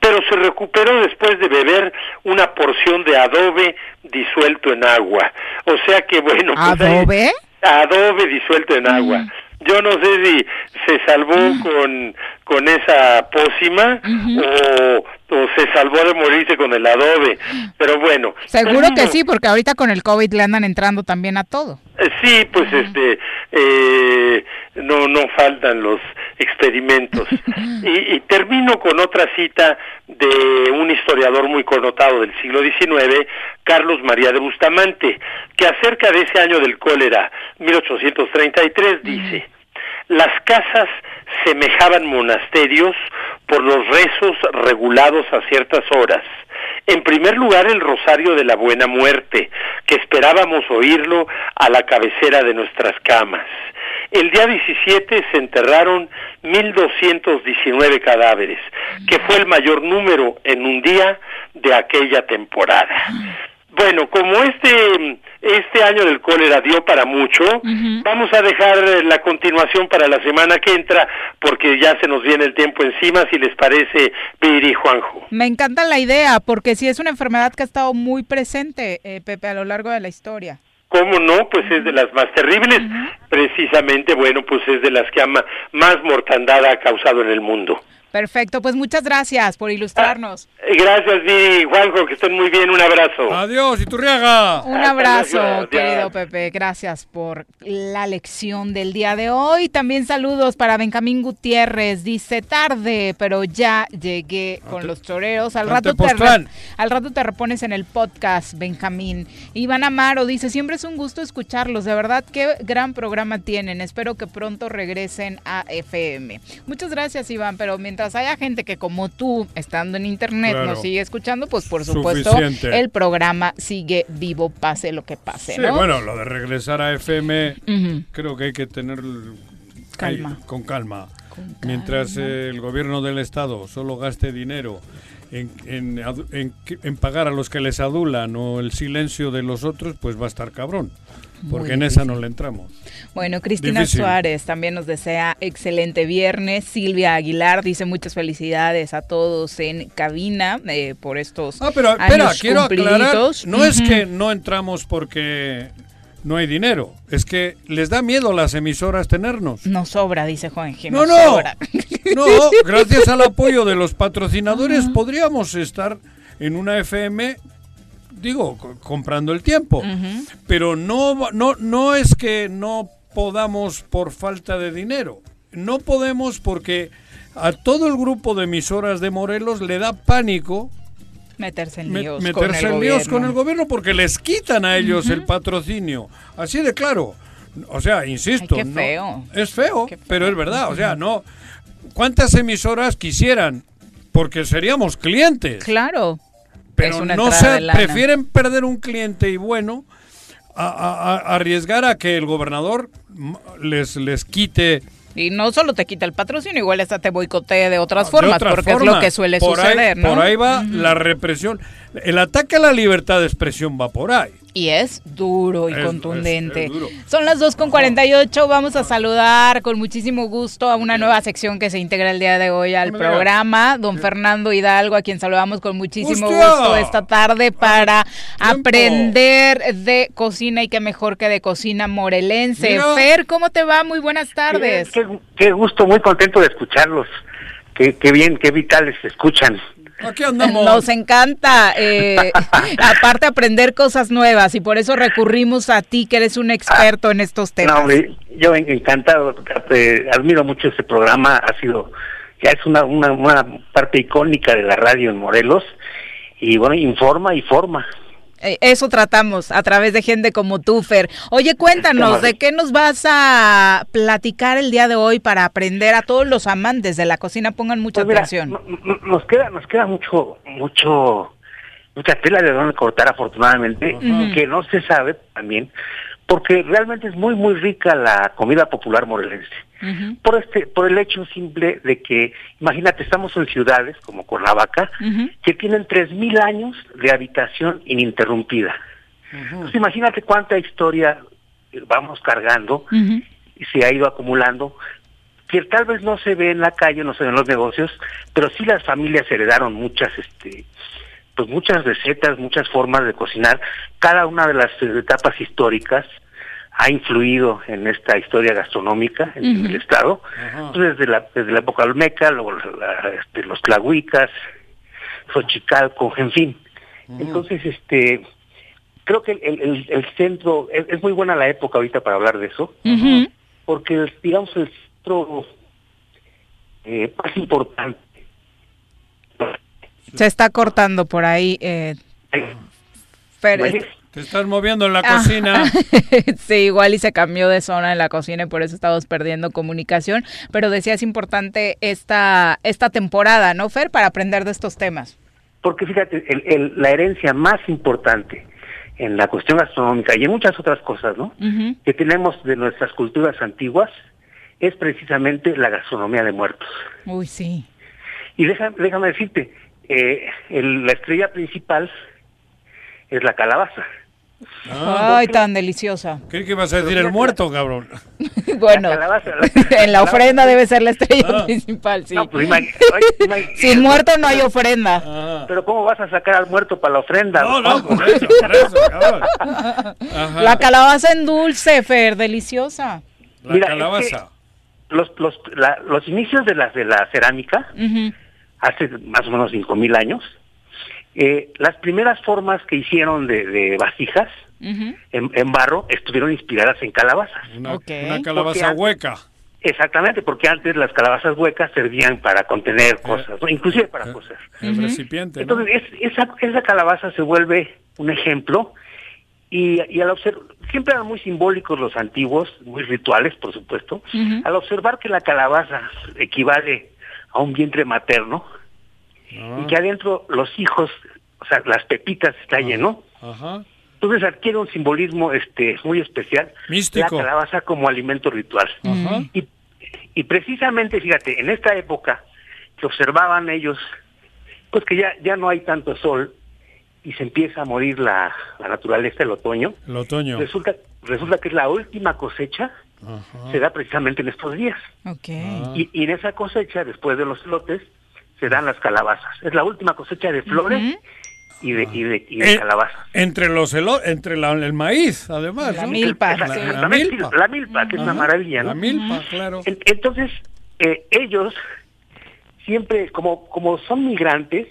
Pero se recuperó después de beber una porción de adobe disuelto en agua. O sea que bueno, pues ¿Adobe? adobe disuelto en agua. Yo no sé si se salvó con, con esa pócima o, o se salvó de morirse con el adobe, pero bueno. Seguro que sí, porque ahorita con el COVID le andan entrando también a todo. Eh, Sí, pues este, eh, no, no faltan los experimentos. y, y termino con otra cita de un historiador muy connotado del siglo XIX, Carlos María de Bustamante, que acerca de ese año del cólera, 1833, dice, las casas semejaban monasterios por los rezos regulados a ciertas horas. En primer lugar, el rosario de la buena muerte, que esperábamos oírlo a la cabecera de nuestras camas. El día 17 se enterraron 1.219 cadáveres, que fue el mayor número en un día de aquella temporada. Bueno, como este este año del cólera dio para mucho, vamos a dejar eh, la continuación para la semana que entra porque ya se nos viene el tiempo encima, si les parece, Viri y Juanjo. Me encanta la idea, porque sí es una enfermedad que ha estado muy presente, eh, Pepe, a lo largo de la historia. ¿Cómo no? Pues es de las más terribles. Precisamente, bueno, pues es de las que ama, más mortandad ha causado en el mundo. Perfecto, pues muchas gracias por ilustrarnos. Eh, Gracias, Viri y Juanjo, que estén muy bien. Un abrazo. Adiós, Iturriaga. Un abrazo, querido Pepe. Gracias por la lección del día de hoy. También saludos para Benjamín Gutiérrez. Dice tarde, pero ya llegué con los choreros. Al rato, te re- al rato te repones en el podcast, Benjamín. Iván Amaro dice, siempre es un gusto escucharlos. De verdad, qué gran programa tienen. Espero que pronto regresen a FM. Muchas gracias, Iván. Pero mientras haya gente que como tú, estando en internet, Claro. nos sigue escuchando, pues por supuesto, Suficiente. el programa sigue vivo, pase lo que pase, Sí, ¿no? bueno, lo de regresar a FM creo que hay que tener Calma. con calma. Mientras el gobierno del Estado solo gaste dinero en, en, en en pagar a los que les adulan o el silencio de los otros, pues va a estar cabrón. Porque en esa no le entramos. Bueno, Cristina Difícil. Suárez también nos desea excelente viernes. Silvia Aguilar dice muchas felicidades a todos en cabina eh, por estos Ah, pero espera, quiero aclarar, no es que no entramos porque no hay dinero, es que les da miedo a las emisoras tenernos. No sobra, dice Juanji. No, No, no. sobra. No, gracias al apoyo de los patrocinadores podríamos estar en una FM, digo, co- comprando el tiempo. Pero no, no, no es que no podamos por falta de dinero. No podemos porque a todo el grupo de emisoras de Morelos le da pánico Meterse en me- líos meterse con el en líos con el gobierno porque les quitan a ellos el patrocinio. Así de claro. O sea, insisto, Ay, qué no- feo. es feo, pero es verdad. O sea, no. ¿Cuántas emisoras quisieran? Porque seríamos clientes. Claro. Pero no se prefieren perder un cliente y bueno a, a- a- arriesgar a que el gobernador les les quite Y no solo te quita el patrocinio, igual hasta te boicotee de otras de formas, porque es lo que suele Por ahí- suceder, ¿no? Por ahí va la represión. El ataque a la libertad de expresión va por ahí. Y es duro y Es- contundente. es- es duro. Son las 2 con 48. Vamos a saludar con muchísimo gusto a una nueva sección que se integra el día de hoy al programa. Don Fernando Hidalgo, a quien saludamos con muchísimo ¡Hostia! gusto esta tarde para aprender de cocina y qué mejor que de cocina morelense. Mira. Fer, ¿cómo te va? Muy buenas tardes. Qué, qué gusto, muy contento de escucharlos. Qué, qué bien, qué vitales se escuchan. Aquí andamos. Nos encanta, eh, aparte aprender cosas nuevas y por eso recurrimos a ti, que eres un experto en estos temas. No, hombre, yo en- encantado, admiro mucho este programa, ha sido, ya es una, una, una parte icónica de la radio en Morelos, y bueno, informa y forma. Eh, Eso tratamos a través de gente como tú, Fer. Oye, cuéntanos, ¿de qué nos vas a platicar el día de hoy para aprender a todos los amantes de la cocina? Pongan mucha Pues mira, atención. no- no- nos queda, nos queda mucho, mucho, mucha tela de donde cortar afortunadamente, que no se sabe también, porque realmente es muy, muy rica la comida popular morelense. por este por el hecho simple de que imagínate estamos en ciudades como Cuernavaca que tienen 3000 años de habitación ininterrumpida. Entonces, imagínate cuánta historia vamos cargando y se ha ido acumulando que tal vez no se ve en la calle no se ve en los negocios pero sí las familias heredaron muchas este pues muchas recetas muchas formas de cocinar. Cada una de las etapas históricas ha influido en esta historia gastronómica en el estado. Pues, desde la desde la época olmeca luego la- este, los tlahuicas Xochicalco en fin. Entonces este creo que el, el- el centro es, es muy buena la época ahorita para hablar de eso porque digamos el centro eh, más importante Se está cortando por ahí. Eh, Fer, es- Te estás moviendo en la Ah. cocina. sí, igual y se cambió de zona en la cocina y por eso estamos perdiendo comunicación. Pero decía, es importante esta, esta temporada, ¿no, Fer? Para aprender de estos temas. Porque fíjate, el- el- la herencia más importante en la cuestión gastronómica y en muchas otras cosas, ¿no? Que tenemos de nuestras culturas antiguas es precisamente la gastronomía de muertos. Uy, sí. Y déjame, déjame decirte, eh, el- la estrella principal es la calabaza. Ay, tan deliciosa. Creí que ibas a decir el muerto, cabrón. Bueno, en la ofrenda debe ser la estrella principal, sí. pues Sin muerto no hay ofrenda. Pero ¿cómo vas a sacar al muerto para la ofrenda? No, no, por eso, por eso, cabrón. Ajá. La calabaza en dulce, Fer, deliciosa. La Mira, es calabaza. Los, los, la- los inicios de la, de la cerámica, Ujú. Hace más o menos cinco mil años, eh, las primeras formas que hicieron de, de vasijas en, en barro estuvieron inspiradas en calabazas. Una, calabaza Porque- hueca. Exactamente, porque antes las calabazas huecas servían para contener cosas, ¿no? inclusive para cocer. El recipiente, ¿no? Entonces, es- esa, esa calabaza se vuelve un ejemplo y, y al observar, siempre eran muy simbólicos los antiguos, muy rituales, por supuesto, al observar que la calabaza equivale a un vientre materno y que adentro los hijos, o sea, las pepitas está lleno, Ajá. entonces adquiere un simbolismo este muy especial, Místico. la calabaza como alimento ritual. Ajá. Y, y precisamente, fíjate, en esta época que observaban ellos, pues que ya, ya no hay tanto sol y se empieza a morir la, la naturaleza el otoño, El otoño. resulta, resulta que es la última cosecha, Ajá. se da precisamente en estos días. Ok. Y, y en esa cosecha, después de los lotes, se dan las calabazas. Es la última cosecha de flores y de, y de, y de Eh, calabazas. Entre los entre la- el maíz, además. La ¿no? milpa, La, sí. la Exactamente, milpa. la milpa, que es una Ajá. maravilla, ¿no? La milpa, claro. En- Entonces, eh, ellos siempre, como, como son migrantes,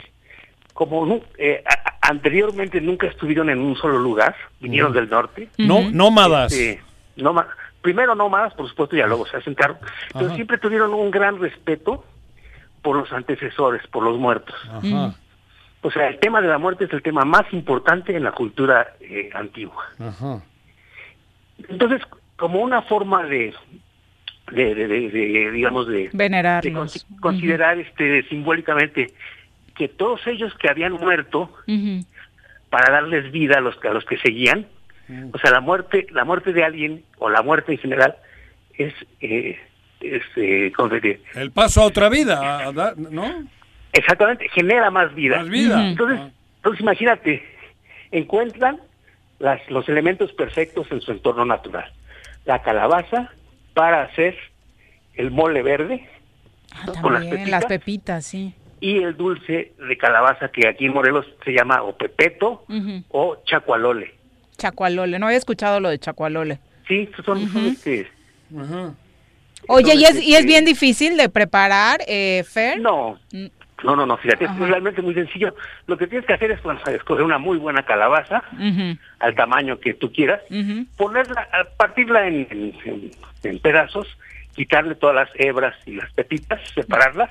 como eh, anteriormente nunca estuvieron en un solo lugar, vinieron Ujú. del norte. No- nómadas. Este, nóma- primero nómadas, por supuesto, y ya luego se asentaron. Pero Ajá. siempre tuvieron un gran respeto por los antecesores, por los muertos. Ajá. O sea, el tema de la muerte es el tema más importante en la cultura eh, antigua. Ajá. Entonces, como una forma de, de, de- de- de, digamos, de, de Venerarlos. consi- considerar este simbólicamente que todos ellos que habían muerto para darles vida a los que a los que seguían, o sea, la muerte, la muerte de alguien o la muerte en general es, eh, es eh, ¿cómo se dice? El paso a otra vida, a dar- ¿no? exactamente genera más vida. Más vida. Entonces, entonces imagínate, encuentran las, los elementos perfectos en su entorno natural. La calabaza para hacer el mole verde Ah, con las pepitas, las pepitas, sí. y el dulce de calabaza que aquí en Morelos se llama o pepeto o chacualole. Chacualole, no había escuchado lo de chacualole. Sí, son, son, este, Oye, ¿y es, y es bien difícil de preparar, eh, Fer? No, no, no, no, fíjate, Ajá. es realmente muy sencillo. Lo que tienes que hacer es bueno, escoger una muy buena calabaza al tamaño que tú quieras, ponerla, partirla en, en- en- en pedazos, quitarle todas las hebras y las pepitas, separarlas,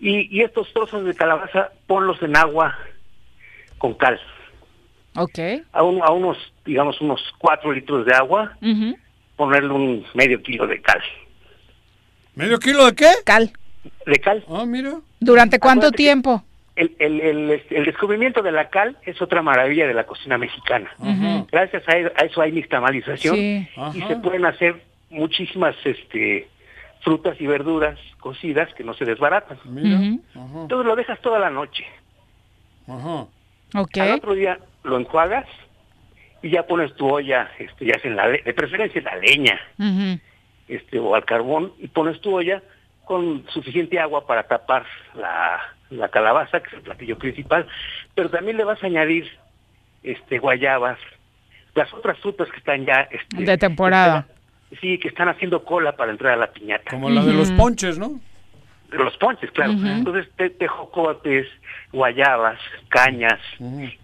y, y estos trozos de calabaza ponlos en agua con cal. Ok. A, un- a unos, digamos, unos cuatro litros de agua, ponerle un medio kilo de cal. ¿Medio kilo de qué? Cal. De cal. Ah, mira. ¿Durante cuánto Acuérdate tiempo? El, el, el, el descubrimiento de la cal es otra maravilla de la cocina mexicana. Gracias a, a eso hay nixtamalización Sí. y se pueden hacer muchísimas este, frutas y verduras cocidas que no se desbaratan. Ujú. Entonces lo dejas toda la noche. Ajá. Al otro día lo enjuagas y ya pones tu olla, este, ya sea en la le- de preferencia en la leña este, o al carbón y pones tu olla con suficiente agua para tapar la, la calabaza, que es el platillo principal, pero también le vas a añadir este guayabas, las otras frutas que están ya este, De temporada. sí, que están haciendo cola para entrar a la piñata. Como la de los ponches, ¿no? Los ponches, claro. Entonces, te- tejocotes, guayabas, cañas,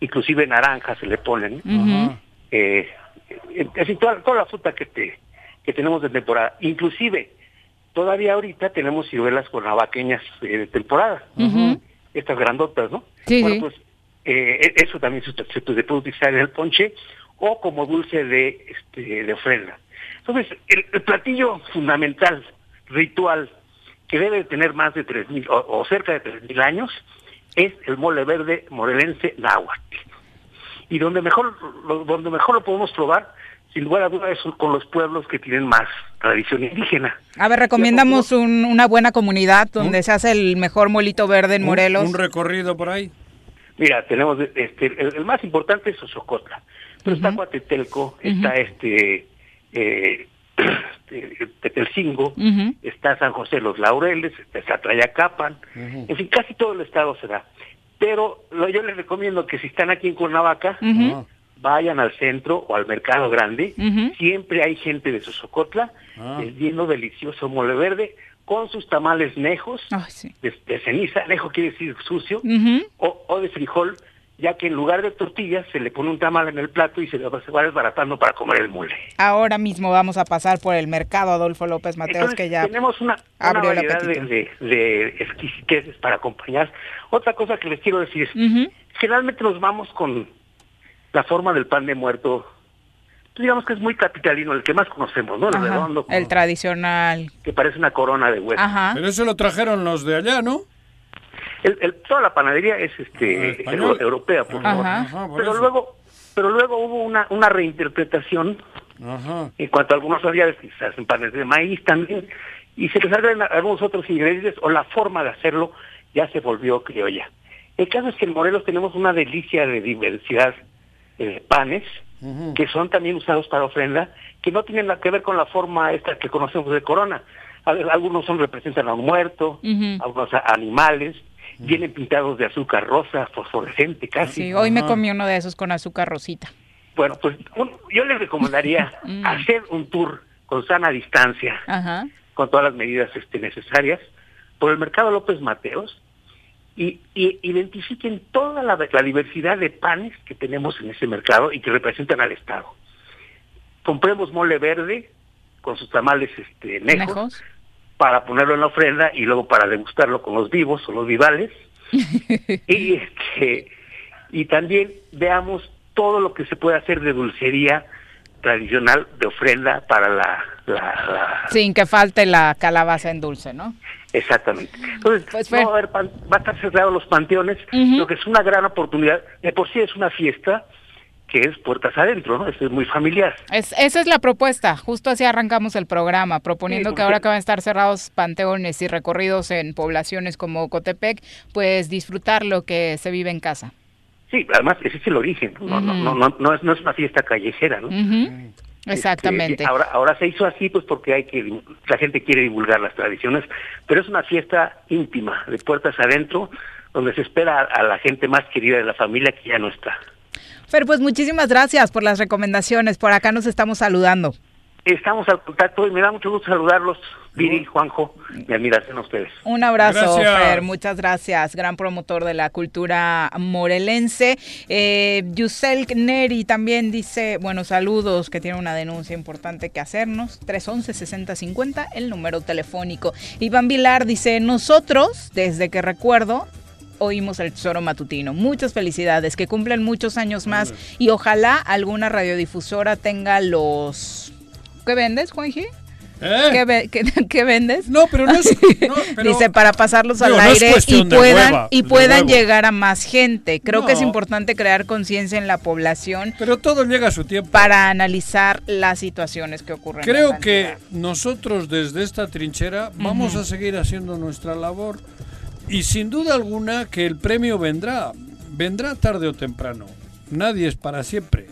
inclusive naranjas se le ponen. Ujú. Eh, fin, toda, toda la fruta que te que tenemos de temporada. Inclusive, todavía ahorita tenemos ciruelas cuernavaqueñas eh, de temporada. Estas grandotas, ¿no? Sí, bueno, pues eh, e- eso también se, se puede utilizar en el ponche o como dulce de, este, de ofrenda. Entonces, el, el platillo fundamental, ritual, que debe de tener más de 3.000 o, o cerca de 3.000 años, es el mole verde morelense náhuatl. Y donde mejor, lo, donde mejor lo podemos probar, sin lugar a dudas, es con los pueblos que tienen más tradición indígena. A ver, recomiendamos un- una buena comunidad donde se hace el mejor molito verde en Un- Morelos. Un, recorrido por ahí. Mira, tenemos este, el, el más importante es Osocotla, pero está Coatetelco, está este, eh, Ujú. está San José de los Laureles, está Tlayacapan, en fin, casi todo el estado se da. Pero lo, yo les recomiendo que si están aquí en Cuernavaca, Ujú. vayan al centro o al mercado grande, siempre hay gente de Sosocotla Ah. vendiendo delicioso mole verde con sus tamales nejos Ay, sí. de, de ceniza, nejo quiere decir sucio, o de frijol, ya que en lugar de tortillas se le pone un tamal en el plato y se, se va desbaratando para comer el mole. Ahora mismo vamos a pasar por el mercado Adolfo López Mateos, Entonces, que ya tenemos una, una abrió el variedad de, de, de exquisiteces para acompañar. Otra cosa que les quiero decir es, Ujú. generalmente nos vamos con la forma del pan de muerto, pues digamos que es muy capitalino, el que más conocemos, ¿no? El Ajá, redondo, el tradicional. que parece una corona de hueso. Ajá. Pero eso lo trajeron los de allá, ¿no? El- el- toda la panadería es este euro- europea, por favor. Ajá. Ajá, por Pero eso. luego, pero luego hubo una, una reinterpretación Ajá. en cuanto a algunos variedades que se hacen panes de maíz también, y se les agregan algunos otros ingredientes, o la forma de hacerlo ya se volvió criolla. El caso es que en Morelos tenemos una delicia de diversidad de panes, que son también usados para ofrenda, que no tienen nada que ver con la forma esta que conocemos de corona. Algunos son representan a un muerto, algunos a animales, vienen pintados de azúcar rosa, fosforescente casi. Sí, hoy me comí uno de esos con azúcar rosita. Bueno, pues un- yo les recomendaría Mm. hacer un tour con sana distancia, Ajá. con todas las medidas este, necesarias, por el mercado López Mateos y, y identifiquen toda la, la diversidad de panes que tenemos en ese mercado y que representan al Estado. Compremos mole verde con sus tamales este, nejos, Nejos. Para ponerlo en la ofrenda y luego para degustarlo con los vivos o los vivales. y, este, y también veamos todo lo que se puede hacer de dulcería tradicional de ofrenda para la, la- la- Sin que falte la calabaza en dulce, ¿no? exactamente entonces Pues, no a pan- va a estar cerrado los panteones lo que es una gran oportunidad de por sí es una fiesta que es puertas adentro no Esto es muy familiar Es, esa es la propuesta, justo así arrancamos el programa, proponiendo Sí, que ahora que van a estar cerrados panteones y recorridos en poblaciones como Cotepec, pues disfrutar lo que se vive en casa. Sí, además ese es el origen, no, no, no, no, no, es, no es una fiesta callejera, ¿no? Ujú. Exactamente. Este, ahora, ahora se hizo así, pues porque hay que, la gente quiere divulgar las tradiciones, pero es una fiesta íntima, de puertas adentro, donde se espera a, a la gente más querida de la familia que ya no está. Fer, pues muchísimas gracias por las recomendaciones. Por acá nos estamos saludando. Estamos al contacto y me da mucho gusto saludarlos, Viri, Juanjo, mi admiración a ustedes. Un abrazo, Gracias. Fer. Muchas gracias. Gran promotor de la cultura morelense. Eh, Yusel Neri también dice, bueno, saludos, que tiene una denuncia importante que hacernos. 311-6050, el número telefónico. Iván Vilar dice, nosotros, desde que recuerdo, oímos el tesoro matutino. Muchas felicidades, que cumplen muchos años más y ojalá alguna radiodifusora tenga los... ¿Qué vendes, Juanji? ¿Eh? ¿Qué, ve- qué- qué vendes? No, pero no es. no, pero- Dice para pasarlos al no aire y puedan hueva, y puedan llegar a más gente. Creo que es importante crear conciencia en la población. Pero todo llega a su tiempo. Para analizar las situaciones que ocurren. en Creo la que nosotros desde esta trinchera vamos a seguir haciendo nuestra labor y sin duda alguna que el premio vendrá, vendrá tarde o temprano. Nadie es para siempre.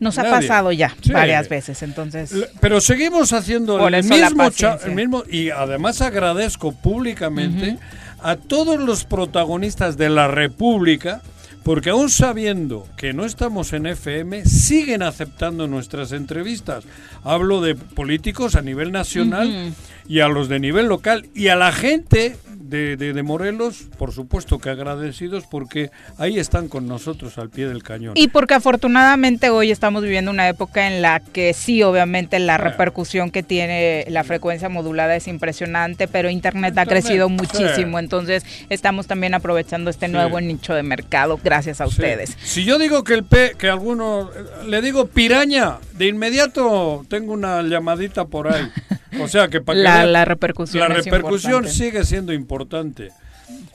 Nos ha pasado ya Sí. varias veces, entonces. Pero seguimos haciendo el mismo, el mismo y además agradezco públicamente a todos los protagonistas de la República porque aún sabiendo que no estamos en FM siguen aceptando nuestras entrevistas. Hablo de políticos a nivel nacional y a los de nivel local y a la gente de, de- de Morelos, por supuesto que agradecidos porque ahí están con nosotros al pie del cañón. Y porque afortunadamente hoy estamos viviendo una época en la que sí, obviamente la repercusión que tiene la frecuencia modulada es impresionante, pero Internet, ha crecido sí. muchísimo, entonces estamos también aprovechando este nuevo nicho de mercado gracias a ustedes. Si yo digo que el P, que alguno le digo piraña, de inmediato tengo una llamadita por ahí. O sea que para que La- vean, la repercusión la es repercusión importante. sigue siendo importante.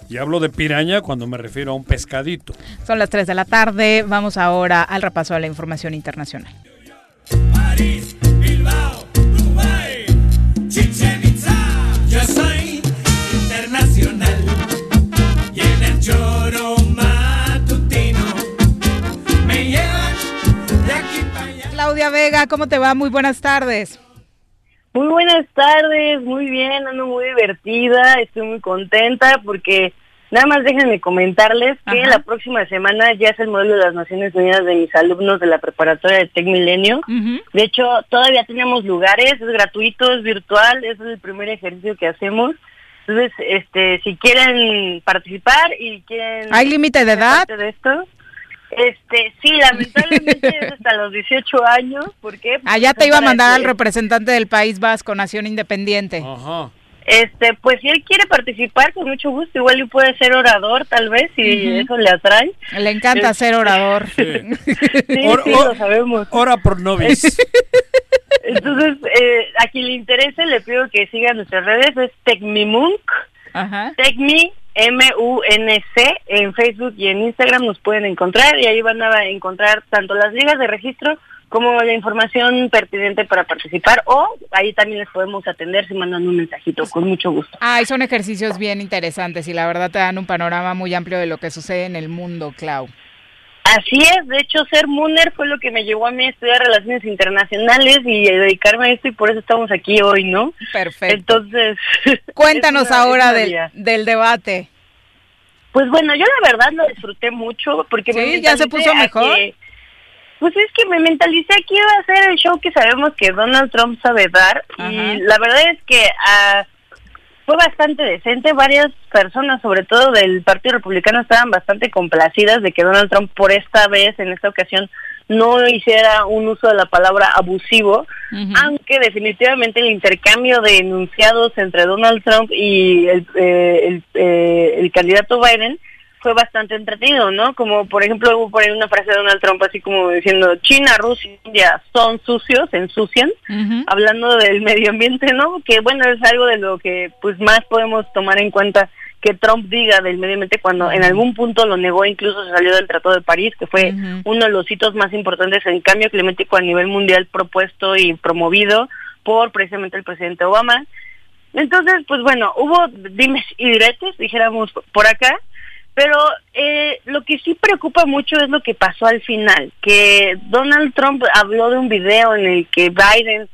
Y hablo de piraña cuando me refiero a un pescadito. Son las 3 de la tarde, vamos ahora al repaso de la información internacional. Chichen Itza. Yo soy internacional y en el choro matutino me llevan de aquí para allá. Claudia Vega, ¿cómo te va? Muy buenas tardes. Muy buenas tardes, muy bien, ando muy divertida, estoy muy contenta porque nada más déjenme comentarles que Ajá. la próxima semana ya es el modelo de las Naciones Unidas de mis alumnos de la preparatoria de Tec Milenio. De hecho, todavía tenemos lugares, es gratuito, es virtual, es el primer ejercicio que hacemos. Entonces, este, si quieren participar y quieren... ¿Hay límite de edad? de esto, este, sí, lamentablemente es hasta los 18 años, ¿por qué? Allá Porque te iba a mandar al representante del País Vasco, Nación Independiente. Este, pues si él quiere participar, con mucho gusto, igual y puede ser orador, tal vez, si eso le atrae. Le encanta Este- ser orador. Sí, Or- sí, or- lo sabemos. Ora por nobis. Entonces, eh, a quien le interese, le pido que siga nuestras redes, es Tecmimunk, Tecmi, M-U-N-C, en Facebook y en Instagram nos pueden encontrar y ahí van a encontrar tanto las ligas de registro como la información pertinente para participar o ahí también les podemos atender si mandan un mensajito, con mucho gusto. Ay, son ejercicios bien interesantes y la verdad te dan un panorama muy amplio de lo que sucede en el mundo, Clau. Así es, de hecho ser Muner fue lo que me llevó a mí a estudiar relaciones internacionales y a dedicarme a esto y por eso estamos aquí hoy, ¿no? Perfecto. Entonces, Cuéntanos una- ahora del, del debate. Pues bueno, yo la verdad lo disfruté mucho porque me Sí, ya se puso a mejor. que- pues es que me mentalicé que iba a ser el show que sabemos que Donald Trump sabe dar y la verdad es que ah, fue bastante decente. Varias personas, sobre todo del Partido Republicano, estaban bastante complacidas de que Donald Trump por esta vez, en esta ocasión, no hiciera un uso de la palabra abusivo, aunque definitivamente el intercambio de enunciados entre Donald Trump y el, eh, el, eh, el candidato Biden fue bastante entretenido, ¿no? Como por ejemplo hubo por ahí una frase de Donald Trump así como diciendo China, Rusia, India son sucios, ensucian, hablando del medio ambiente, ¿no? Que bueno, es algo de lo que pues más podemos tomar en cuenta que Trump diga del medio ambiente cuando en algún punto lo negó, incluso se salió del Tratado de París, que fue uno de los hitos más importantes en cambio climático a nivel mundial propuesto y promovido por precisamente el presidente Obama. Entonces, pues bueno, hubo dimes y diretes, dijéramos por acá, Pero eh, lo que sí preocupa mucho es lo que pasó al final, que Donald Trump habló de un video en el que Biden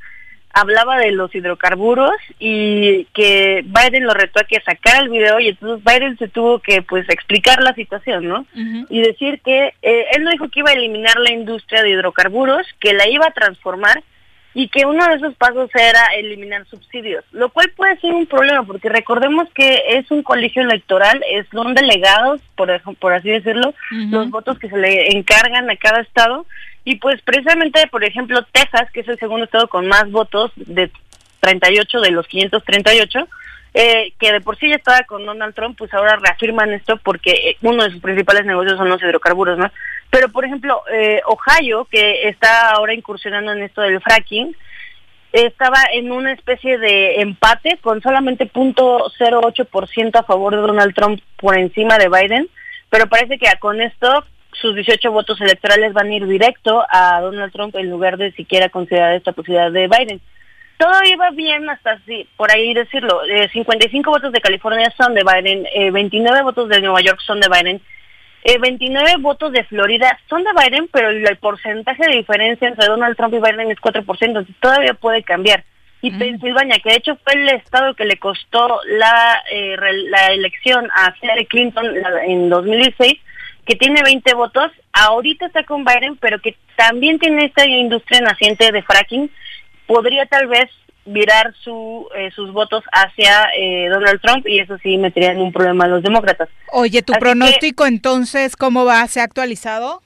hablaba de los hidrocarburos y que Biden lo retó a que sacara el video y entonces Biden se tuvo que pues explicar la situación, ¿no? Y decir que eh, él no dijo que iba a eliminar la industria de hidrocarburos, que la iba a transformar y que uno de esos pasos era eliminar subsidios, lo cual puede ser un problema porque recordemos que es un colegio electoral, es son delegados, por, por así decirlo, los votos que se le encargan a cada estado y pues precisamente, por ejemplo, Texas, que es el segundo estado con más votos de 38 de los 538, eh, que de por sí ya estaba con Donald Trump, pues ahora reafirman esto porque eh, uno de sus principales negocios son los hidrocarburos, ¿no? Pero, por ejemplo, eh, Ohio, que está ahora incursionando en esto del fracking, estaba en una especie de empate con solamente 0.08% a favor de Donald Trump por encima de Biden, pero parece que con esto sus 18 votos electorales van a ir directo a Donald Trump en lugar de siquiera considerar esta posibilidad de Biden. Todo iba bien hasta así, por ahí decirlo. Eh, 55 votos de California son de Biden, eh, 29 votos de Nueva York son de Biden, eh, 29 votos de Florida son de Biden, pero el, el porcentaje de diferencia entre Donald Trump y Biden es 4%, entonces todavía puede cambiar. Y Pensilvania, que de hecho fue el estado que le costó la, eh, re- la elección a Hillary Clinton la- en 2016, que tiene 20 votos, ahorita está con Biden, pero que también tiene esta industria naciente de fracking, podría tal vez virar su, eh, sus votos hacia eh, Donald Trump y eso sí metería en un problema a los demócratas. Oye, ¿tu Así que- pronóstico entonces cómo va? ¿Se ha actualizado?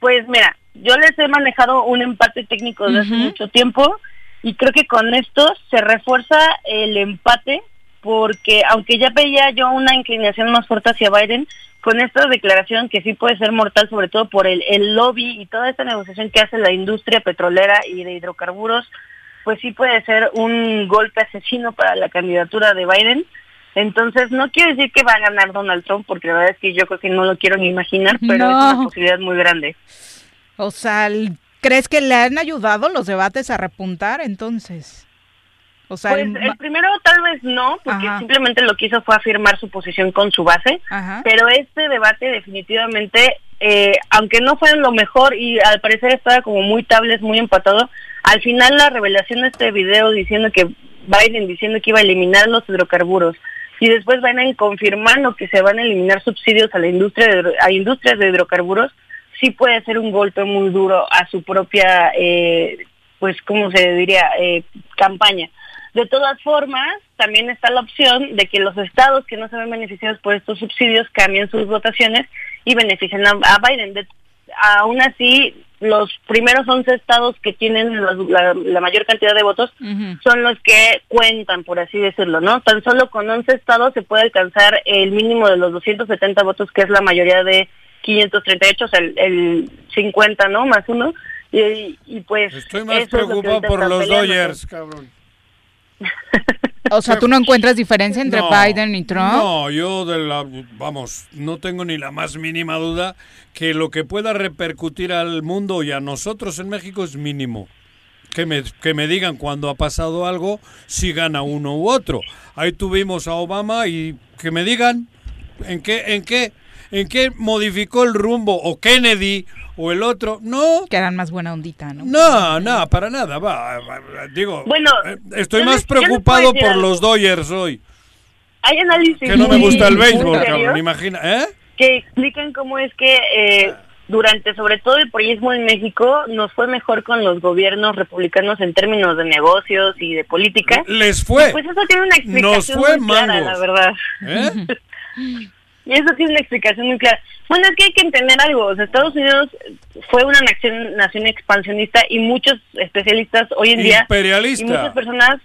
Pues mira, yo les he manejado un empate técnico desde hace mucho tiempo y creo que con esto se refuerza el empate porque aunque ya veía yo una inclinación más fuerte hacia Biden, con esta declaración que sí puede ser mortal, sobre todo por el, el lobby y toda esta negociación que hace la industria petrolera y de hidrocarburos, pues sí puede ser un golpe asesino para la candidatura de Biden. Entonces, no quiero decir que va a ganar Donald Trump, porque la verdad es que yo creo que no lo quiero ni imaginar, pero No. es una posibilidad muy grande. O sea, ¿crees que le han ayudado los debates a repuntar entonces? O sea, Pues el primero tal vez no, porque Ajá. simplemente lo que hizo fue afirmar su posición con su base, Ajá. pero este debate definitivamente, eh, aunque no fue lo mejor y al parecer estaba como muy tables, muy empatado, al final la revelación de este video diciendo que Biden diciendo que iba a eliminar los hidrocarburos y después Biden confirmando que se van a eliminar subsidios a la industria de, a industrias de hidrocarburos, sí puede ser un golpe muy duro a su propia, eh, pues, ¿cómo se diría?, eh, campaña. De todas formas, también está la opción de que los estados que no se ven beneficiados por estos subsidios cambien sus votaciones y beneficien a, a Biden. De- aún así, los primeros 11 estados que tienen los- la, la mayor cantidad de votos son los que cuentan, por así decirlo, ¿no? Tan solo con 11 estados se puede alcanzar el mínimo de los 270 votos, que es la mayoría de 538, o sea, el, el 50, ¿no? Más uno. Y, y pues... Estoy más eso es lo que preocupado por los peleando. Dodgers, cabrón. O sea, ¿tú no encuentras diferencia entre No, Biden y Trump? No, yo de la, vamos, no tengo ni la más mínima duda que lo que pueda repercutir al mundo y a nosotros en México es mínimo. Que me, que me digan cuando ha pasado algo si gana uno u otro. Ahí tuvimos a Obama y que me digan en qué, en qué, en qué modificó el rumbo o Kennedy o el otro. No. Que eran más buena ondita, ¿no? No, no, para nada. Va, va, va, digo, Bueno, eh, estoy más preocupado por algo. los Dodgers hoy. Hay análisis Que no me gusta el béisbol, cabrón, imagina, ¿eh? que explican cómo es que eh, durante sobre todo el periodismo en México nos fue mejor con los gobiernos republicanos en términos de negocios y de política. Les fue. Y Pues eso tiene una explicación Nos fue muy clara, la verdad. ¿Eh? Y eso tiene una explicación muy clara. Bueno, es que hay que entender algo. O sea, Estados Unidos fue una nación, nación expansionista y muchos especialistas hoy en día Imperialista. y muchas personas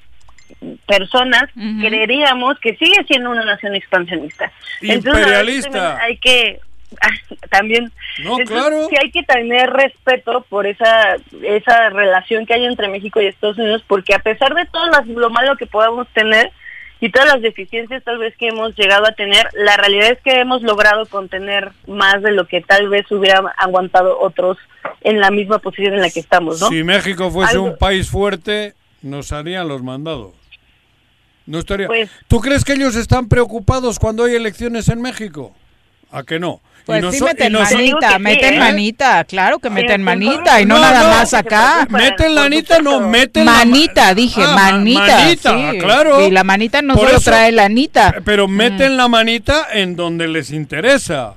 personas creeríamos que sigue siendo una nación expansionista. Entonces, Imperialista. también hay que también No, Entonces, claro. sí hay que tener respeto por esa esa relación que hay entre México y Estados Unidos porque a pesar de todo las- lo malo que podamos tener y todas las deficiencias tal vez que hemos llegado a tener, la realidad es que hemos logrado contener más de lo que tal vez hubieran aguantado otros en la misma posición en la que estamos, ¿no? Si México fuese Algo- un país fuerte, nos harían los mandados. No estaría. Pues- ¿Tú crees que ellos están preocupados cuando hay elecciones en México? ¿A que no? Pues Y sí meten manita, meten ¿Eh? manita, claro que meten Sí, manita y no, no, nada no, más acá. Meten la anita, no, meten Manita, dije, Ah, manita. manita, sí. claro. Y la manita no Por solo eso- trae la anita. Pero meten la manita en donde les interesa.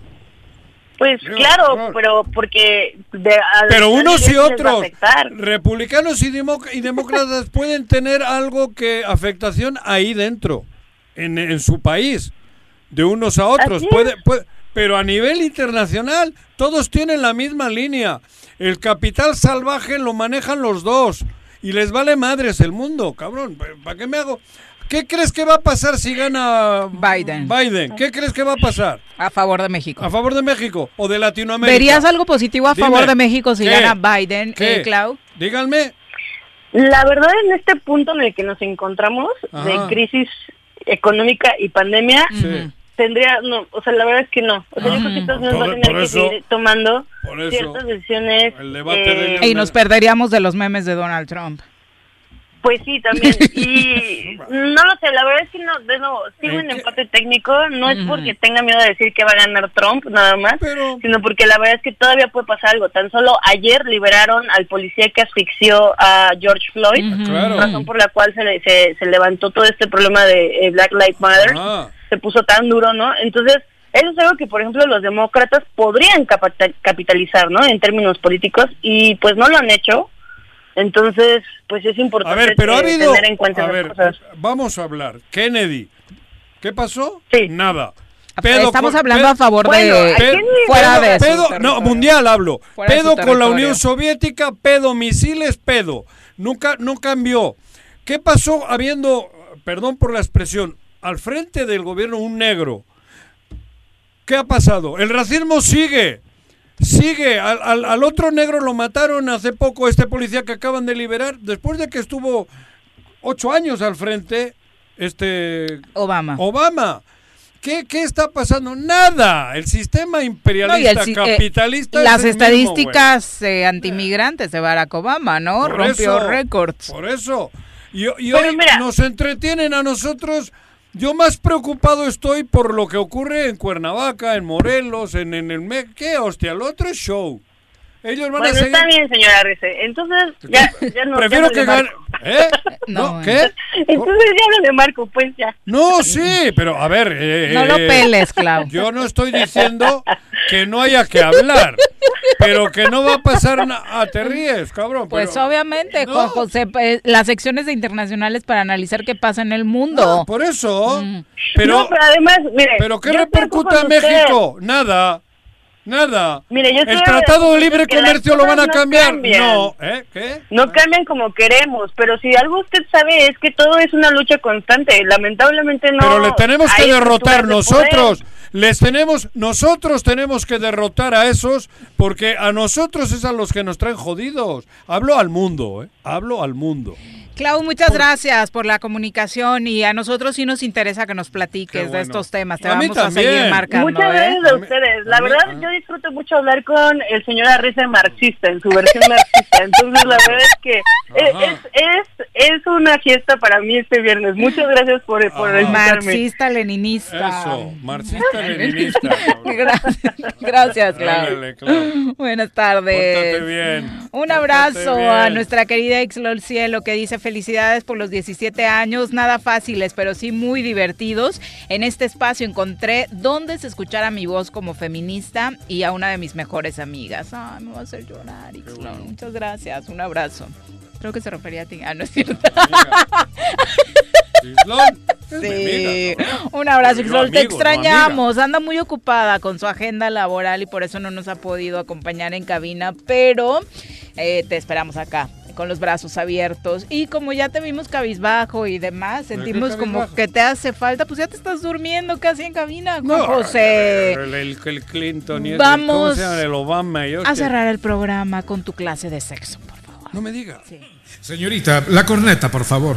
Pues claro, pero porque... de- a- Pero unos y otros, afectar. republicanos y, y demócratas pueden tener algo que afectación ahí dentro, en, en su país, de unos a otros. Puede, puede- pero a nivel internacional, todos tienen la misma línea. El capital salvaje lo manejan los dos. Y les vale madres el mundo, cabrón. ¿Para qué me hago? ¿Qué crees que va a pasar si gana Biden? Biden. ¿Qué crees que va a pasar? A favor de México. ¿A favor de México o de Latinoamérica? ¿Verías algo positivo a Dime, favor de México si ¿qué? gana Biden, ¿Qué? eh, Clau? Díganme. La verdad, en este punto en el que nos encontramos, de crisis económica y pandemia, Sí. Tendría, no, o sea, la verdad es que no. O sea, yo creo que Estados Unidos va a tener que eso- seguir tomando por eso, ciertas decisiones. eh, Y nos perderíamos de los memes de Donald Trump. Pues sí, también. Y no lo sé, la verdad es que no, de nuevo, sigo en empate técnico. No es porque tenga miedo de decir que va a ganar Trump, nada más, sino porque la verdad es que todavía puede pasar algo. Tan solo ayer liberaron al policía que asfixió a George Floyd, razón por la cual se, le- se, se levantó todo este problema de eh, Black Lives Matter. Ah. Se puso tan duro, ¿no? Entonces, eso es algo que, por ejemplo, los demócratas podrían capitalizar, ¿no? En términos políticos, y pues no lo han hecho. Entonces, pues es A importante ver, pero ha eh, habido. tener en cuenta A ver, cosas. vamos a hablar. Kennedy. ¿Qué pasó? Nada. Estamos con- hablando a favor de- Bueno, Pe- ¿a fuera pedo- de su pedo- no, mundial hablo. Fuera pedo con la. Unión Soviética, pedo misiles, pedo. Nunca, no cambió. ¿Qué pasó habiendo, perdón por la expresión, al frente del gobierno un negro? ¿Qué ha pasado? El racismo sigue. Sigue. Al, al- al otro negro lo mataron hace poco, este policía que acaban de liberar, después de que estuvo ocho años al frente, este... Obama. Obama. ¿Qué, qué está pasando? Nada. El sistema imperialista, el eh, capitalista. las es estadísticas eh, antimigrantes de Barack Obama, ¿no? Por Rompió récords. Por eso. Y, hoy mira. nos entretienen a nosotros. Yo más preocupado estoy por lo que ocurre en Cuernavaca, en Morelos, en, en el... Me ¿Qué hostia? El otro es show. Ellos van Bueno, a seguir... está bien, señora Arce. Entonces, ya, ya no. Prefiero ya no que le gane... marco. ¿Eh? ¿No? ¿Qué? Entonces ya no le marco, pues ya. No, sí, pero a ver... eh, No lo eh, peles, Clau. Yo no estoy diciendo que no haya que hablar, pero que no va a pasar nada. Ah, te ríes, cabrón. Pues pero- obviamente, Juan José, eh, las secciones de internacionales para analizar qué pasa en el mundo. Ah, por eso. Pero, No, pero además, mire. ¿Pero qué con a usted. México? Nada. Nada. Mire, yo ¿El Tratado de Libre Comercio lo van a no cambiar? cambian. No. ¿Eh? ¿Qué? No cambian como queremos, pero si algo usted sabe es que todo es una lucha constante. Lamentablemente no. Pero le tenemos que derrotar de nosotros. Les tenemos, nosotros tenemos que derrotar a esos porque a nosotros es a los que nos traen jodidos. Hablo al mundo, ¿eh? Hablo al mundo. Clau, muchas gracias por la comunicación y a nosotros sí nos interesa que nos platiques de estos temas. Te A vamos a seguir también. marcando. Muchas ¿eh? gracias a ustedes. La a mí- verdad, yo disfruto mucho hablar con el señor Arriza marxista, en su versión marxista. Entonces, la verdad es que es, es, es, es una fiesta para mí este viernes. Muchas gracias por, por Ajá. invitarme. Marxista, leninista. Eso, marxista-leninista. Gracias, gracias, Clau. Buenas tardes. Pórtate bien. Un abrazo a nuestra querida Exlol Cielo que dice felicidades por los 17 años, nada fáciles, pero sí muy divertidos. En este espacio encontré donde se escuchara mi voz como feminista y a una de mis mejores amigas. Ay, me va a hacer llorar, Ixlol. Muchas gracias, un abrazo. Creo que se refería a ti. Ah, no es cierto. Sí. Un abrazo, Ixlol. Te extrañamos. Anda muy ocupada con su agenda laboral y por eso no nos ha podido acompañar en cabina, pero eh, te esperamos acá con los brazos abiertos y como ya te vimos cabizbajo y demás, ¿Pero qué sentimos como que te hace falta, pues ya te estás durmiendo casi en cabina, Juan No, José. El, el- el Clinton y Vamos ¿cómo se llama? El Obama y A cerrar el programa con tu clase de sexo, por favor. No me diga. Señorita, la corneta, por favor.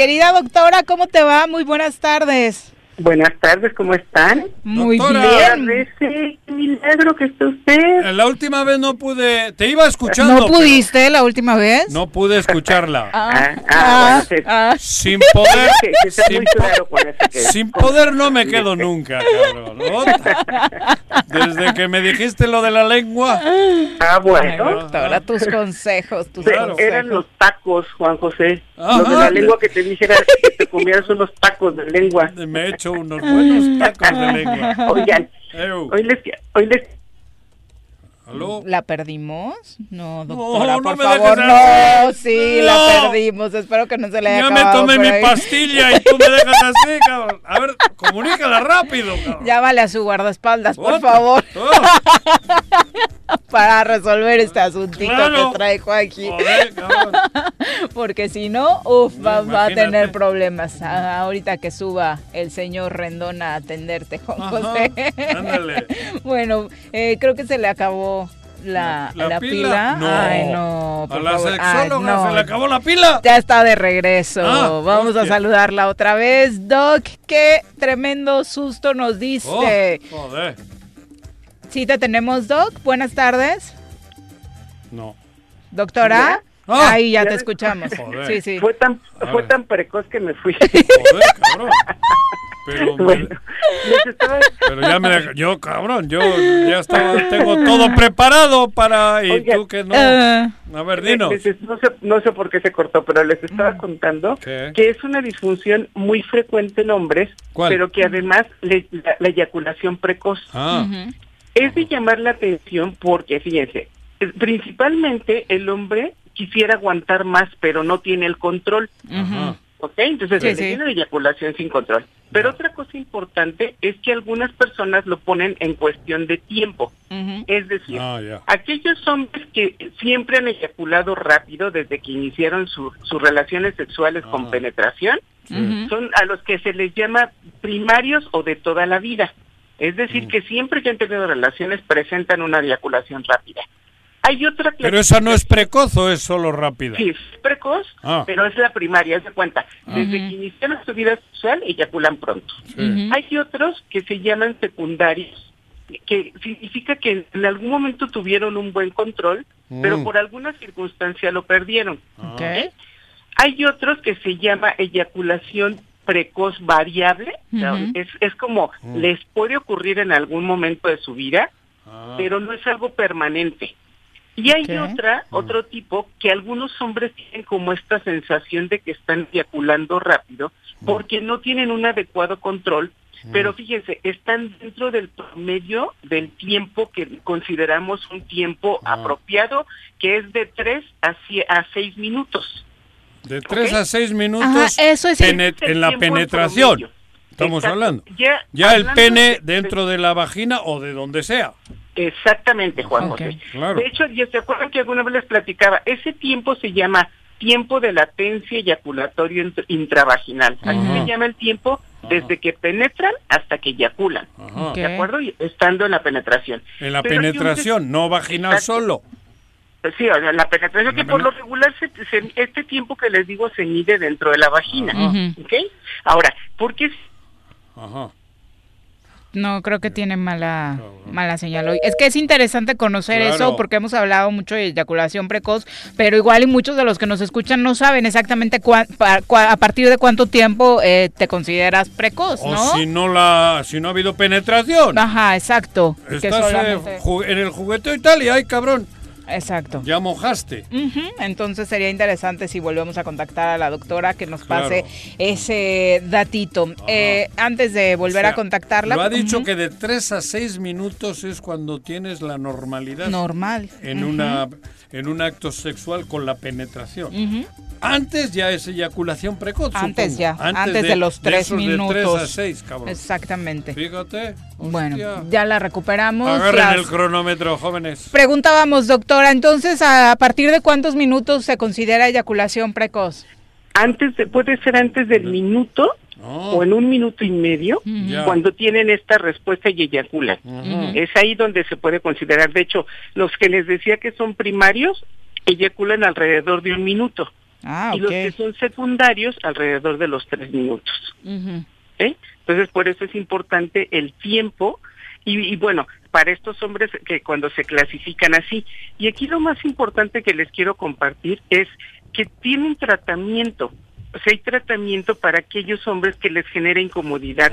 Querida doctora, ¿cómo te va? Muy buenas tardes. Buenas tardes, ¿cómo están? Muy Doctora. bien. Qué milagro que está usted. La última vez no pude. Te iba escuchando. ¿No pudiste la última vez? No pude escucharla. Ah, ah, bueno, ah. Sin poder. Que- que está sin, claro que- sin poder no me quedo nunca, cabrón. ¿no? Desde que me dijiste lo de la lengua. Ah, Ay, bueno. doctora, tus consejos, tus Se- consejos. Eran los tacos, Juan José. Ajá. Los de la lengua que te dijera que te comieras unos tacos de lengua. Me he hecho unos buenos tacos de lengua. Oigan, hoy les, hoy les ¿Aló? ¿La perdimos? No, doctora, no por me favor, dejes no, así. sí, No. la perdimos. Espero que no se le haya Ya me acabado tomé por mi ahí. pastilla y tú me dejas así, cabrón. A ver, comunícala rápido, cabrón. Llámale a su guardaespaldas, por Otra. favor, Oh, para resolver este asuntito Claro. que trae Joaquín. joder, cabrón. Porque si no, uf, va, va a tener problemas. Ah, ahorita que suba el señor Rendón a atenderte, Juan José. ándale. bueno, eh, creo que se le acabó la, ¿La la pila? pila. No. Ay, no. A por la favor. Ay, sexóloga no. se le acabó la pila. Ya está de regreso. Ah, Vamos a saludarla otra vez. Doc, qué tremendo susto nos diste. Oh, joder. Sí, te tenemos, Doc. Buenas tardes. No. Doctora. Ah. Ahí ya Ya te escuchamos. Joder. Sí, sí. fue tan A fue tan precoz que me fui. Joder, cabrón. Pero, me- bueno, estaba pero ya me yo cabrón, yo ya estaba, tengo todo preparado para y tú que no. Ah, A ver, dinos. Les- no, sé, no sé por qué se cortó, pero les estaba contando ¿Qué? que es una disfunción muy frecuente en hombres, ¿Cuál? pero que además le- la, la eyaculación precoz Ah, es de llamar la atención porque, fíjense, eh, principalmente el hombre quisiera aguantar más, pero no tiene el control. ajá. ¿Ok? Entonces Sí, sí. la eyaculación sin control. Pero otra cosa importante es que algunas personas lo ponen en cuestión de tiempo. Es decir, Ah, aquellos hombres que siempre han eyaculado rápido desde que iniciaron su- sus relaciones sexuales Ah. con penetración, Ujú. son a los que se les llama primarios o de toda la vida. Es decir, Mm. que siempre que han tenido relaciones presentan una eyaculación rápida. Hay otra Pero esa no es precoz o es solo rápida. Sí, es precoz, Ah. pero es la primaria, haz de cuenta. Desde Ujú. que iniciaron su vida sexual, eyaculan pronto. Sí. Hay otros que se llaman secundarios, que significa que en algún momento tuvieron un buen control, pero Mm. por alguna circunstancia lo perdieron. Ok. Hay otros que se llama eyaculación precoz variable, o sea, Ujú. es, es como Mm. les puede ocurrir en algún momento de su vida, Ah. pero no es algo permanente. Y hay otra, otro tipo, que algunos hombres tienen como esta sensación de que están eyaculando rápido porque no tienen un adecuado control, pero fíjense, están dentro del promedio del tiempo que consideramos un tiempo apropiado, que es de 3 a, sie- a 6 minutos. De 3 ¿ok? a 6 minutos Ajá, eso es el- en la penetración. Estamos Exacto. hablando. Ya, Ya el pene de- de- dentro de la vagina o de donde sea. Exactamente, Juan. José. Claro. De hecho, ya se acuerdan que alguna vez les platicaba, ese tiempo se llama tiempo de latencia eyaculatorio int- intravaginal. Así Ajá. se llama el tiempo desde que penetran hasta que eyaculan. ¿De acuerdo? Y Estando en la penetración. En la Pero hay un penetración, no vaginal Exacto. solo. Sí, o sea, la penetración que por lo regular, se- se- este tiempo que les digo se mide dentro de la vagina. Ujú. ¿Ok? Ahora, ¿por qué Ajá. No, creo que tiene mala, mala señal hoy. Es que es interesante conocer Claro. eso porque hemos hablado mucho de eyaculación precoz, pero igual y muchos de los que nos escuchan no saben exactamente pa- cua- a partir de cuánto tiempo eh, te consideras precoz, O ¿no? si no la, si no ha habido penetración. Ajá, exacto. Estás eh, solamente- en el jugueteo y tal y ay cabrón, Exacto. ya mojaste. Ujú, Entonces sería interesante si volvemos a contactar a la doctora que nos Claro. pase ese datito. Eh, antes de volver O sea, a contactarla. Lo ha dicho ujú, que de 3 a 6 minutos es cuando tienes la normalidad Normal. en Ujú, una en un acto sexual con la penetración. Antes ya es eyaculación precoz. Antes supongo. ya, antes, de, los tres minutos. De 3 a 6, cabrón. Exactamente. Fíjate. Bueno, hostia. ya la recuperamos. Agarren Las- el cronómetro, jóvenes. Preguntábamos, doctora, entonces, ¿a partir de cuántos minutos se considera eyaculación precoz? antes de, puede ser antes del minuto o en un minuto y medio cuando tienen esta respuesta y eyaculan. Es ahí donde se puede considerar. De hecho, los que les decía que son primarios eyaculan alrededor de un minuto. Ah, y los que son secundarios alrededor de los tres minutos. ¿eh? Entonces, por eso es importante el tiempo y, y bueno, para estos hombres que cuando se clasifican así. Y aquí lo más importante que les quiero compartir es que tienen tratamiento. O sea, hay tratamiento para aquellos hombres que les genera incomodidad.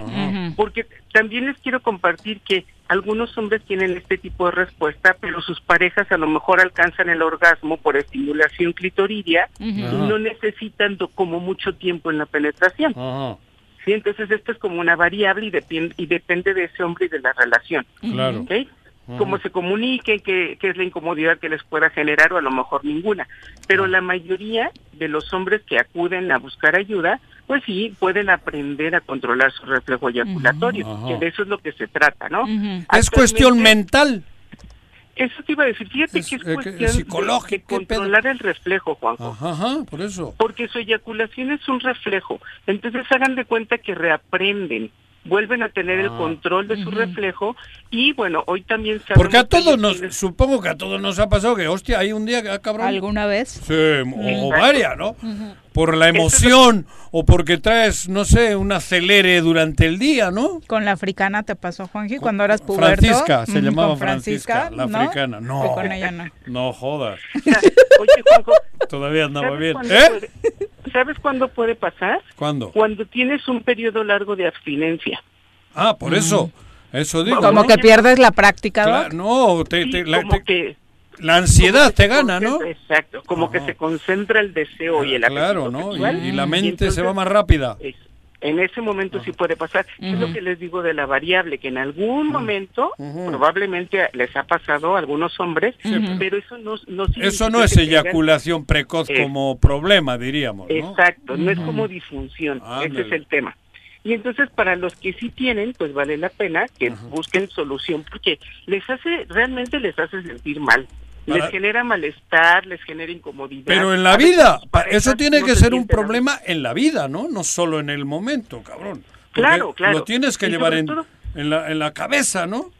Porque también les quiero compartir que algunos hombres tienen este tipo de respuesta, pero sus parejas a lo mejor alcanzan el orgasmo por estimulación clitoridia y no necesitan como mucho tiempo en la penetración. Sí, entonces esto es como una variable y, depende y depende de ese hombre y de la relación. Claro. ¿ok? Cómo se comuniquen, qué, qué es la incomodidad que les pueda generar o a lo mejor ninguna. Pero la mayoría de los hombres que acuden a buscar ayuda, pues sí, pueden aprender a controlar su reflejo eyaculatorio, que de eso es lo que se trata, ¿no? Es cuestión mental. Eso te iba a decir, fíjate Es- que es eh, cuestión de- psicológico, de ¿qué pedo? controlar el reflejo, Juanjo. Ajá, ajá, por eso. Porque su eyaculación es un reflejo. Entonces hagan de cuenta que reaprenden, vuelven a tener el Ah. control de su reflejo y bueno, hoy también sabemos Porque a todos nos, tienen- supongo que a todos nos ha pasado que, hostia, hay un día que, ah, cabrón. ¿Alguna vez? Sí, o varias, ¿no? Por la emoción o porque traes, no sé, un acelere durante el día, ¿no? Con la africana te pasó, Juanji, cuando eras puberto. Francisca, se llamaba con Francisca, la ¿no? africana. No. O con ella no. No jodas. Oye, Juanjo, Todavía andaba ¿sabes bien. cuándo ¿Eh? puede- ¿sabes cuándo puede pasar? ¿Cuándo? Cuando tienes un periodo largo de abstinencia. Ah, por eso. Eso digo. Como ¿no? que pierdes la práctica, no, te- Sí, te- la, como te- que la ansiedad te gana, ¿no? Exacto, como que se concentra el deseo y el Claro, ¿no? sexual, Y, y la mente entonces, se va más rápida. En ese momento sí puede pasar. Es lo que les digo de la variable, que en algún momento probablemente les ha pasado a algunos hombres, pero eso no, no Eso no es tengan- eyaculación precoz Es- como problema, diríamos, ¿no? Exacto, no es como disfunción, ese es el tema. Y entonces para los que sí tienen, pues vale la pena que busquen solución porque les hace, realmente les hace sentir mal. Les genera malestar, les genera incomodidad. Pero en la vida, eso tiene no que se ser un problema en la vida, ¿no? No solo en el momento, cabrón. Claro, claro. Lo tienes que Y llevar sobre en, todo- en, la, en la cabeza, ¿no?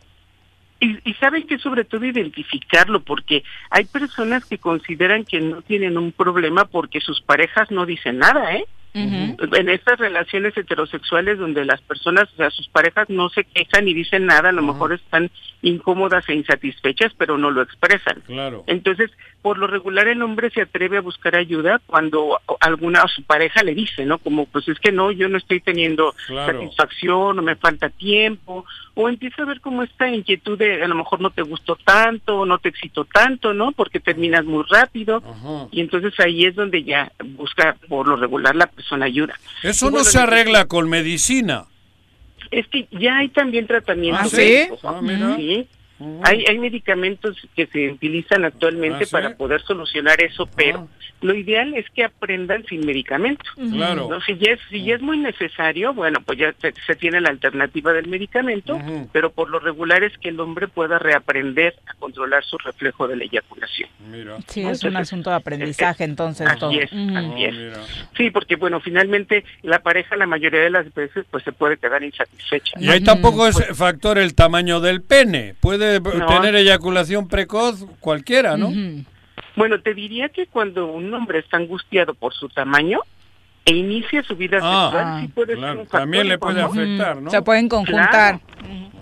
Y, y saben que sobre todo identificarlo, porque hay personas que consideran que no tienen un problema porque sus parejas no dicen nada, ¿eh? En estas relaciones heterosexuales donde las personas, o sea, sus parejas no se quejan ni dicen nada, a lo mejor están incómodas e insatisfechas, pero no lo expresan. Claro. Entonces, por lo regular el hombre se atreve a buscar ayuda cuando alguna a su pareja le dice, ¿no? Como pues es que no, yo no estoy teniendo Claro. satisfacción o me falta tiempo o empieza a ver como esta inquietud de a lo mejor no te gustó tanto o no te excitó tanto, ¿no? Porque terminas muy rápido y entonces ahí es donde ya busca por lo regular la persona ayuda. Eso no se arregla con medicina. es que ya hay también tratamientos. ¿Ah, sí? médicos, ¿no? Ah, mira. Sí. Hay, hay medicamentos que se utilizan actualmente Ah, ¿sí? para poder solucionar eso, pero lo ideal es que aprendan sin medicamento. Claro. ¿no? Si, ya es, si ya es muy necesario, bueno, pues ya se, se tiene la alternativa del medicamento, pero por lo regular es que el hombre pueda reaprender a controlar su reflejo de la eyaculación. Sí, es un asunto de aprendizaje, entonces. Así todo. es, Ujú. así es. Sí, porque bueno, finalmente la pareja la mayoría de las veces pues se puede quedar insatisfecha. Y ahí tampoco es factor el tamaño del pene. Puede No. tener eyaculación precoz cualquiera, ¿no? Bueno, te diría que cuando un hombre está angustiado por su tamaño e inicia su vida Ah, sexual, sí puede claro, ser un factor. también le puede afectar, ¿no? Se pueden conjuntar. Claro,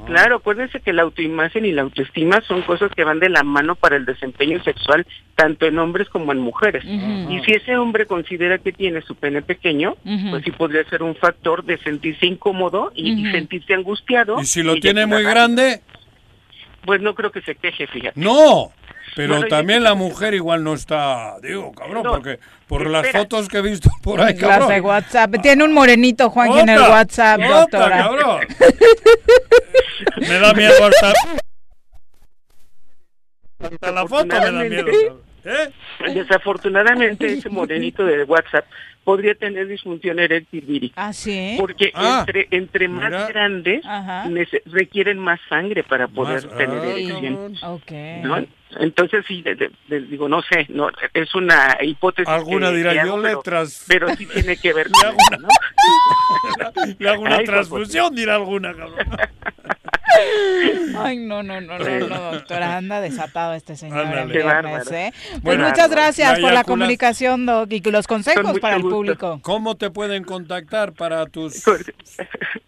claro, acuérdense que la autoimagen y la autoestima son cosas que van de la mano para el desempeño sexual, tanto en hombres como en mujeres. Y si ese hombre considera que tiene su pene pequeño, pues sí podría ser un factor de sentirse incómodo y, sentirse angustiado. Y si lo tiene muy grande, Pues no creo que se queje, fíjate. no. Pero Bueno, también la mujer igual no está, digo, cabrón, No, porque por las fotos que he visto por ahí, Las cabrón. de WhatsApp. Tiene un morenito, Juanji, en el WhatsApp, otra, doctora. cabrón. Me da miedo hasta... Hasta la foto me da miedo. cabrón. ¿Eh? Desafortunadamente, ese morenito de WhatsApp podría tener disfunción eréctil. Ah, sí. Porque Ah, entre, entre más mira. grandes Ajá. nece- requieren más sangre para poder Más- tener ah, erección. Ok. ¿no? Entonces, sí, de- de- de- digo, no sé, no es una hipótesis. Alguna que- dirá, que yo hago, le pero, tras... pero sí tiene que ver Le con hago eso, ¿no? Le hago una Ay, transfusión, dirá alguna, cabrón. Ay, no, no, no, no, no, doctora, anda desatado este señor en Ándale. Qué viernes, bárbaro. ¿eh? Pues Bueno, muchas gracias por la comunicación, Doc, y los Con consejos mucho para el gusto. público. ¿Cómo te pueden contactar para tus... Con-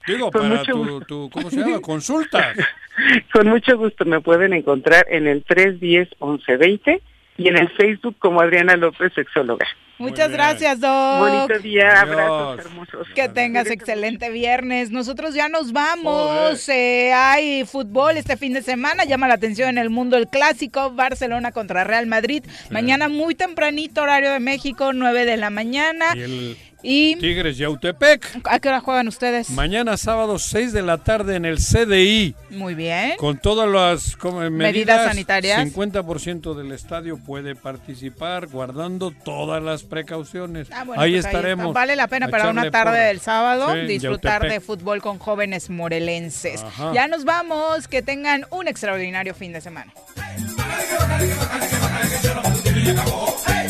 Digo, con para mucho tu, gusto. tu- ¿Cómo se llama? Consultas. Con mucho gusto me pueden encontrar en el 310-1120 y en el Facebook como Adriana López, sexóloga. Muchas gracias, Doc. Bonito día, Adiós. abrazos hermosos. Que tengas excelente viernes. Nosotros ya nos vamos. Eh, hay fútbol este fin de semana. Llama la atención en el mundo el clásico Barcelona contra Real Madrid. Mañana muy tempranito, horario de México, 9 de la mañana. Y el ¿Y Tigres Yautepec. a qué hora juegan ustedes? Mañana sábado 6 de la tarde en el CDI. Muy bien. Con todas las como, medidas, Medidas sanitarias. 50% del estadio puede participar guardando todas las precauciones. Ah, bueno, ahí pues estaremos. Vale la pena para una tarde del sábado Sí, disfrutar Yautepec. de fútbol con jóvenes morelenses. Ajá. Ya nos vamos. Que tengan un extraordinario fin de semana. Hey,